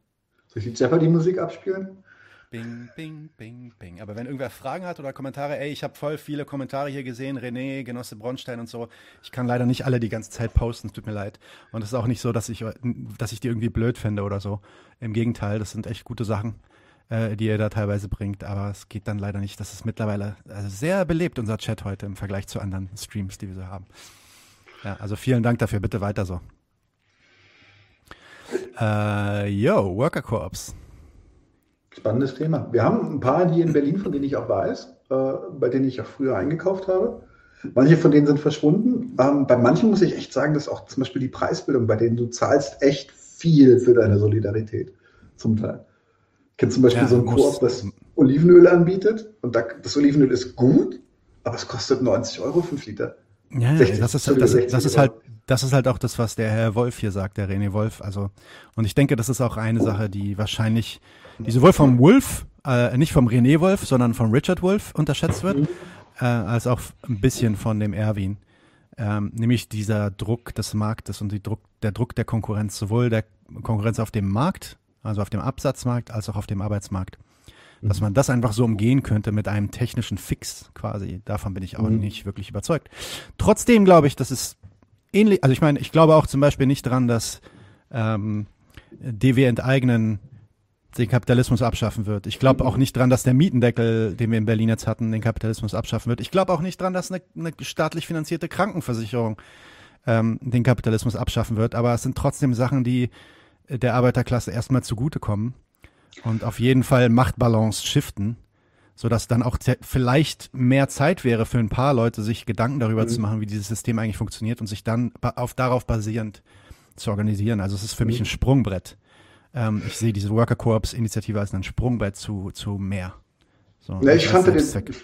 Soll ich die Jeopardy-Musik abspielen? Bing, bing, bing, bing. Aber wenn irgendwer Fragen hat oder Kommentare, ey, ich habe voll viele Kommentare hier gesehen, René, Genosse Bronstein und so. Ich kann leider nicht alle die ganze Zeit posten, tut mir leid. Und es ist auch nicht so, dass ich, dass ich die irgendwie blöd finde oder so. Im Gegenteil, das sind echt gute Sachen, äh, die ihr da teilweise bringt. Aber es geht dann leider nicht. Das ist mittlerweile also sehr belebt, unser Chat heute im Vergleich zu anderen Streams, die wir so haben. Ja, also vielen Dank dafür. Bitte weiter so. Äh, yo, Worker Corps. Spannendes Thema. Wir haben ein paar hier in Berlin, von denen ich auch weiß, äh, bei denen ich auch früher eingekauft habe. Manche von denen sind verschwunden. Ähm, bei manchen muss ich echt sagen, dass auch zum Beispiel die Preisbildung, bei denen du zahlst echt viel für deine Solidarität. Zum Teil. Ich kenne zum Beispiel ja, so ein Koop, das Olivenöl anbietet und das Olivenöl ist gut, aber es kostet 90 Euro 5 Liter. Ja, 60, das ist, das, das ist halt das ist halt auch das, was der Herr Wolf hier sagt, der René Wolf. Also, und ich denke, das ist auch eine Sache, die wahrscheinlich, die sowohl vom Wolf, äh, nicht vom René Wolf, sondern vom Richard Wolf unterschätzt wird, äh, als auch ein bisschen von dem Erwin. Ähm, nämlich dieser Druck des Marktes und die Druck, der Druck der Konkurrenz, sowohl der Konkurrenz auf dem Markt, also auf dem Absatzmarkt, als auch auf dem Arbeitsmarkt. Dass man das einfach so umgehen könnte mit einem technischen Fix quasi. Davon bin ich auch mhm. nicht wirklich überzeugt. Trotzdem glaube ich, dass es ähnlich, also ich meine, ich glaube auch zum Beispiel nicht dran, dass ähm, DW enteignen den Kapitalismus abschaffen wird. Ich glaube auch nicht dran, dass der Mietendeckel, den wir in Berlin jetzt hatten, den Kapitalismus abschaffen wird. Ich glaube auch nicht dran, dass eine, eine staatlich finanzierte Krankenversicherung ähm, den Kapitalismus abschaffen wird. Aber es sind trotzdem Sachen, die der Arbeiterklasse erstmal zugutekommen und auf jeden Fall Machtbalance shiften, sodass dann auch vielleicht mehr Zeit wäre für ein paar Leute, sich Gedanken darüber mhm. zu machen, wie dieses System eigentlich funktioniert und sich dann auf darauf basierend zu organisieren. Also es ist für mhm. mich ein Sprungbrett. Ähm, ich sehe diese Worker Corps Initiative als ein Sprungbrett zu, zu mehr. So, ja, ich, fand den,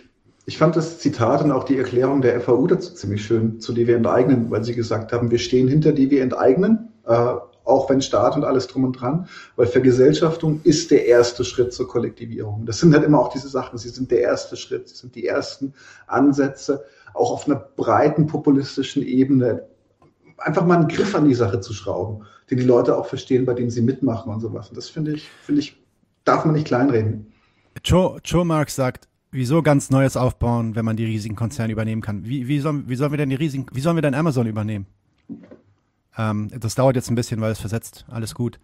ich fand das Zitat und auch die Erklärung der FAU dazu ziemlich schön, zu die wir enteignen, weil sie gesagt haben, wir stehen hinter die wir enteignen. Äh, auch wenn Staat und alles drum und dran, weil Vergesellschaftung ist der erste Schritt zur Kollektivierung. Das sind halt immer auch diese Sachen, sie sind der erste Schritt, sie sind die ersten Ansätze, auch auf einer breiten populistischen Ebene, einfach mal einen Griff an die Sache zu schrauben, den die Leute auch verstehen, bei denen sie mitmachen und sowas. Und das finde ich, finde ich, darf man nicht kleinreden. Joe, Joe Marx sagt, wieso ganz Neues aufbauen, wenn man die riesigen Konzerne übernehmen kann? Wie, wie, sollen, wie sollen wir denn die riesigen, wie sollen wir denn Amazon übernehmen? Ähm, das dauert jetzt ein bisschen, weil es versetzt. Alles gut.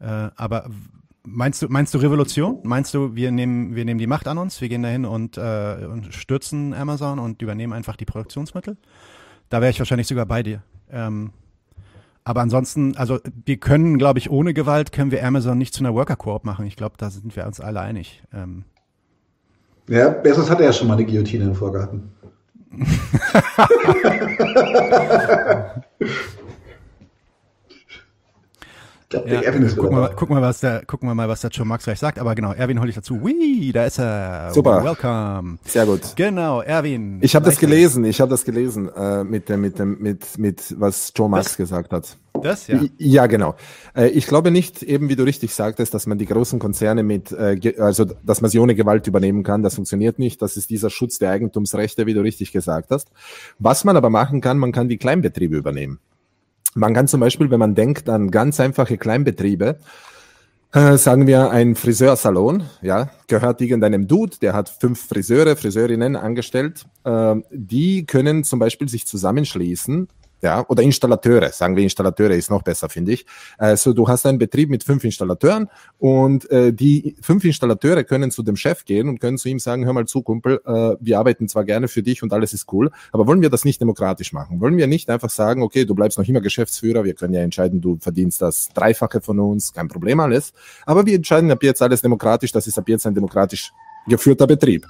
Äh, aber meinst du, meinst du Revolution? Meinst du, wir nehmen, wir nehmen die Macht an uns, wir gehen dahin und, äh, und stürzen Amazon und übernehmen einfach die Produktionsmittel? Da wäre ich wahrscheinlich sogar bei dir. Ähm, aber ansonsten, also wir können, glaube ich, ohne Gewalt können wir Amazon nicht zu einer Worker Coop machen. Ich glaube, da sind wir uns alle einig. Ähm. Ja, Bezos hatte ja schon mal eine Guillotine im Vorgarten. glaube, ja, Erwin ist gucken, wir, gucken, wir, was der, gucken wir mal, was der Joe Max gleich sagt. Aber genau, Erwin hole ich dazu. Wii, da ist er. Super. Welcome. Sehr gut. Genau, Erwin. Ich habe das gelesen. Ich habe das gelesen äh, mit dem, mit dem, mit, mit was Joe Max das, gesagt hat. Das ja. Ja, genau. Äh, ich glaube nicht, eben wie du richtig sagtest, dass man die großen Konzerne mit, äh, also dass man sie ohne Gewalt übernehmen kann. Das funktioniert nicht. Das ist dieser Schutz der Eigentumsrechte, wie du richtig gesagt hast. Was man aber machen kann, man kann die Kleinbetriebe übernehmen. Man kann zum Beispiel, wenn man denkt an ganz einfache Kleinbetriebe, äh, sagen wir ein Friseursalon, ja, gehört irgendeinem Dude, der hat fünf Friseure, Friseurinnen angestellt, äh, die können zum Beispiel sich zusammenschließen ja, oder Installateure, sagen wir Installateure ist noch besser, finde ich. Also du hast einen Betrieb mit fünf Installateuren und äh, die fünf Installateure können zu dem Chef gehen und können zu ihm sagen, hör mal zu, Kumpel, äh, wir arbeiten zwar gerne für dich und alles ist cool, aber wollen wir das nicht demokratisch machen? Wollen wir nicht einfach sagen, okay, du bleibst noch immer Geschäftsführer, wir können ja entscheiden, du verdienst das Dreifache von uns, kein Problem alles, aber wir entscheiden ab jetzt alles demokratisch, das ist ab jetzt ein demokratisch geführter Betrieb.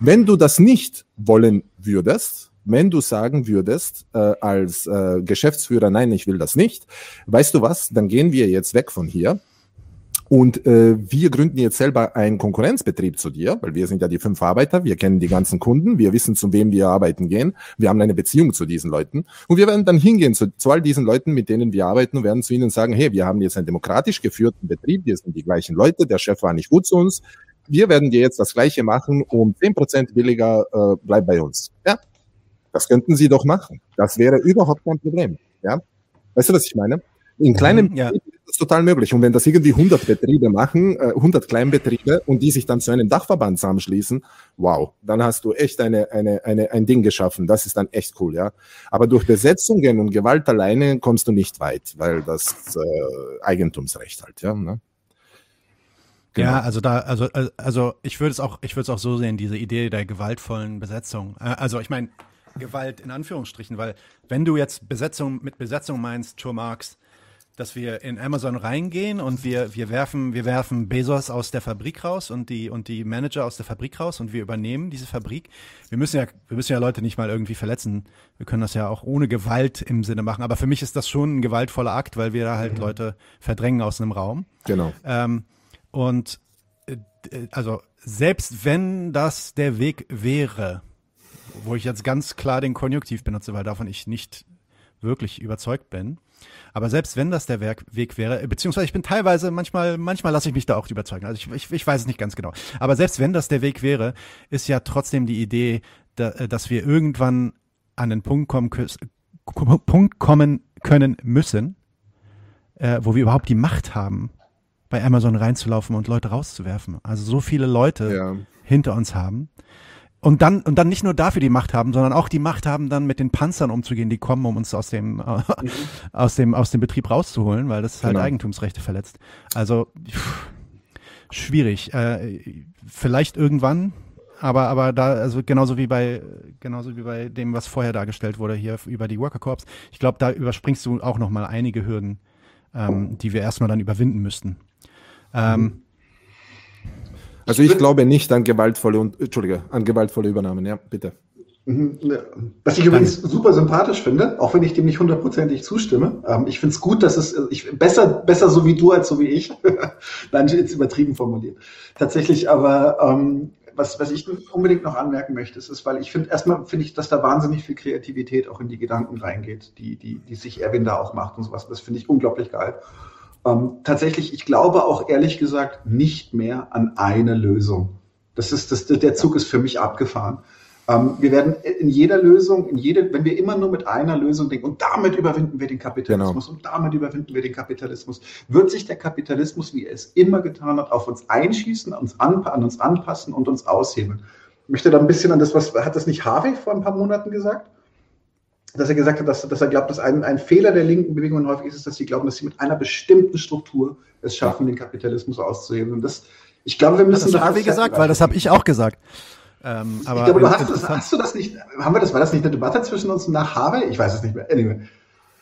Wenn du das nicht wollen würdest, wenn du sagen würdest äh, als äh, Geschäftsführer, nein, ich will das nicht, weißt du was, dann gehen wir jetzt weg von hier. Und äh, wir gründen jetzt selber einen Konkurrenzbetrieb zu dir, weil wir sind ja die fünf Arbeiter, wir kennen die ganzen Kunden, wir wissen, zu wem wir arbeiten gehen, wir haben eine Beziehung zu diesen Leuten. Und wir werden dann hingehen zu, zu all diesen Leuten, mit denen wir arbeiten und werden zu ihnen sagen, hey, wir haben jetzt einen demokratisch geführten Betrieb, wir sind die gleichen Leute, der Chef war nicht gut zu uns, wir werden dir jetzt das Gleiche machen, um zehn Prozent billiger, äh, bleib bei uns. Ja, das könnten Sie doch machen. Das wäre überhaupt kein Problem. Ja? Weißt du, was ich meine? In mhm, kleinen ja. Betrieben ist das total möglich. Und wenn das irgendwie 100 Betriebe machen, 100 äh, Kleinbetriebe und die sich dann zu einem Dachverband zusammenschließen, wow, dann hast du echt eine, eine, eine, ein Ding geschaffen. Das ist dann echt cool, ja. Aber durch Besetzungen und Gewalt alleine kommst du nicht weit, weil das äh, Eigentumsrecht halt, ja. Ne? Genau. Ja, also da, also, also ich würde es auch, ich würde es auch so sehen, diese Idee der gewaltvollen Besetzung. Äh, also ich meine, Gewalt in Anführungsstrichen, weil wenn du jetzt Besetzung mit Besetzung meinst, Joe Marx, dass wir in Amazon reingehen und wir, wir werfen, wir werfen Bezos aus der Fabrik raus und die, und die Manager aus der Fabrik raus und wir übernehmen diese Fabrik. Wir müssen ja, wir müssen ja Leute nicht mal irgendwie verletzen. Wir können das ja auch ohne Gewalt im Sinne machen. Aber für mich ist das schon ein gewaltvoller Akt, weil wir da halt mhm. Leute verdrängen aus einem Raum. Genau. Ähm, und, äh, also, selbst wenn das der Weg wäre, wo ich jetzt ganz klar den Konjunktiv benutze, weil davon ich nicht wirklich überzeugt bin. Aber selbst wenn das der Weg wäre, beziehungsweise ich bin teilweise, manchmal, manchmal lasse ich mich da auch überzeugen. Also ich, ich, ich weiß es nicht ganz genau. Aber selbst wenn das der Weg wäre, ist ja trotzdem die Idee, da, dass wir irgendwann an den Punkt kommen, Punkt kommen können müssen, äh, wo wir überhaupt die Macht haben, bei Amazon reinzulaufen und Leute rauszuwerfen. Also so viele Leute ja. hinter uns haben, und dann, und dann nicht nur dafür die Macht haben, sondern auch die Macht haben, dann mit den Panzern umzugehen, die kommen, um uns aus dem, äh, mhm. aus dem, aus dem Betrieb rauszuholen, weil das halt genau. Eigentumsrechte verletzt. Also, pff, schwierig. Äh, vielleicht irgendwann, aber, aber da, also genauso wie bei, genauso wie bei dem, was vorher dargestellt wurde hier über die Worker Corps. Ich glaube, da überspringst du auch noch mal einige Hürden, ähm, die wir erstmal dann überwinden müssten. Ähm, mhm. Also ich glaube nicht an gewaltvolle, Entschuldige, an gewaltvolle Übernahmen. Ja, bitte. Mhm, ne, was ich übrigens super sympathisch finde, auch wenn ich dem nicht hundertprozentig zustimme. Ähm, ich finde es gut, dass es ich, besser besser so wie du als so wie ich. Nein, jetzt übertrieben formuliert. Tatsächlich, aber ähm, was was ich unbedingt noch anmerken möchte, ist, ist weil ich finde erstmal finde ich, dass da wahnsinnig viel Kreativität auch in die Gedanken reingeht, die die die sich Erwin da auch macht und sowas. Das finde ich unglaublich geil. Ähm, tatsächlich, ich glaube auch ehrlich gesagt nicht mehr an eine Lösung. Das ist, das, der Zug ist für mich abgefahren. Ähm, wir werden in jeder Lösung, in jede, wenn wir immer nur mit einer Lösung denken und damit überwinden wir den Kapitalismus genau. und damit überwinden wir den Kapitalismus, wird sich der Kapitalismus, wie er es immer getan hat, auf uns einschießen, uns an, an uns anpassen und uns aushebeln. Ich möchte da ein bisschen an das, was hat das nicht Harvey vor ein paar Monaten gesagt? Dass er gesagt hat, dass, dass er glaubt, dass ein, ein Fehler der linken Bewegungen häufig ist, dass sie glauben, dass sie mit einer bestimmten Struktur es schaffen, den Kapitalismus auszuheben. Und das, ich glaube, wir müssen. Das habe ich gesagt, weil das habe ich auch gesagt. Ähm, aber ich glaube, du hast, das, hast du das nicht, haben wir das, war das nicht eine Debatte zwischen uns nach Harvey? Ich weiß es nicht mehr. Anyway.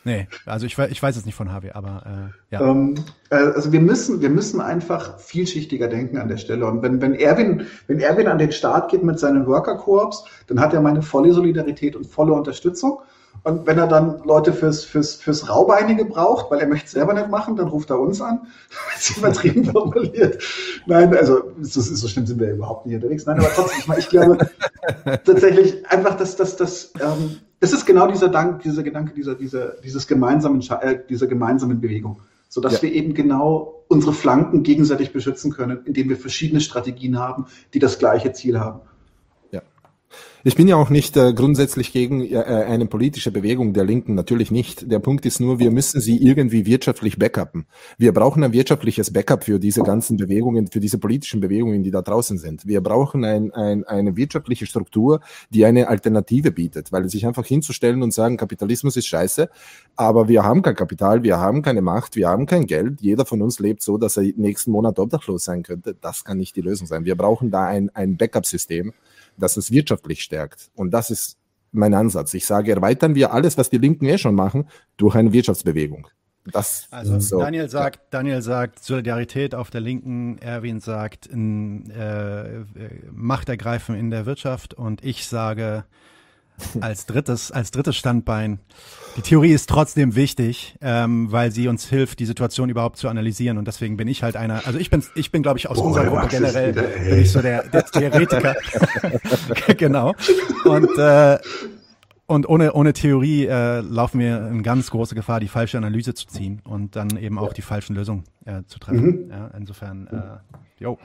Nee, also ich, ich weiß es nicht von Harvey, aber äh, ja. Ähm, äh, also wir müssen, wir müssen einfach vielschichtiger denken an der Stelle. Und wenn, wenn Erwin, wenn Erwin an den Start geht mit seinen Worker Corps, dann hat er meine volle Solidarität und volle Unterstützung. Und wenn er dann Leute fürs, fürs, fürs Raubeinige braucht, weil er möchte es selber nicht machen, dann ruft er uns an. Das ist übertrieben formuliert. Nein, also so, so schlimm sind wir überhaupt nicht unterwegs. Nein, aber trotzdem, ich, ich glaube tatsächlich einfach, dass das, das, ähm, das ist genau dieser Dank, dieser Gedanke dieser, dieser, dieses gemeinsamen, äh, dieser gemeinsamen Bewegung. Sodass ja. wir eben genau unsere Flanken gegenseitig beschützen können, indem wir verschiedene Strategien haben, die das gleiche Ziel haben. Ich bin ja auch nicht äh, grundsätzlich gegen äh, eine politische Bewegung der Linken, natürlich nicht. Der Punkt ist nur, wir müssen sie irgendwie wirtschaftlich backuppen. Wir brauchen ein wirtschaftliches Backup für diese ganzen Bewegungen, für diese politischen Bewegungen, die da draußen sind. Wir brauchen ein, ein, eine wirtschaftliche Struktur, die eine Alternative bietet, weil sich einfach hinzustellen und sagen, Kapitalismus ist scheiße, aber wir haben kein Kapital, wir haben keine Macht, wir haben kein Geld. Jeder von uns lebt so, dass er nächsten Monat obdachlos sein könnte. Das kann nicht die Lösung sein. Wir brauchen da ein, ein Backup-System dass es wirtschaftlich stärkt. Und das ist mein Ansatz. Ich sage, erweitern wir alles, was die Linken eh schon machen, durch eine Wirtschaftsbewegung. Das also so, Daniel sagt, ja. Daniel sagt Solidarität auf der Linken, Erwin sagt äh, Machtergreifen in der Wirtschaft und ich sage als drittes, als drittes Standbein. Die Theorie ist trotzdem wichtig, ähm, weil sie uns hilft, die Situation überhaupt zu analysieren. Und deswegen bin ich halt einer, also ich bin, ich bin, glaube ich, aus oh, unserer Gruppe generell bin ich so der, der Theoretiker. genau. Und äh, und ohne, ohne Theorie äh, laufen wir in ganz große Gefahr, die falsche Analyse zu ziehen und dann eben auch die falschen Lösungen äh, zu treffen. Mhm. Ja, insofern, äh, jo,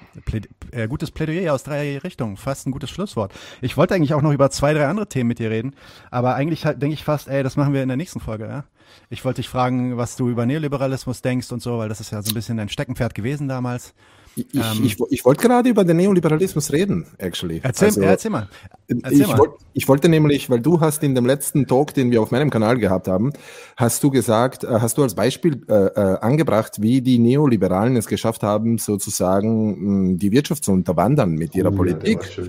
äh, gutes Plädoyer aus drei Richtungen, fast ein gutes Schlusswort. Ich wollte eigentlich auch noch über zwei, drei andere Themen mit dir reden, aber eigentlich halt, denke ich fast, ey, das machen wir in der nächsten Folge. Ja? Ich wollte dich fragen, was du über Neoliberalismus denkst und so, weil das ist ja so ein bisschen dein Steckenpferd gewesen damals. Ich, ähm, ich, ich wollte gerade über den Neoliberalismus reden, actually. Erzähl, also, erzähl mal. Erzähl ich, mal. Wollt, ich wollte nämlich, weil du hast in dem letzten Talk, den wir auf meinem Kanal gehabt haben, hast du gesagt, äh, hast du als Beispiel äh, äh, angebracht, wie die Neoliberalen es geschafft haben, sozusagen die Wirtschaft zu unterwandern mit ihrer oh, Politik. Ja,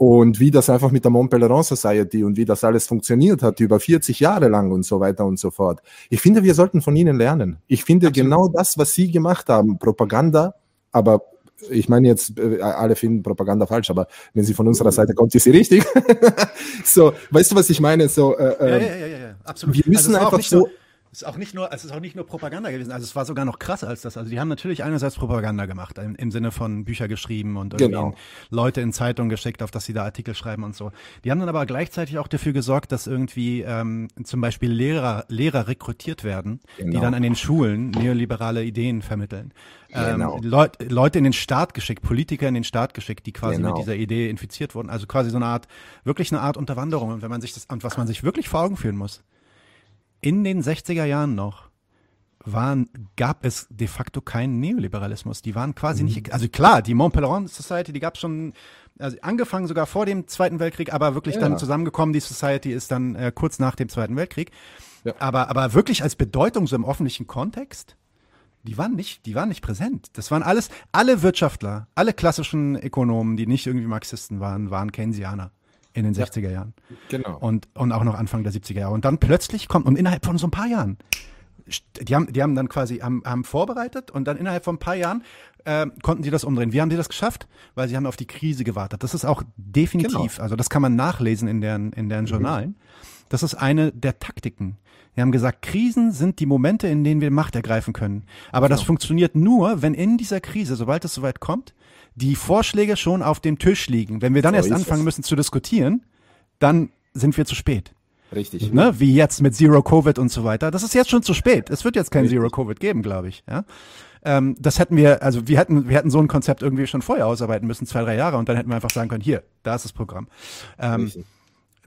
und wie das einfach mit der Mont Pelerin Society und wie das alles funktioniert hat über 40 Jahre lang und so weiter und so fort. Ich finde, wir sollten von ihnen lernen. Ich finde Absolut. genau das, was sie gemacht haben, Propaganda aber ich meine jetzt, äh, alle finden Propaganda falsch, aber wenn sie von unserer Seite kommt, ist sie richtig. so, weißt du, was ich meine? So, äh, ja, ja, ja, ja, absolut. Wir müssen also einfach so, Es ist auch nicht nur, es ist auch nicht nur Propaganda gewesen. Also es war sogar noch krasser als das. Also die haben natürlich einerseits Propaganda gemacht, im, im Sinne von Bücher geschrieben und irgendwie genau. Leute in Zeitungen geschickt, auf dass sie da Artikel schreiben und so. Die haben dann aber gleichzeitig auch dafür gesorgt, dass irgendwie ähm, zum Beispiel Lehrer, Lehrer rekrutiert werden, genau. die dann an den Schulen neoliberale Ideen vermitteln. Ähm, genau. Ähm, Leut, Leute in den Staat geschickt, Politiker in den Staat geschickt, die quasi genau. mit dieser Idee infiziert wurden. Also quasi so eine Art, wirklich eine Art Unterwanderung. Und wenn man sich das, und was man sich wirklich vor Augen führen muss in den 60er Jahren noch waren, gab es de facto keinen Neoliberalismus. Die waren quasi mhm. nicht, also klar, die Mont Pelerin Society, die gab es schon, also angefangen sogar vor dem Zweiten Weltkrieg, aber wirklich ja. dann zusammengekommen. Die Society ist dann äh, kurz nach dem Zweiten Weltkrieg. Ja. Aber, aber wirklich als Bedeutung so im öffentlichen Kontext, die waren nicht, die waren nicht präsent. Das waren alles, alle Wirtschaftler, alle klassischen Ökonomen, die nicht irgendwie Marxisten waren, waren Keynesianer in den 60er Jahren. Genau. Und, und auch noch Anfang der 70er Jahre. Und dann plötzlich kommt, und innerhalb von so ein paar Jahren, die haben, die haben dann quasi haben, haben vorbereitet und dann innerhalb von ein paar Jahren äh, konnten sie das umdrehen. Wie haben sie das geschafft? Weil sie haben auf die Krise gewartet. Das ist auch definitiv, genau. also das kann man nachlesen in deren, in deren mhm. Journalen. Das ist eine der Taktiken. Wir haben gesagt, Krisen sind die Momente, in denen wir Macht ergreifen können. Aber genau. das funktioniert nur, wenn in dieser Krise, sobald es soweit kommt, die Vorschläge schon auf dem Tisch liegen. Wenn wir dann so erst anfangen es. müssen zu diskutieren, dann sind wir zu spät. Richtig. Ne? Wie jetzt mit Zero Covid und so weiter. Das ist jetzt schon zu spät. Es wird jetzt kein Richtig. Zero Covid geben, glaube ich. Ja? Ähm, das hätten wir, also wir hätten, wir hätten so ein Konzept irgendwie schon vorher ausarbeiten müssen, zwei, drei Jahre, und dann hätten wir einfach sagen können, hier, da ist das Programm. Ähm, Richtig.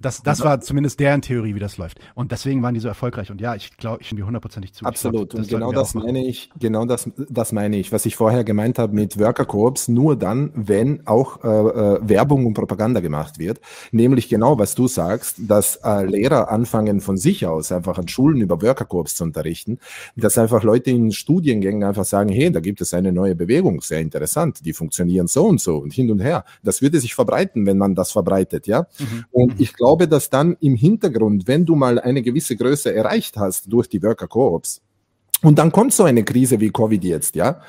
Das, das war zumindest deren Theorie, wie das läuft. Und deswegen waren die so erfolgreich. Und ja, ich glaube, ich stimme dir hundertprozentig zu. Absolut. Glaub, und genau das meine ich, genau das, das meine ich, was ich vorher gemeint habe mit Worker Corps, nur dann, wenn auch äh, äh, Werbung und Propaganda gemacht wird. Nämlich genau, was du sagst, dass äh, Lehrer anfangen von sich aus einfach an Schulen über Worker Corps zu unterrichten, dass einfach Leute in Studiengängen einfach sagen, hey, da gibt es eine neue Bewegung, sehr interessant, die funktionieren so und so und hin und her. Das würde sich verbreiten, wenn man das verbreitet, ja. Mhm. Und ich glaube, glaube, dass dann im Hintergrund, wenn du mal eine gewisse Größe erreicht hast durch die Worker Coops, und dann kommt so eine Krise wie Covid jetzt, ja,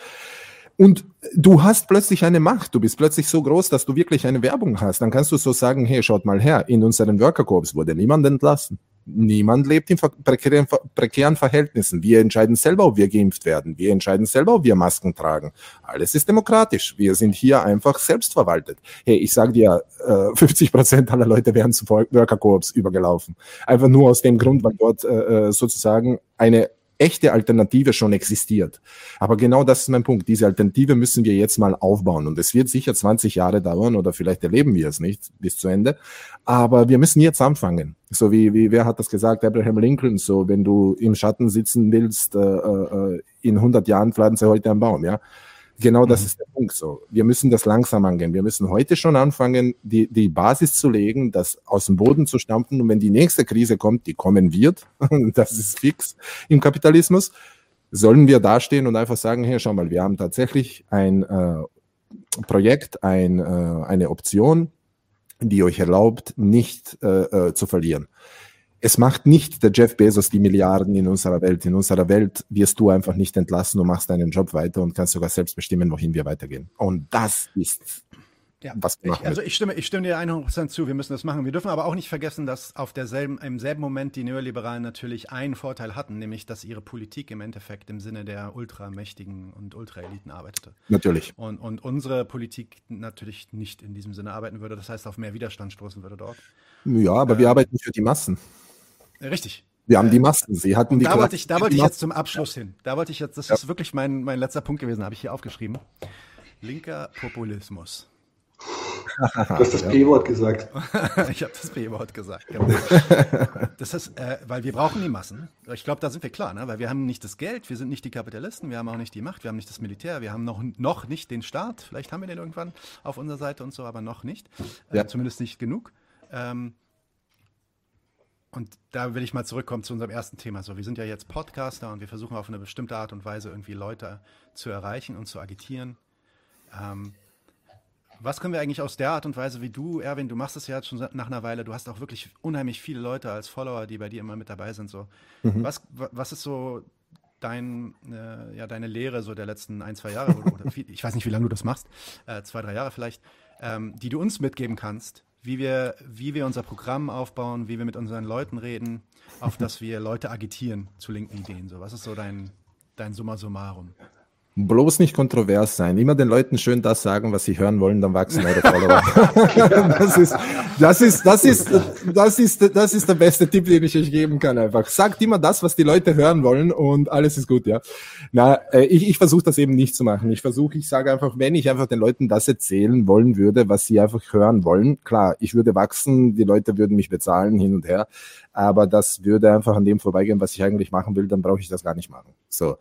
und du hast plötzlich eine Macht, du bist plötzlich so groß, dass du wirklich eine Werbung hast, dann kannst du so sagen, hey, schaut mal her, in unseren Worker Corps wurde niemand entlassen. Niemand lebt in prekären, prekären Verhältnissen. Wir entscheiden selber, ob wir geimpft werden. Wir entscheiden selber, ob wir Masken tragen. Alles ist demokratisch. Wir sind hier einfach selbstverwaltet. Hey, ich sage dir, 50 äh, Prozent aller Leute werden zu Worker Coops übergelaufen. Einfach nur aus dem Grund, weil dort äh, äh, sozusagen eine echte Alternative schon existiert. Aber genau das ist mein Punkt. Diese Alternative müssen wir jetzt mal aufbauen. Und es wird sicher 20 Jahre dauern oder vielleicht erleben wir es nicht bis zu Ende. Aber wir müssen jetzt anfangen. So wie, wie wer hat das gesagt? Abraham Lincoln. So, wenn du im Schatten sitzen willst, äh, äh, in 100 Jahren pflanze heute einen Baum, ja. Genau das mhm. ist der Punkt. So, wir müssen das langsam angehen. Wir müssen heute schon anfangen, die, die Basis zu legen, das aus dem Boden zu stampfen. Und wenn die nächste Krise kommt, die kommen wird, das ist fix im Kapitalismus, sollen wir dastehen und einfach sagen, hey, schau mal, wir haben tatsächlich ein äh, Projekt, ein, äh, eine Option, die euch erlaubt, nicht äh, äh, zu verlieren es macht nicht der Jeff Bezos die Milliarden in unserer Welt. In unserer Welt wirst du einfach nicht entlassen und machst deinen Job weiter und kannst sogar selbst bestimmen, wohin wir weitergehen. Und das ist ja, was wir ich, also ich stimme, ich stimme dir 100% zu, wir müssen das machen. Wir dürfen aber auch nicht vergessen, dass auf derselben, im selben Moment die Neoliberalen natürlich einen Vorteil hatten, nämlich, dass ihre Politik im Endeffekt im Sinne der Ultramächtigen und Ultraeliten arbeitete. Natürlich. Und, und unsere Politik natürlich nicht in diesem Sinne arbeiten würde, das heißt auf mehr Widerstand stoßen würde dort. Ja, aber äh, wir arbeiten für die Massen. Richtig. Wir haben die Masken. Sie hatten die. Da wollte ich, da wollte ich jetzt zum Abschluss hin. Da wollte ich jetzt, das ja. ist wirklich mein, mein letzter Punkt gewesen, habe ich hier aufgeschrieben. Linker Populismus. Du hast das P-Wort gesagt. ich habe das P-Wort gesagt. Genau. Das ist, äh, weil wir brauchen die Massen. Ich glaube, da sind wir klar, ne? weil wir haben nicht das Geld, wir sind nicht die Kapitalisten, wir haben auch nicht die Macht, wir haben nicht das Militär, wir haben noch, noch nicht den Staat. Vielleicht haben wir den irgendwann auf unserer Seite und so, aber noch nicht. Äh, ja. Zumindest nicht genug. Ähm, und da will ich mal zurückkommen zu unserem ersten Thema. So, wir sind ja jetzt Podcaster und wir versuchen auf eine bestimmte Art und Weise irgendwie Leute zu erreichen und zu agitieren. Ähm, was können wir eigentlich aus der Art und Weise, wie du, Erwin, du machst es ja jetzt schon nach einer Weile, du hast auch wirklich unheimlich viele Leute als Follower, die bei dir immer mit dabei sind. So. Mhm. Was, was ist so dein, äh, ja, deine Lehre so der letzten ein, zwei Jahre, oder, oder viel, ich weiß nicht, wie lange du das machst, äh, zwei, drei Jahre vielleicht, ähm, die du uns mitgeben kannst, wie wir, wie wir unser Programm aufbauen, wie wir mit unseren Leuten reden, auf dass wir Leute agitieren zu linken Ideen. So, was ist so dein, dein Summa summarum? Bloß nicht kontrovers sein. Immer den Leuten schön das sagen, was sie hören wollen, dann wachsen eure Follower. das, ist, das, ist, das, ist, das, ist, das ist der beste Tipp, den ich euch geben kann. Einfach sagt immer das, was die Leute hören wollen und alles ist gut, ja. Na, äh, ich, ich versuche das eben nicht zu machen. Ich versuche, ich sage einfach, wenn ich einfach den Leuten das erzählen wollen würde, was sie einfach hören wollen, klar, ich würde wachsen, die Leute würden mich bezahlen hin und her, aber das würde einfach an dem vorbeigehen, was ich eigentlich machen will, dann brauche ich das gar nicht machen. So.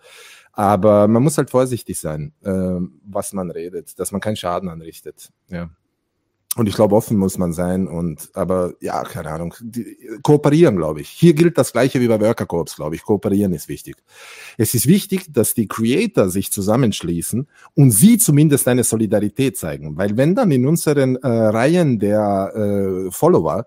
Aber man muss halt vorsichtig sein, äh, was man redet, dass man keinen Schaden anrichtet. Ja. Und ich glaube, offen muss man sein und, aber ja, keine Ahnung, die, kooperieren, glaube ich. Hier gilt das Gleiche wie bei Worker Corps, glaube ich. Kooperieren ist wichtig. Es ist wichtig, dass die Creator sich zusammenschließen und sie zumindest eine Solidarität zeigen. Weil wenn dann in unseren äh, Reihen der äh, Follower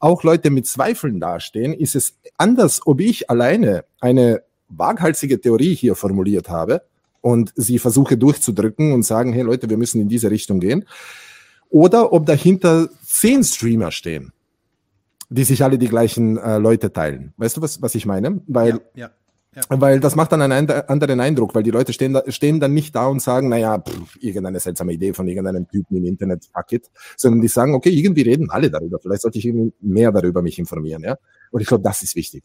auch Leute mit Zweifeln dastehen, ist es anders, ob ich alleine eine waghalsige Theorie hier formuliert habe und sie versuche durchzudrücken und sagen, hey Leute, wir müssen in diese Richtung gehen. Oder ob dahinter zehn Streamer stehen, die sich alle die gleichen äh, Leute teilen. Weißt du, was, was ich meine? Weil, ja, ja. Ja. Weil das macht dann einen anderen Eindruck, weil die Leute stehen, da, stehen dann nicht da und sagen, naja, pff, irgendeine seltsame Idee von irgendeinem Typen im Internet, fuck it, sondern die sagen, okay, irgendwie reden alle darüber, vielleicht sollte ich irgendwie mehr darüber mich informieren, ja. Und ich glaube, das ist wichtig.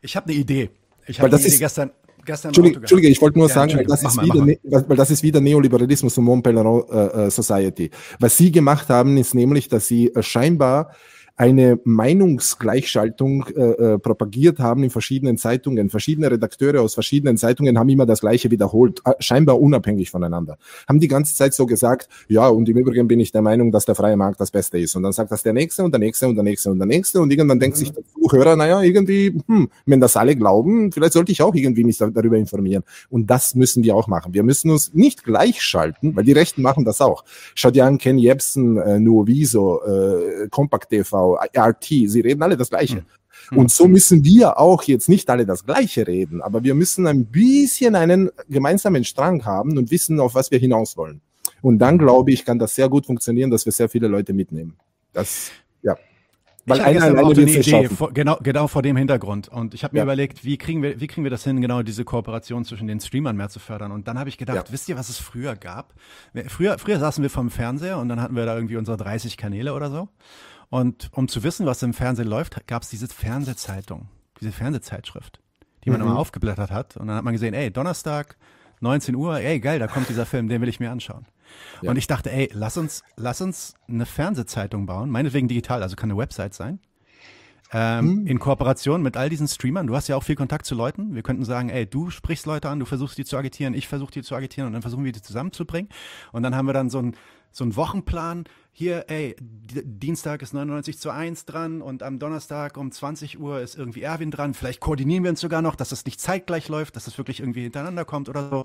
Ich habe eine Idee. Ich habe das ist, gestern, gestern Entschuldige, Entschuldige, ich wollte nur ja, sagen, weil das, ist mal, wieder, ne, weil das ist wieder Neoliberalismus und Mont Pelerin äh, äh, Society. Was sie gemacht haben, ist nämlich, dass sie äh, scheinbar eine Meinungsgleichschaltung äh, äh, propagiert haben in verschiedenen Zeitungen. Verschiedene Redakteure aus verschiedenen Zeitungen haben immer das Gleiche wiederholt, äh, scheinbar unabhängig voneinander. Haben die ganze Zeit so gesagt, ja, und im Übrigen bin ich der Meinung, dass der freie Markt das Beste ist. Und dann sagt das der Nächste und der Nächste und der Nächste und der Nächste. Und irgendwann denkt sich der Zuhörer, naja, irgendwie, hm, wenn das alle glauben, vielleicht sollte ich auch irgendwie mich darüber informieren. Und das müssen wir auch machen. Wir müssen uns nicht gleichschalten, weil die Rechten machen das auch. Schaut dir an, Ken Jebsen, äh, Nuoviso, äh, Compact TV, RT, sie reden alle das Gleiche. Mhm. Und so müssen wir auch jetzt nicht alle das Gleiche reden, aber wir müssen ein bisschen einen gemeinsamen Strang haben und wissen, auf was wir hinaus wollen. Und dann glaube ich, kann das sehr gut funktionieren, dass wir sehr viele Leute mitnehmen. Das, ja. Weil ich einer alleine eine Idee, vor, genau, genau vor dem Hintergrund. Und ich habe mir ja. überlegt, wie kriegen, wir, wie kriegen wir das hin, genau diese Kooperation zwischen den Streamern mehr zu fördern. Und dann habe ich gedacht, ja. wisst ihr, was es früher gab? Früher, früher saßen wir vom Fernseher und dann hatten wir da irgendwie unsere 30 Kanäle oder so. Und um zu wissen, was im Fernsehen läuft, gab es diese Fernsehzeitung, diese Fernsehzeitschrift, die man mhm. immer aufgeblättert hat. Und dann hat man gesehen, ey, Donnerstag, 19 Uhr, ey, geil, da kommt dieser Film, den will ich mir anschauen. Ja. Und ich dachte, ey, lass uns, lass uns eine Fernsehzeitung bauen, meinetwegen digital, also kann eine Website sein. Ähm, mhm. In Kooperation mit all diesen Streamern. Du hast ja auch viel Kontakt zu Leuten. Wir könnten sagen, ey, du sprichst Leute an, du versuchst die zu agitieren, ich versuche die zu agitieren und dann versuchen wir die zusammenzubringen. Und dann haben wir dann so ein, so einen Wochenplan. Hier, ey, Dienstag ist 99 zu 1 dran und am Donnerstag um 20 Uhr ist irgendwie Erwin dran. Vielleicht koordinieren wir uns sogar noch, dass das nicht zeitgleich läuft, dass das wirklich irgendwie hintereinander kommt oder so.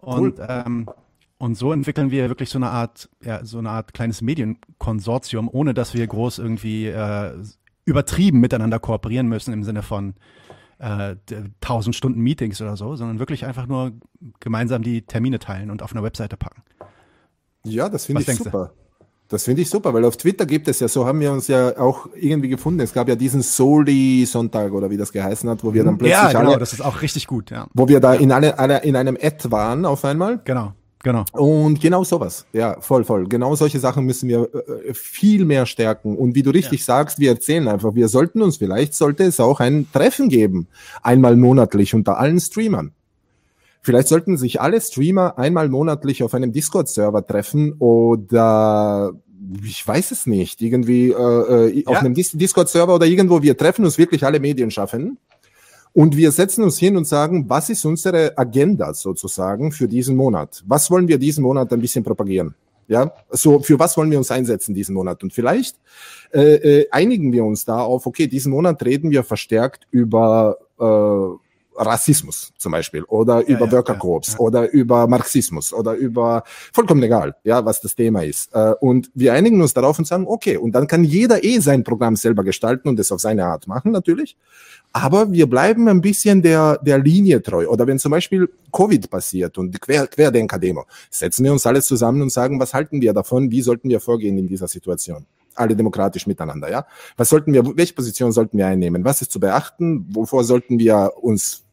Und, cool. ähm, und so entwickeln wir wirklich so eine Art, ja, so eine Art kleines Medienkonsortium, ohne dass wir groß irgendwie äh, übertrieben miteinander kooperieren müssen im Sinne von äh, 1000 Stunden Meetings oder so, sondern wirklich einfach nur gemeinsam die Termine teilen und auf einer Webseite packen. Ja, das finde ich super. Du? Das finde ich super, weil auf Twitter gibt es ja, so haben wir uns ja auch irgendwie gefunden. Es gab ja diesen Soli-Sonntag oder wie das geheißen hat, wo wir dann plötzlich. Ja, genau, alle, das ist auch richtig gut, ja. Wo wir da in alle, alle in einem Ad waren auf einmal. Genau. Genau. Und genau sowas. Ja, voll, voll. Genau solche Sachen müssen wir äh, viel mehr stärken. Und wie du richtig ja. sagst, wir erzählen einfach, wir sollten uns, vielleicht sollte es auch ein Treffen geben. Einmal monatlich unter allen Streamern. Vielleicht sollten sich alle Streamer einmal monatlich auf einem Discord-Server treffen oder ich weiß es nicht, irgendwie äh, äh ja. auf einem Dis Discord-Server oder irgendwo. Wir treffen uns wirklich alle Medienschaffenden und wir setzen uns hin und sagen, was ist unsere Agenda sozusagen für diesen Monat? Was wollen wir diesen Monat ein bisschen propagieren? Ja, so für was wollen wir uns einsetzen diesen Monat? Und vielleicht äh, äh, einigen wir uns da auf, okay, diesen Monat reden wir verstärkt über äh, Rassismus zum Beispiel oder ja, über ja, Worker Corps ja, oder über Marxismus oder über vollkommen egal, ja, was das Thema ist. Äh, und wir einigen uns darauf und sagen, okay, und dann kann jeder eh sein Programm selber gestalten und es auf seine Art machen natürlich. Aber wir bleiben ein bisschen der, der Linie treu. Oder wenn zum Beispiel Covid passiert und die Quer Querdenker-Demo, setzen wir uns alles zusammen und sagen, was halten wir davon, wie sollten wir vorgehen in dieser Situation. Alle demokratisch miteinander, ja. Was sollten wir, welche Position sollten wir einnehmen? Was ist zu beachten? Wovor sollten wir uns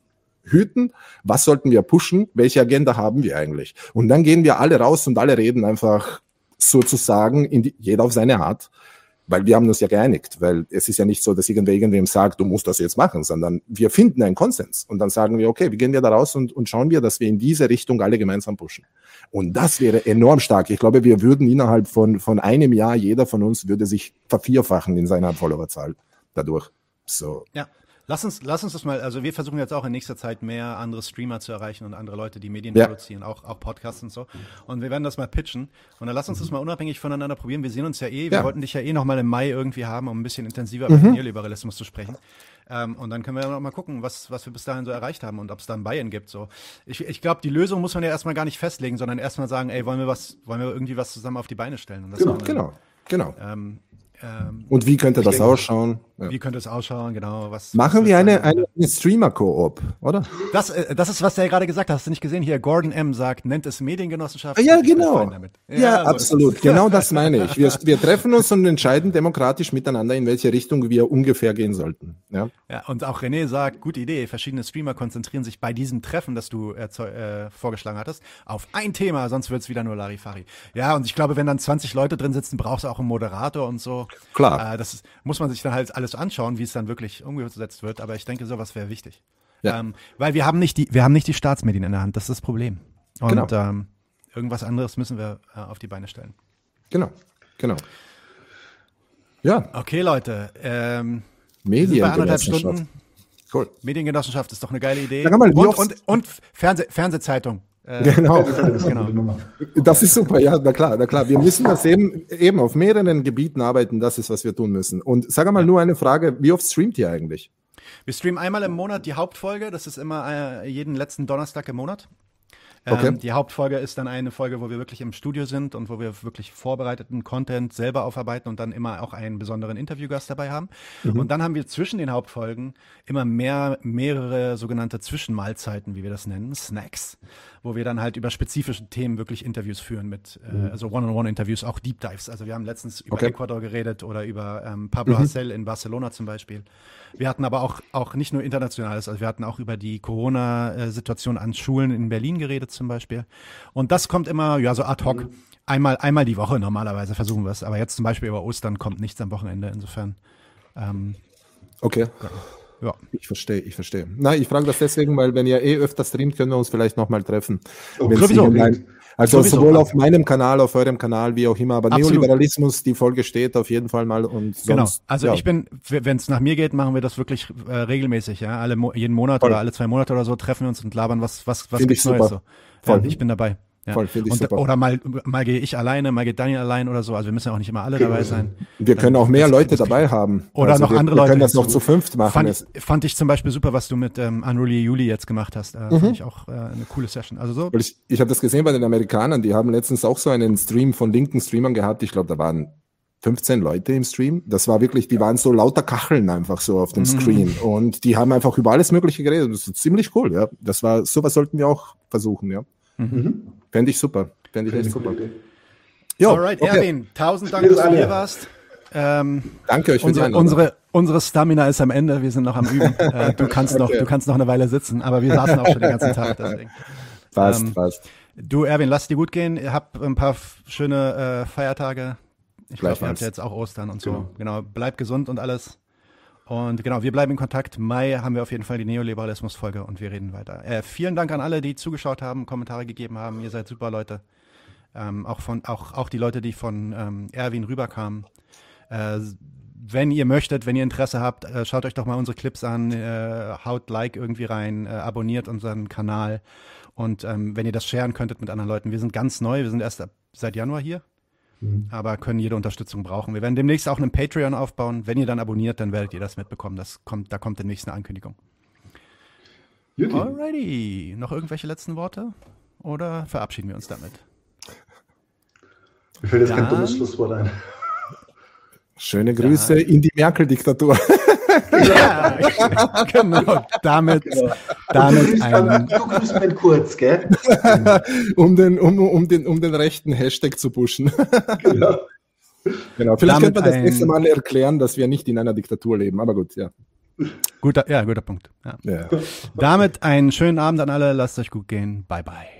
hüten? Was sollten wir pushen? Welche Agenda haben wir eigentlich? Und dann gehen wir alle raus und alle reden einfach sozusagen in die, jeder auf seine Art weil wir haben uns ja geeinigt, weil es ist ja nicht so, dass irgendwer irgendwem sagt, du musst das jetzt machen, sondern wir finden einen Konsens und dann sagen wir, okay, wie gehen wir da raus und, und schauen wir, dass wir in diese Richtung alle gemeinsam pushen. Und das wäre enorm stark. Ich glaube, wir würden innerhalb von, von einem Jahr, jeder von uns würde sich vervierfachen in seiner Followerzahl dadurch. So. Ja. Lass uns, lass uns das mal, also wir versuchen jetzt auch in nächster Zeit mehr andere Streamer zu erreichen und andere Leute, die Medien ja. produzieren, auch, auch Podcasts und so. Und wir werden das mal pitchen. Und dann lass uns das mal unabhängig voneinander probieren. Wir sehen uns ja eh, wir ja. wollten dich ja eh noch mal im Mai irgendwie haben, um ein bisschen intensiver mhm. über Neoliberalismus zu sprechen. Ähm, und dann können wir noch mal gucken, was, was wir bis dahin so erreicht haben und ob es da ein Bayern gibt. So. Ich, ich glaube, die Lösung muss man ja erstmal gar nicht festlegen, sondern erstmal sagen, ey, wollen wir was, wollen wir irgendwie was zusammen auf die Beine stellen? genau, genau, genau. Ähm, ähm, und wie könnte das denke, ausschauen? Ja. Wie könnte es ausschauen, genau. Was, Machen was wir eine, eine, eine Streamer-Koop, oder? Das, äh, das ist, was der gerade gesagt hat. Hast du nicht gesehen? Hier, Gordon M. sagt, nennt es Mediengenossenschaft. Ja, genau. Ja, ja also absolut. genau das meine ich. Wir, wir treffen uns und entscheiden demokratisch miteinander, in welche Richtung wir ungefähr gehen sollten. Ja, ja und auch René sagt, gute Idee. Verschiedene Streamer konzentrieren sich bei diesem Treffen, das du äh, äh, vorgeschlagen hattest, auf ein Thema, sonst wird es wieder nur Larifari. Ja, und ich glaube, wenn dann 20 Leute drin sitzen, brauchst du auch einen Moderator und so. Klar. Äh, das ist, muss man sich dann halt alles anschauen, wie es dann wirklich umgesetzt wird. Aber ich denke, sowas wäre wichtig. Ja. Ähm, weil wir haben nicht die, wir haben nicht die Staatsmedien in der Hand. Das ist das Problem. Und genau. ähm, irgendwas anderes müssen wir äh, auf die Beine stellen. Genau, genau. Ja. Okay, Leute. Ähm, Mediengenossenschaft. Cool. Mediengenossenschaft ist doch eine geile Idee. Und, und, und Fernseh, Fernsehzeitung. Äh, genau. genau. Das ist super, ja, na klar, na klar. Wir müssen das eben, eben auf mehreren Gebieten arbeiten, das ist, was wir tun müssen. Und sag mal nur eine Frage, wie oft streamt ihr eigentlich? Wir streamen einmal im Monat die Hauptfolge, das ist immer äh, jeden letzten Donnerstag im Monat. Ähm, okay. die Hauptfolge ist dann eine Folge, wo wir wirklich im Studio sind und wo wir wirklich vorbereiteten Content selber aufarbeiten und dann immer auch einen besonderen Interviewgast dabei haben. Mhm. Und dann haben wir zwischen den Hauptfolgen immer mehr, mehrere sogenannte Zwischenmahlzeiten, wie wir das nennen, Snacks, wo wir dann halt über spezifische Themen wirklich Interviews führen mit, äh, mhm. äh, also One-on-One-Interviews, auch Deep Dives. Also wir haben letztens über okay. Ecuador geredet oder über ähm, Pablo mhm. Hassel in Barcelona zum Beispiel. Wir hatten aber auch, auch nicht nur internationales, also wir hatten auch über die Corona-Situation an Schulen in Berlin geredet zum Beispiel. Und das kommt immer, ja, so ad hoc. Mhm. Einmal, einmal die Woche normalerweise versuchen wir es. Aber jetzt zum Beispiel über Ostern kommt nichts am Wochenende. Insofern. Ähm, okay. Ja. Ich verstehe, ich verstehe. Nein, ich frage das deswegen, weil wenn ihr eh öfter streamt, können wir uns vielleicht nochmal treffen. Oh, sowieso. Also Sowieso. sowohl auf meinem Kanal, auf eurem Kanal, wie auch immer. Aber Absolut. Neoliberalismus, die Folge steht auf jeden Fall mal und genau. sonst. Genau. Also ja. ich bin, wenn es nach mir geht, machen wir das wirklich äh, regelmäßig. Ja, alle jeden Monat Voll. oder alle zwei Monate oder so treffen wir uns und labern was was was gibt's Neues. So. Ja, ich bin dabei. Ja. Voll, finde ich und, super. Oder mal, mal gehe ich alleine, mal geht Daniel allein oder so. Also wir müssen ja auch nicht immer alle dabei sein. Wir können auch mehr Leute dabei haben. Oder also noch wir, andere Leute. Wir können das noch zu fünft machen. Fand, fand ich zum Beispiel super, was du mit ähm, Unruly Juli jetzt gemacht hast. Äh, mhm. Fand ich auch äh, eine coole Session. Also so. Ich, ich habe das gesehen bei den Amerikanern. Die haben letztens auch so einen Stream von linken Streamern gehabt. Ich glaube, da waren 15 Leute im Stream. Das war wirklich, die waren so lauter Kacheln einfach so auf dem mhm. Screen. Und die haben einfach über alles Mögliche geredet. Das ist ziemlich cool, ja. Das war, sowas sollten wir auch versuchen, ja. Mhm. Fände ich super. Fände ich echt super. Jo, Alright, okay. Erwin, tausend Dank, dass du hier warst. Ähm, Danke euch für unsere, die unsere, unsere Stamina ist am Ende, wir sind noch am Üben. äh, du kannst okay. noch, du kannst noch eine Weile sitzen, aber wir saßen auch schon den ganzen Tag. Deswegen. Passt, ähm, passt. Du, Erwin, lass dir gut gehen. Hab ein paar schöne äh, Feiertage. Ich glaube, ihr habt ja jetzt auch Ostern und so. Genau. genau. Bleib gesund und alles. Und genau, wir bleiben in Kontakt. Mai haben wir auf jeden Fall die Neoliberalismus-Folge und wir reden weiter. Äh, vielen Dank an alle, die zugeschaut haben, Kommentare gegeben haben. Ihr seid super Leute. Ähm, auch, von, auch, auch die Leute, die von ähm, Erwin rüberkamen. Äh, wenn ihr möchtet, wenn ihr Interesse habt, äh, schaut euch doch mal unsere Clips an, äh, haut Like irgendwie rein, äh, abonniert unseren Kanal. Und ähm, wenn ihr das sharen könntet mit anderen Leuten, wir sind ganz neu, wir sind erst seit Januar hier. Mhm. aber können jede Unterstützung brauchen. Wir werden demnächst auch einen Patreon aufbauen. Wenn ihr dann abonniert, dann werdet ihr das mitbekommen. Das kommt, da kommt demnächst eine Ankündigung. Juti. Alrighty. Noch irgendwelche letzten Worte? Oder verabschieden wir uns damit? Mir fällt jetzt kein dummes Schlusswort ein. Schöne Grüße dann. in die Merkel-Diktatur. Ja, genau. Damit, genau. damit ein. Du grüßt mit kurz, gell? um, den, um, um, den, um den rechten Hashtag zu pushen. Genau. Genau, vielleicht könnte man das nächste Mal erklären, dass wir nicht in einer Diktatur leben, aber gut, ja. Guter, ja, guter Punkt. Ja. Ja. Damit einen schönen Abend an alle, lasst euch gut gehen. Bye, bye.